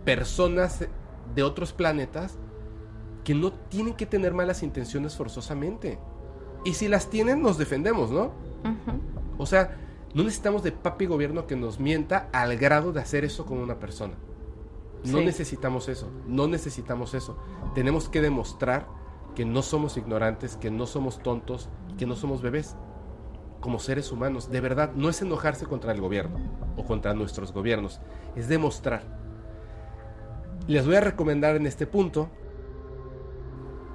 personas de otros planetas que no tienen que tener malas intenciones forzosamente. Y si las tienen, nos defendemos, ¿no? O sea, no necesitamos de papi gobierno que nos mienta al grado de hacer eso con una persona. No necesitamos eso, no necesitamos eso. Tenemos que demostrar que no somos ignorantes, que no somos tontos, que no somos bebés. Como seres humanos, de verdad, no es enojarse contra el gobierno o contra nuestros gobiernos, es demostrar. Les voy a recomendar en este punto,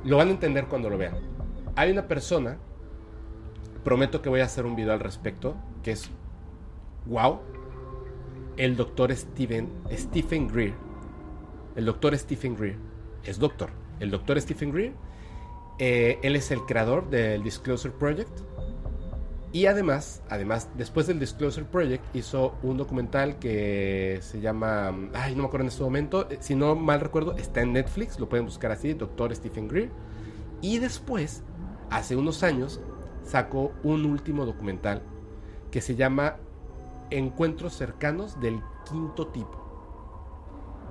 lo van a entender cuando lo vean. Hay una persona, prometo que voy a hacer un video al respecto, que es, wow, el doctor Stephen, Stephen Greer el doctor Stephen Greer. Es doctor. El doctor Stephen Greer. Eh, él es el creador del Disclosure Project. Y además, además, después del Disclosure Project, hizo un documental que se llama. Ay, no me acuerdo en este momento. Eh, si no mal recuerdo, está en Netflix. Lo pueden buscar así, Doctor Stephen Greer. Y después, hace unos años, sacó un último documental que se llama Encuentros cercanos del quinto tipo.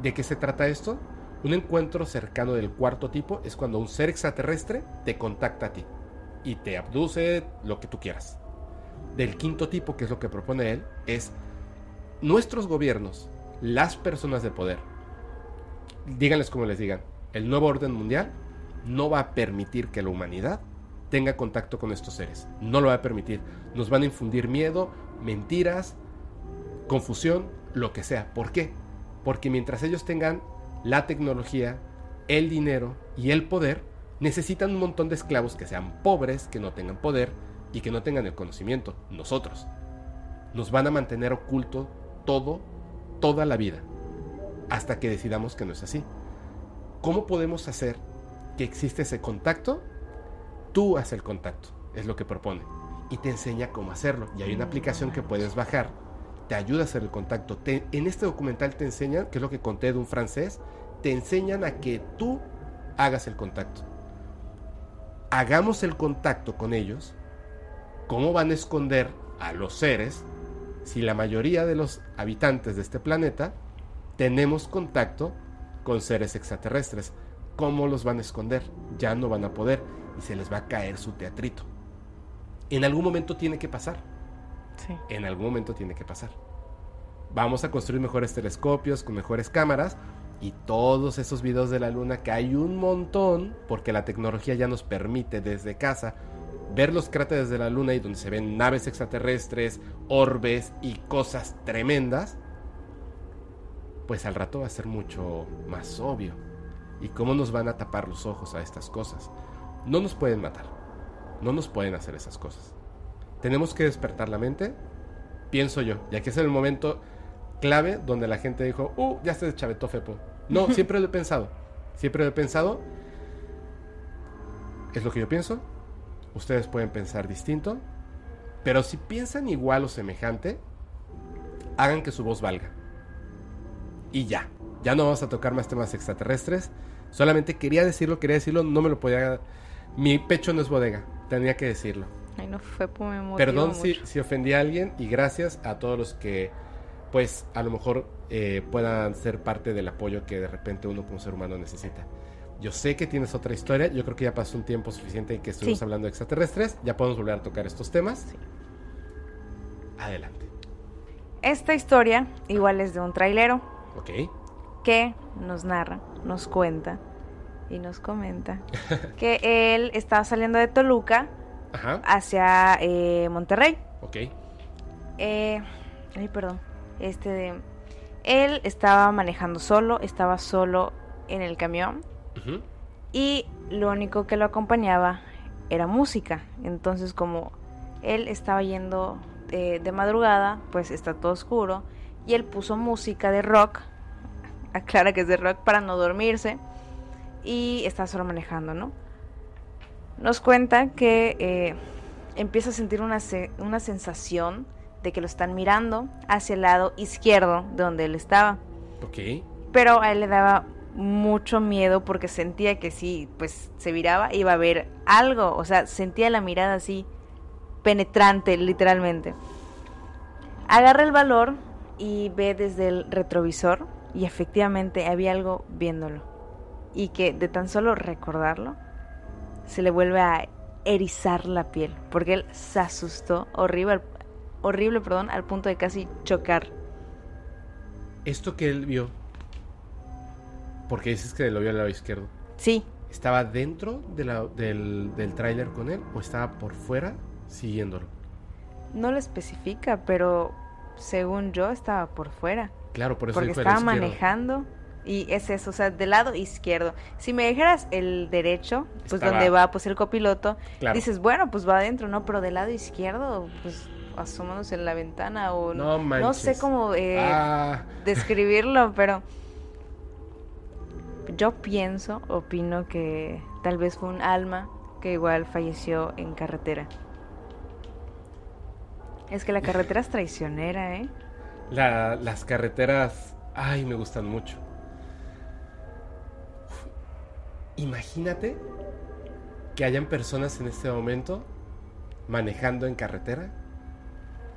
¿De qué se trata esto? Un encuentro cercano del cuarto tipo es cuando un ser extraterrestre te contacta a ti y te abduce lo que tú quieras. Del quinto tipo, que es lo que propone él, es nuestros gobiernos, las personas de poder, díganles como les digan, el nuevo orden mundial no va a permitir que la humanidad tenga contacto con estos seres. No lo va a permitir. Nos van a infundir miedo, mentiras, confusión, lo que sea. ¿Por qué? Porque mientras ellos tengan la tecnología, el dinero y el poder, necesitan un montón de esclavos que sean pobres, que no tengan poder y que no tengan el conocimiento. Nosotros. Nos van a mantener oculto todo, toda la vida, hasta que decidamos que no es así. ¿Cómo podemos hacer que existe ese contacto? Tú haces el contacto, es lo que propone. Y te enseña cómo hacerlo. Y hay una aplicación que puedes bajar te ayuda a hacer el contacto. en este documental te enseñan, que es lo que conté de un francés, te enseñan a que tú hagas el contacto. Hagamos el contacto con ellos. ¿Cómo van a esconder a los seres si la mayoría de los habitantes de este planeta tenemos contacto con seres extraterrestres? ¿Cómo los van a esconder? Ya no van a poder y se les va a caer su teatrito. En algún momento tiene que pasar. En algún momento tiene que pasar. Vamos a construir mejores telescopios con mejores cámaras y todos esos videos de la luna que hay un montón porque la tecnología ya nos permite desde casa ver los cráteres de la luna y donde se ven naves extraterrestres, orbes y cosas tremendas, pues al rato va a ser mucho más obvio. ¿Y cómo nos van a tapar los ojos a estas cosas? No nos pueden matar. No nos pueden hacer esas cosas. Tenemos que despertar la mente, pienso yo, ya que es el momento clave donde la gente dijo, uh, ya se deschavetó Fepo. No, siempre lo he pensado, siempre lo he pensado. Es lo que yo pienso. Ustedes pueden pensar distinto, pero si piensan igual o semejante, hagan que su voz valga. Y ya, ya no vamos a tocar más temas extraterrestres. Solamente quería decirlo, quería decirlo, no me lo podía... Mi pecho no es bodega, tenía que decirlo. Ay, no fue, me Perdón si, si, ofendí a alguien y gracias a todos los que, pues, a lo mejor eh, puedan ser parte del apoyo que de repente uno como ser humano necesita. Yo sé que tienes otra historia, yo creo que ya pasó un tiempo suficiente en que estuvimos hablando de extraterrestres, ya podemos volver a tocar estos temas. Sí. Adelante. Esta historia igual es de un trailero. Ok. Que nos narra, nos cuenta y nos comenta que él estaba saliendo de Toluca hacia eh, Monterrey. Ok. Eh, ay, perdón. Este él estaba manejando solo, estaba solo en el camión. Y lo único que lo acompañaba era música. Entonces, como él estaba yendo eh, de madrugada, pues está todo oscuro. Y él puso música de rock. Aclara que es de rock para no dormirse. Y está solo manejando, ¿no? Nos cuenta que eh, empieza a sentir una, una sensación de que lo están mirando hacia el lado izquierdo de donde él estaba. Ok. Pero a él le daba mucho miedo porque sentía que si pues se viraba iba a ver algo, o sea, sentía la mirada así penetrante, literalmente. Agarra el valor y ve desde el retrovisor y efectivamente había algo viéndolo. Y que de tan solo recordarlo, se le vuelve a erizar la piel, porque él se asustó horrible, horrible perdón, al punto de casi chocar. Esto que él vio, porque dices que lo vio al lado izquierdo. Sí. ¿Estaba dentro del, del tráiler con él o estaba por fuera siguiéndolo. No lo especifica, pero según yo estaba por fuera. Claro, por eso Porque estaba manejando y es eso, o sea, del lado izquierdo. Si me dijeras el derecho, pues donde va pues el copiloto, dices, bueno, pues va adentro, ¿no? Pero del lado izquierdo, pues asomándose en la ventana o no, no sé cómo eh, ah. describirlo, pero yo pienso, opino que tal vez fue un alma que igual falleció en carretera. Es que la carretera es traicionera, ¿eh? las carreteras, ay, me gustan mucho. imagínate que hayan personas en este momento manejando en carretera,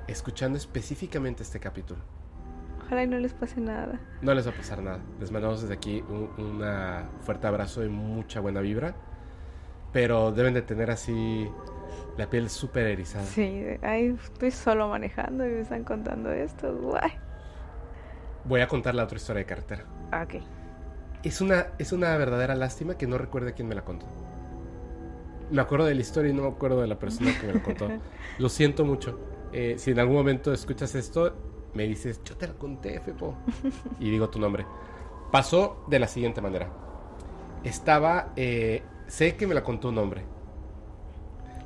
escuchando específicamente este capítulo. Ojalá y no les pase nada. No les va a pasar nada. Les mandamos desde aquí un fuerte abrazo y mucha buena vibra. Pero deben de tener así la piel súper erizada. Sí, ay, estoy solo manejando y me están contando esto. Guay. Voy a contar la otra historia de carretera. Ah, ok. Es una, es una verdadera lástima que no recuerde quién me la contó. Me acuerdo de la historia y no me acuerdo de la persona que me la contó. Lo siento mucho. Eh, si en algún momento escuchas esto, me dices, yo te la conté, Fepo. y digo tu nombre. Pasó de la siguiente manera. Estaba, eh, sé que me la contó un hombre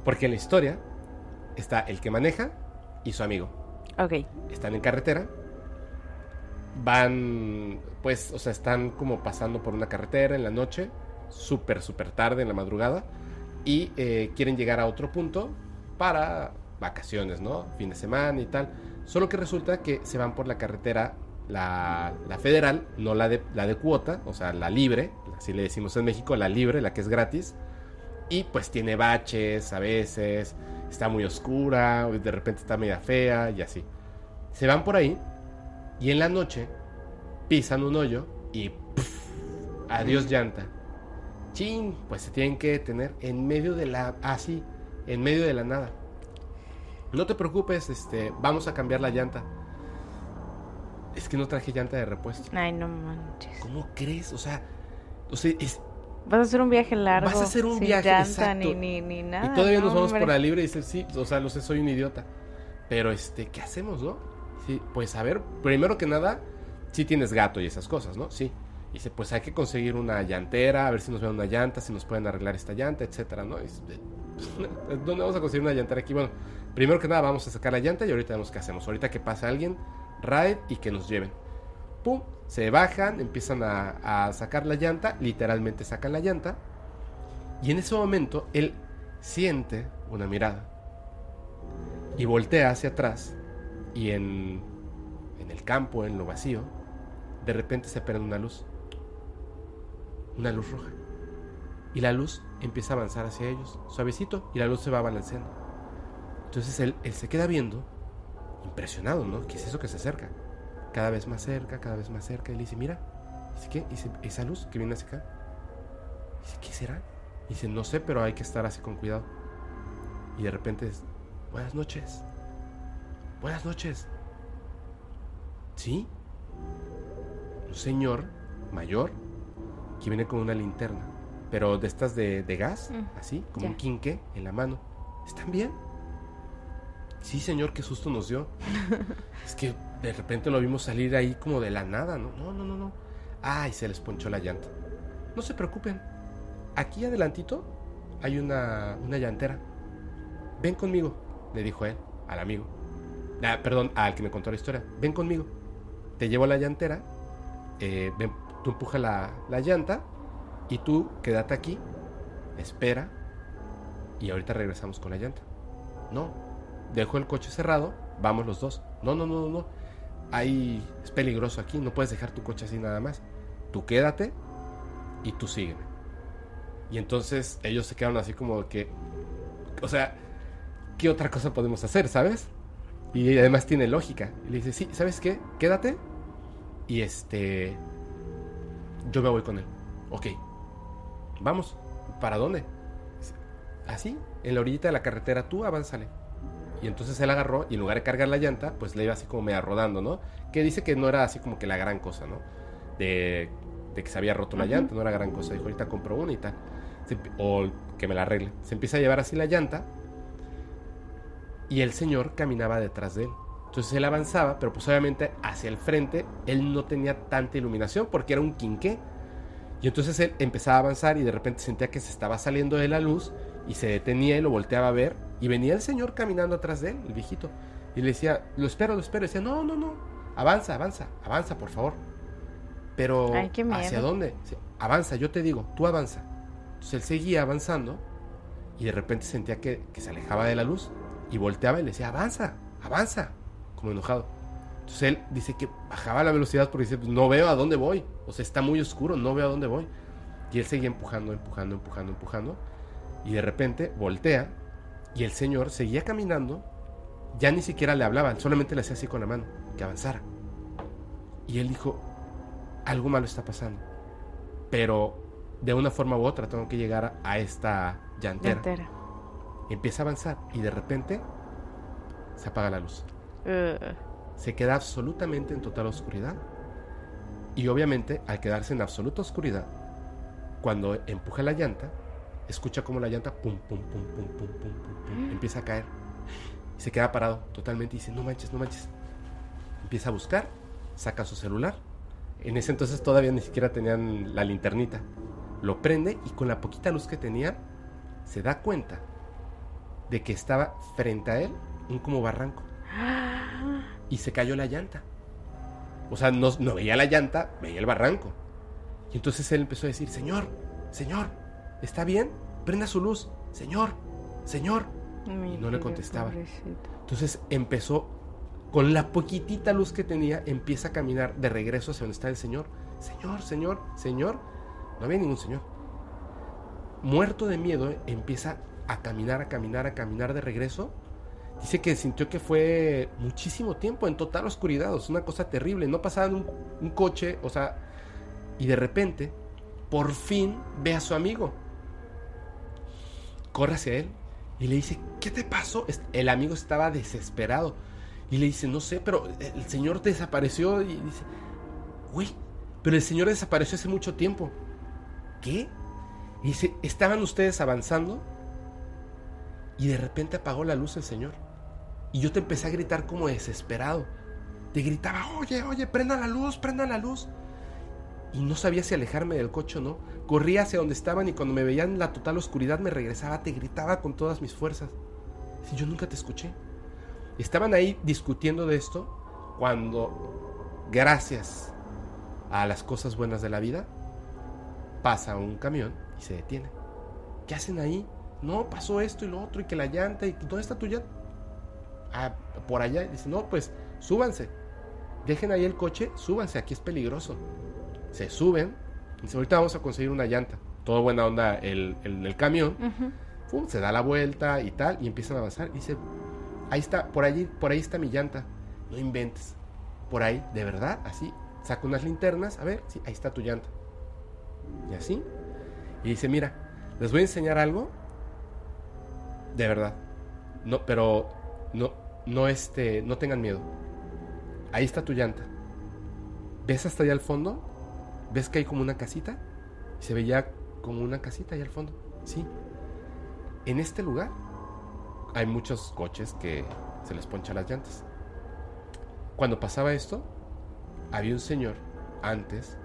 porque en la historia está el que maneja y su amigo. Ok. Están en carretera. Van, pues, o sea, están como pasando por una carretera en la noche, súper, súper tarde en la madrugada, y eh, quieren llegar a otro punto para vacaciones, ¿no? Fin de semana y tal. Solo que resulta que se van por la carretera, la, la federal, no la de, la de cuota, o sea, la libre, así le decimos en México, la libre, la que es gratis y pues tiene baches a veces, está muy oscura, de repente está media fea y así. Se van por ahí y en la noche pisan un hoyo y adiós llanta. Chin, pues se tienen que detener en medio de la así, en medio de la nada. No te preocupes, este, vamos a cambiar la llanta. Es que no traje llanta de repuesto. Ay, no manches. ¿Cómo crees? O sea, o sea es, Vas a hacer un viaje largo. Vas a hacer un viaje llanta, Ni, ni, nada. Y todavía nos vamos por la libre y dices, sí, o sea, lo sé, soy un idiota. Pero, este, ¿qué hacemos, no? Sí, pues a ver, primero que nada, sí tienes gato y esas cosas, ¿no? Sí. Y dice, pues hay que conseguir una llantera, a ver si nos ven una llanta, si nos pueden arreglar esta llanta, etcétera, ¿no? ¿Dónde vamos a conseguir una llantera aquí? Bueno, primero que nada vamos a sacar la llanta y ahorita vemos qué hacemos. Ahorita que pasa alguien, ride y que nos lleven. ¡Pum! Se bajan, empiezan a, sacar la llanta, literalmente sacan la llanta. Y en ese momento él siente una mirada. Y voltea hacia atrás. Y en, en el campo, en lo vacío, de repente se prende una luz. Una luz roja. Y la luz empieza a avanzar hacia ellos, suavecito, y la luz se va balanceando. Entonces él, él se queda viendo, impresionado, ¿no? ¿Qué es eso que se acerca? Cada vez más cerca, cada vez más cerca. Y le dice, mira, dice, ¿qué? Dice, esa luz que viene hacia acá. Dice, ¿qué será? Dice, no sé, pero hay que estar así con cuidado. Y de repente es, buenas noches. Buenas noches. ¿Sí? Un señor mayor que viene con una linterna, pero de estas de, gas, mm, así, como un quinque en la mano. ¿Están bien? Sí, señor, qué susto nos dio. es que de repente lo vimos salir ahí como de la nada, ¿no? No, no, no, no. Ay, se les ponchó la llanta. No se preocupen. Aquí adelantito hay una, una llantera. Ven conmigo, le dijo él al amigo. Ah, perdón, al que me contó la historia. Ven conmigo. Te llevo a la llantera. Eh, ven, tú empuja la, la llanta y tú quédate aquí. Espera. Y ahorita regresamos con la llanta. No. Dejo el coche cerrado. Vamos los dos. No, no, no, no. Ahí es peligroso aquí. No puedes dejar tu coche así nada más. Tú quédate y tú sígueme. Y entonces ellos se quedaron así como que. O sea, ¿qué otra cosa podemos hacer, sabes? Y además tiene lógica. Y le dice, sí, ¿sabes qué? Quédate. Y este... Yo me voy con él. Ok. Vamos. ¿Para dónde? Así, en la orillita de la carretera, tú avánzale. Y entonces él agarró y en lugar de cargar la llanta, pues le iba así como media rodando, ¿no? Que dice que no era así como que la gran cosa, ¿no? De, de que se había roto la llanta, no era gran cosa. Dijo, ahorita compro una y tal. o que me la arregle. Se empieza a llevar así la llanta y el Señor caminaba detrás de él. Entonces él avanzaba, pero pues obviamente hacia el frente él no tenía tanta iluminación porque era un quinqué. Y entonces él empezaba a avanzar y de repente sentía que se estaba saliendo de la luz y se detenía y lo volteaba a ver y venía el Señor caminando atrás de él, el viejito. Y le decía, lo espero, lo espero. Y decía, no, no, no, avanza, avanza, avanza, por favor. Pero, ¿hacia dónde? avanza, yo te digo, tú avanza. Entonces él seguía avanzando y de repente sentía que, que se alejaba de la luz y volteaba y le decía, avanza, avanza, como enojado. Entonces él dice que bajaba la velocidad porque dice, pues no veo a dónde voy. O sea, está muy oscuro, no veo a dónde voy. Y él seguía empujando, empujando, empujando, empujando. Y de repente voltea y el señor seguía caminando. Ya ni siquiera le hablaba, solamente le hacía así con la mano, que avanzara. Y él dijo, algo malo está pasando. Pero de una forma u otra tengo que llegar a esta llantera. llantera empieza a avanzar y de repente se apaga la luz. Se queda absolutamente en total oscuridad. Y obviamente, al quedarse en absoluta oscuridad, cuando empuja la llanta, escucha como la llanta pum, pum, pum, pum, pum, pum, pum, empieza a caer. Y se queda parado totalmente y dice, no manches, no manches. Empieza a buscar, saca su celular. En ese entonces todavía ni siquiera tenían la linternita. Lo prende y con la poquita luz que tenía, se da cuenta de que estaba frente a él un como barranco. Y se cayó la llanta. O sea, no, veía la llanta, veía el barranco. Y entonces él empezó a decir, Señor, Señor, ¿está bien? Prenda su luz. Señor, Señor. y no le contestaba. Entonces empezó, con la poquitita luz que tenía, empieza a caminar de regreso hacia donde está el Señor. Señor, Señor, Señor. No había ningún Señor. Muerto de miedo, empieza a caminar, a caminar, a caminar de regreso. Dice que sintió que fue muchísimo tiempo en total oscuridad, o una cosa terrible. No pasaba un, un coche, o sea, y de repente, por fin ve a su amigo. Corre hacia él y le dice, ¿qué te pasó? El amigo estaba desesperado. Y le dice, no sé, pero el señor desapareció. Y dice, güey, pero el señor desapareció hace mucho tiempo. ¿Qué? Y dice, ¿estaban ustedes avanzando? Y de repente apagó la luz el Señor. Y yo te empecé a gritar como desesperado. Te gritaba, oye, oye, prenda la luz, prenda la luz. Y no sabía si alejarme del coche o no. Corría hacia donde estaban y cuando me veían en la total oscuridad me regresaba, te gritaba con todas mis fuerzas. Si yo nunca te escuché. Estaban ahí discutiendo de esto cuando, gracias a las cosas buenas de la vida, pasa un camión y se detiene. ¿Qué hacen ahí? no, pasó esto y lo otro, y que la llanta, y ¿dónde está tu llanta? Ah, por allá. dice, no, pues súbanse. dejen ahí el coche, súbanse, aquí es peligroso. Se suben, y dice, ahorita vamos a conseguir una llanta. Todo buena onda el, el, camión. se da la vuelta y tal, y empiezan a avanzar. Y dice, ahí está, por allí, por ahí está mi llanta. No inventes. Por ahí, de verdad, así, saca unas linternas, a ver, sí, ahí está tu llanta. Y así. Y dice, mira, les voy a enseñar algo. De verdad. No, pero no, no este, no tengan miedo. Ahí está tu llanta. ¿Ves hasta allá al fondo? ¿Ves que hay como una casita? Se veía como una casita allá al fondo. Sí. En este lugar hay muchos coches que se les ponchan las llantas. Cuando pasaba esto, había un señor antes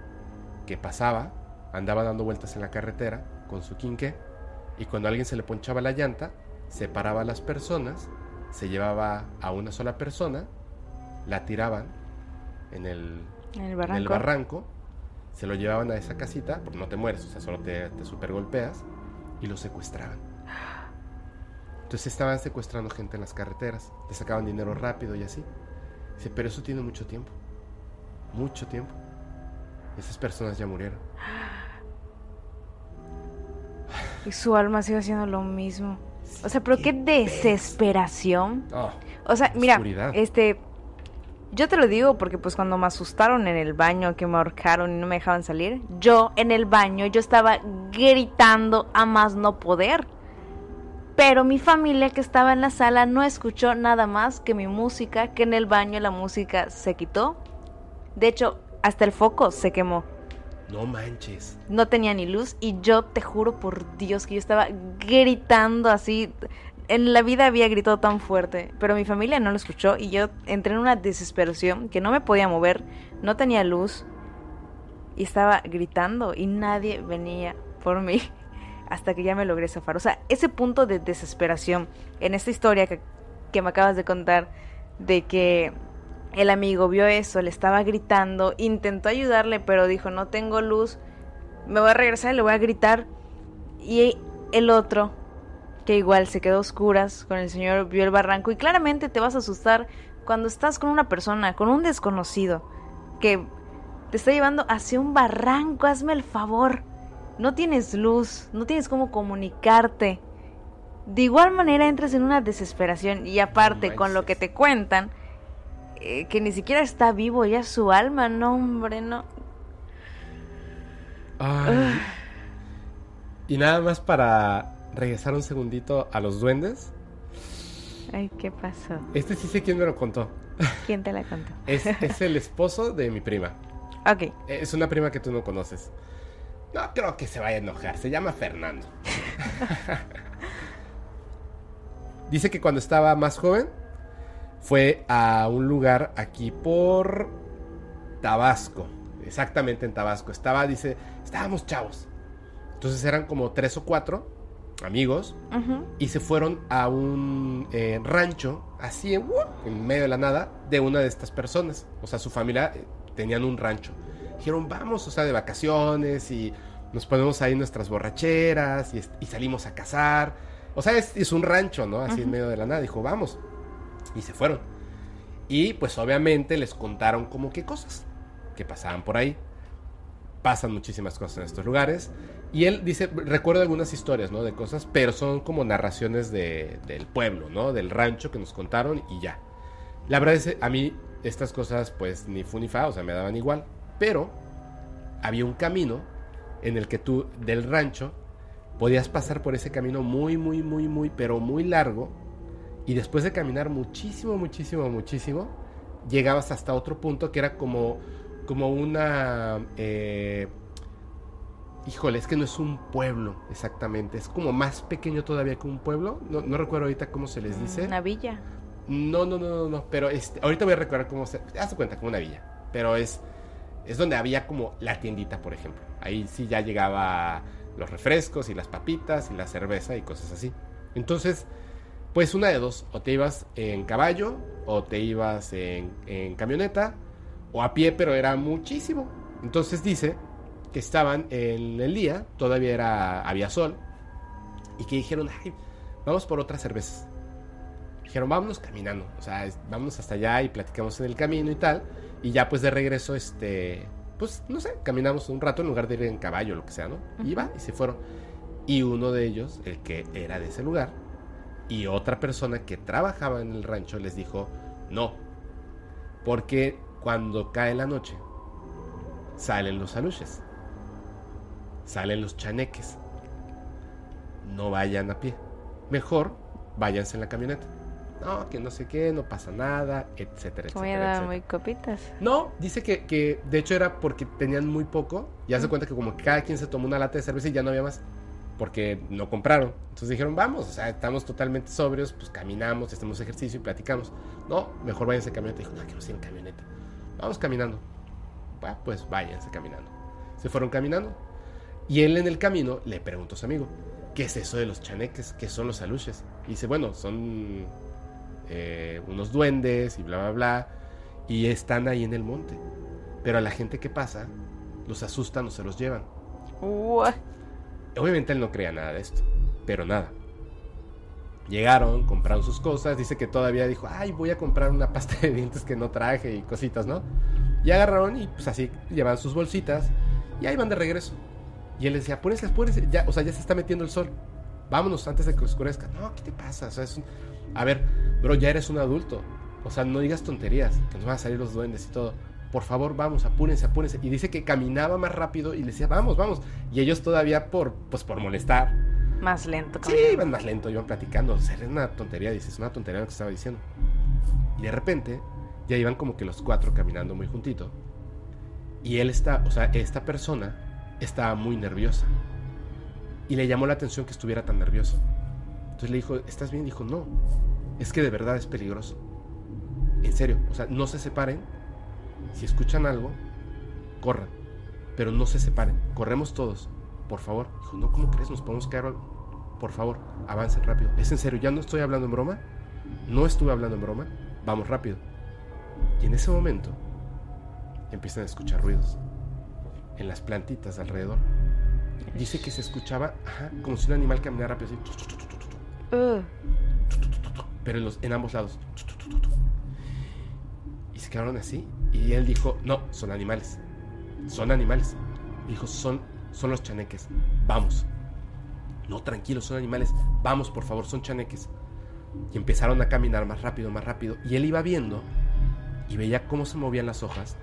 que pasaba, andaba dando vueltas en la carretera con su quinqué y cuando a alguien se le ponchaba la llanta, separaba a las personas, se llevaba a una sola persona, la tiraban en el, barranco. Se lo llevaban a esa casita, porque no te mueres, o sea, solo te, te super golpeas, y lo secuestraban. Entonces estaban secuestrando gente en las carreteras, te sacaban dinero rápido y así. Dice, pero eso tiene mucho tiempo, mucho tiempo. Esas personas ya murieron. Y su alma sigue haciendo lo mismo. O sea, pero qué, desesperación. Oh, o sea, mira, este, yo te lo digo porque pues cuando me asustaron en el baño, que me ahorcaron y no me dejaban salir, yo en el baño, yo estaba gritando a más no poder. Pero mi familia que estaba en la sala no escuchó nada más que mi música, que en el baño la música se quitó. De hecho, hasta el foco se quemó. No manches. No tenía ni luz y yo te juro por Dios que yo estaba gritando así. En la vida había gritado tan fuerte, pero mi familia no lo escuchó y yo entré en una desesperación que no me podía mover, no tenía luz y estaba gritando y nadie venía por mí hasta que ya me logré zafar. O sea, ese punto de desesperación en esta historia que, que me acabas de contar de que el amigo vio eso, le estaba gritando, intentó ayudarle, pero dijo, no tengo luz, me voy a regresar y le voy a gritar. Y el otro, que igual se quedó a oscuras con el señor, vio el barranco y claramente te vas a asustar cuando estás con una persona, con un desconocido, que te está llevando hacia un barranco, hazme el favor. No tienes luz, no tienes cómo comunicarte. De igual manera entras en una desesperación y aparte con lo que te cuentan, eh, que ni siquiera está vivo ya su alma, no, hombre, no. Y nada más para regresar un segundito a los duendes. Ay, ¿qué pasó? Este sí sé quién me lo contó. ¿Quién te la contó? es, es el esposo de mi prima. Ok. Es una prima que tú no conoces. No creo que se vaya a enojar. Se llama Fernando. Dice que cuando estaba más joven fue a un lugar aquí por Tabasco. Exactamente en Tabasco. Estaba, dice, estábamos chavos. Entonces eran como tres o cuatro amigos y se fueron a un eh, rancho así en, medio de la nada de una de estas personas. O sea, su familia eh, tenían un rancho. Dijeron, vamos, o sea, de vacaciones y nos ponemos ahí nuestras borracheras y, salimos a cazar. O sea, es, un rancho, ¿no? Así en medio de la nada. Dijo, vamos. Y se fueron. Y pues obviamente les contaron como qué cosas que pasaban por ahí. Pasan muchísimas cosas en estos lugares. Y él dice, recuerdo algunas historias, ¿no? De cosas, pero son como narraciones de, del pueblo, ¿no? Del rancho que nos contaron y ya. La verdad es, a mí estas cosas pues ni fu ni fa, o sea, me daban igual. Pero había un camino en el que tú del rancho podías pasar por ese camino muy, muy, muy, muy, pero muy largo y después de caminar muchísimo, muchísimo, muchísimo, llegabas hasta otro punto que era como, como una... Eh, híjole, es que no es un pueblo exactamente, es como más pequeño todavía que un pueblo. No, recuerdo ahorita cómo se les dice. Una villa. No, no, no, no, no, pero este, ahorita voy a recordar cómo se... Haz cuenta, como una villa, pero es, es donde había como la tiendita, por ejemplo. Ahí sí ya llegaba los refrescos y las papitas y la cerveza y cosas así. Entonces pues una de dos, o te ibas en caballo, o te ibas en, camioneta, o a pie, pero era muchísimo. Entonces dice que estaban en el día, todavía era, había sol, y que dijeron, Ay, vamos por otras cervezas. Dijeron, vámonos caminando, o sea, vámonos hasta allá y platicamos en el camino y tal. Y ya pues de regreso, este, pues no sé, caminamos un rato en lugar de ir en caballo, lo que sea, ¿no? Iba y se fueron. Y uno de ellos, el que era de ese lugar, y otra persona que trabajaba en el rancho les dijo, no, porque cuando cae la noche, salen los aluches, salen los chaneques, no vayan a pie, mejor váyanse en la camioneta. No, que no sé qué, no pasa nada, etcétera, etcétera. Muy copitas. No, dice que, que, de hecho era porque tenían muy poco. Ya se cuenta que como cada quien se tomó una lata de cerveza y ya no había más porque no compraron. Entonces dijeron, vamos, o sea, estamos totalmente sobrios, pues caminamos, hacemos ejercicio y platicamos. No, mejor váyanse en camioneta. Dijo, no, quiero ir en camioneta. Vamos caminando. Pues váyanse caminando. Se fueron caminando. Y él en el camino le preguntó a su amigo, ¿qué es eso de los chaneques? ¿Qué son los aluches? Y dice, bueno, son eh, unos duendes y bla, bla, bla. Y están ahí en el monte. Pero a la gente que pasa, los asustan o se los llevan. Obviamente él no creía nada de esto, pero nada. Llegaron, compraron sus cosas, dice que todavía dijo, ay, voy a comprar una pasta de dientes que no traje y cositas, ¿no? Y agarraron y pues así llevan sus bolsitas y ahí van de regreso. Y él decía, apúrense, apúrense, ya, o sea, ya se está metiendo el sol. Vámonos antes de que oscurezca. No, ¿qué te pasa? O sea, es A ver, bro, ya eres un adulto. O sea, no digas tonterías, que nos van a salir los duendes y todo por favor, vamos, apúrense, apúrense. Y dice que caminaba más rápido y le decía, vamos, vamos. Y ellos todavía por, pues por molestar. Más lento. Sí, iban más lento, iban platicando. O sea, era una tontería, dices, una tontería lo que estaba diciendo. Y de repente, ya iban como que los cuatro caminando muy juntito. Y él está, o sea, esta persona estaba muy nerviosa. Y le llamó la atención que estuviera tan nervioso. Entonces le dijo, ¿estás bien? Dijo, no, es que de verdad es peligroso. En serio, o sea, no se separen si escuchan algo, corran. Pero no se separen. Corremos todos. Por favor. Dijo, no, ¿cómo crees? Nos podemos caer. Por favor, avancen rápido. Es en serio, ya no estoy hablando en broma. No estuve hablando en broma. Vamos rápido. Y en ese momento empiezan a escuchar ruidos en las plantitas alrededor. Dice que se escuchaba como si un animal caminara rápido así. Pero en, los, en ambos lados. Y se quedaron así y él dijo, no, son animales. Son animales. Dijo, son, son los chaneques. Vamos. No, tranquilos, son animales. Vamos, por favor, son chaneques. Y empezaron a caminar más rápido, más rápido. Y él iba viendo y veía cómo se movían las hojas.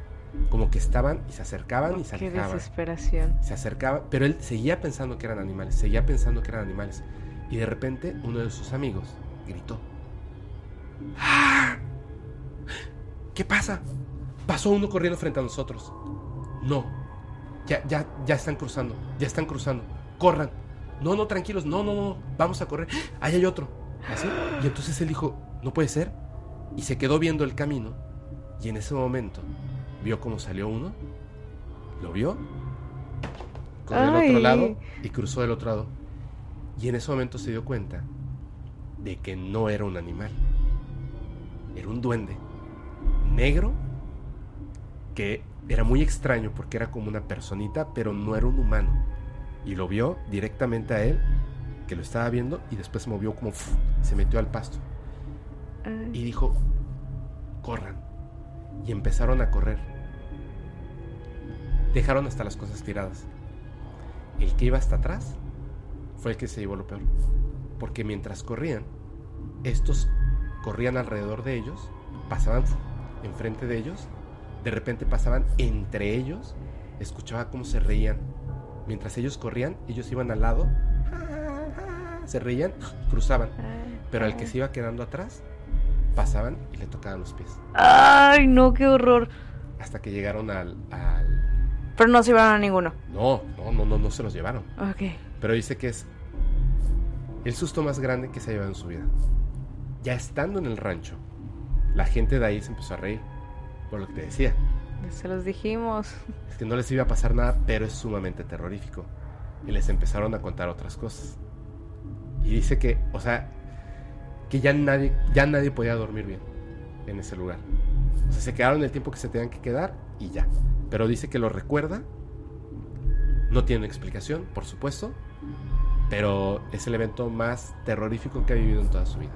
Como que estaban y se acercaban y se alejaban. Qué desesperación. Se acercaba, pero él seguía pensando que eran animales, seguía pensando que eran animales. Y de repente uno de sus amigos gritó. ¡Ah! ¿Qué pasa? Pasó uno corriendo frente a nosotros. No. Ya, ya, ya están cruzando. Ya están cruzando. Corran. No, no, tranquilos. No, no, no. Vamos a correr. Ahí hay otro. Así. Y entonces él dijo, no puede ser. Y se quedó viendo el camino. Y en ese momento vio cómo salió uno. Lo vio. Corrió al otro lado y cruzó del otro lado. Y en ese momento se dio cuenta de que no era un animal. Era un duende. Negro que era muy extraño porque era como una personita, pero no era un humano. Y lo vio directamente a él, que lo estaba viendo, y después se movió como se metió al pasto. Y dijo, corran. Y empezaron a correr. Dejaron hasta las cosas tiradas. El que iba hasta atrás fue el que se llevó lo peor. Porque mientras corrían, estos corrían alrededor de ellos, pasaban enfrente de ellos de repente pasaban entre ellos, escuchaba cómo se reían. Mientras ellos corrían, ellos iban al lado, se reían, cruzaban. Pero al que se iba quedando atrás, pasaban y le tocaban los pies. ¡Ay, no, qué horror! Hasta que llegaron al, Pero no se llevaron a ninguno. No, no, no, no, no se los llevaron. Ok. Pero dice que es el susto más grande que se ha llevado en su vida. Ya estando en el rancho, la gente de ahí se empezó a reír por lo que te decía. Se los dijimos. Es que no les iba a pasar nada, pero es sumamente terrorífico. Y les empezaron a contar otras cosas. Y dice que, o sea, que ya nadie, ya nadie podía dormir bien en ese lugar. O sea, se quedaron el tiempo que se tenían que quedar y ya. Pero dice que lo recuerda. No tiene explicación, por supuesto. Pero es el evento más terrorífico que ha vivido en toda su vida.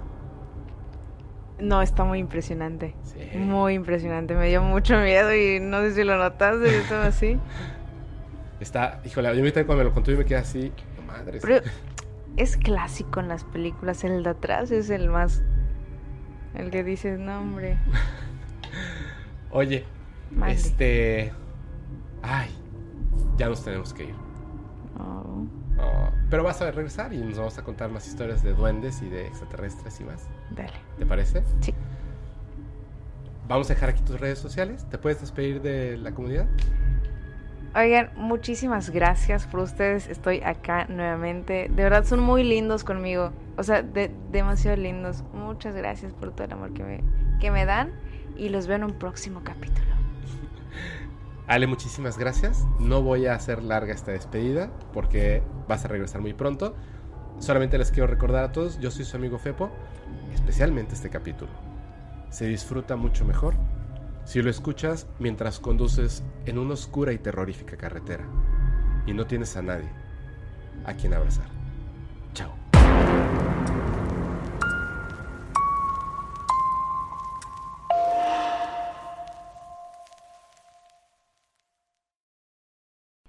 No, está muy impresionante. Muy impresionante. Me dio mucho miedo y no sé si lo notaste, yo estaba así. Está, híjole, yo me cuando me lo contó y me quedé así, madre. Pero es clásico en las películas, el de atrás es el más... El que dices, no, hombre. Oye, este... Ay, ya nos tenemos que ir. Oh. Oh, pero vas a regresar y nos vamos a contar más historias de duendes y de extraterrestres y más. Dale. ¿Te parece? Sí. Vamos a dejar aquí tus redes sociales. ¿Te puedes despedir de la comunidad? Oigan, muchísimas gracias por ustedes. Estoy acá nuevamente. De verdad son muy lindos conmigo. O sea, demasiado lindos. Muchas gracias por todo el amor que me, que me dan. Y los veo en un próximo capítulo. Ale, muchísimas gracias. No voy a hacer larga esta despedida porque vas a regresar muy pronto. Solamente les quiero recordar a todos, yo soy su amigo Fepo, especialmente este capítulo. Se disfruta mucho mejor si lo escuchas mientras conduces en una oscura y terrorífica carretera y no tienes a nadie a quien abrazar. Chao.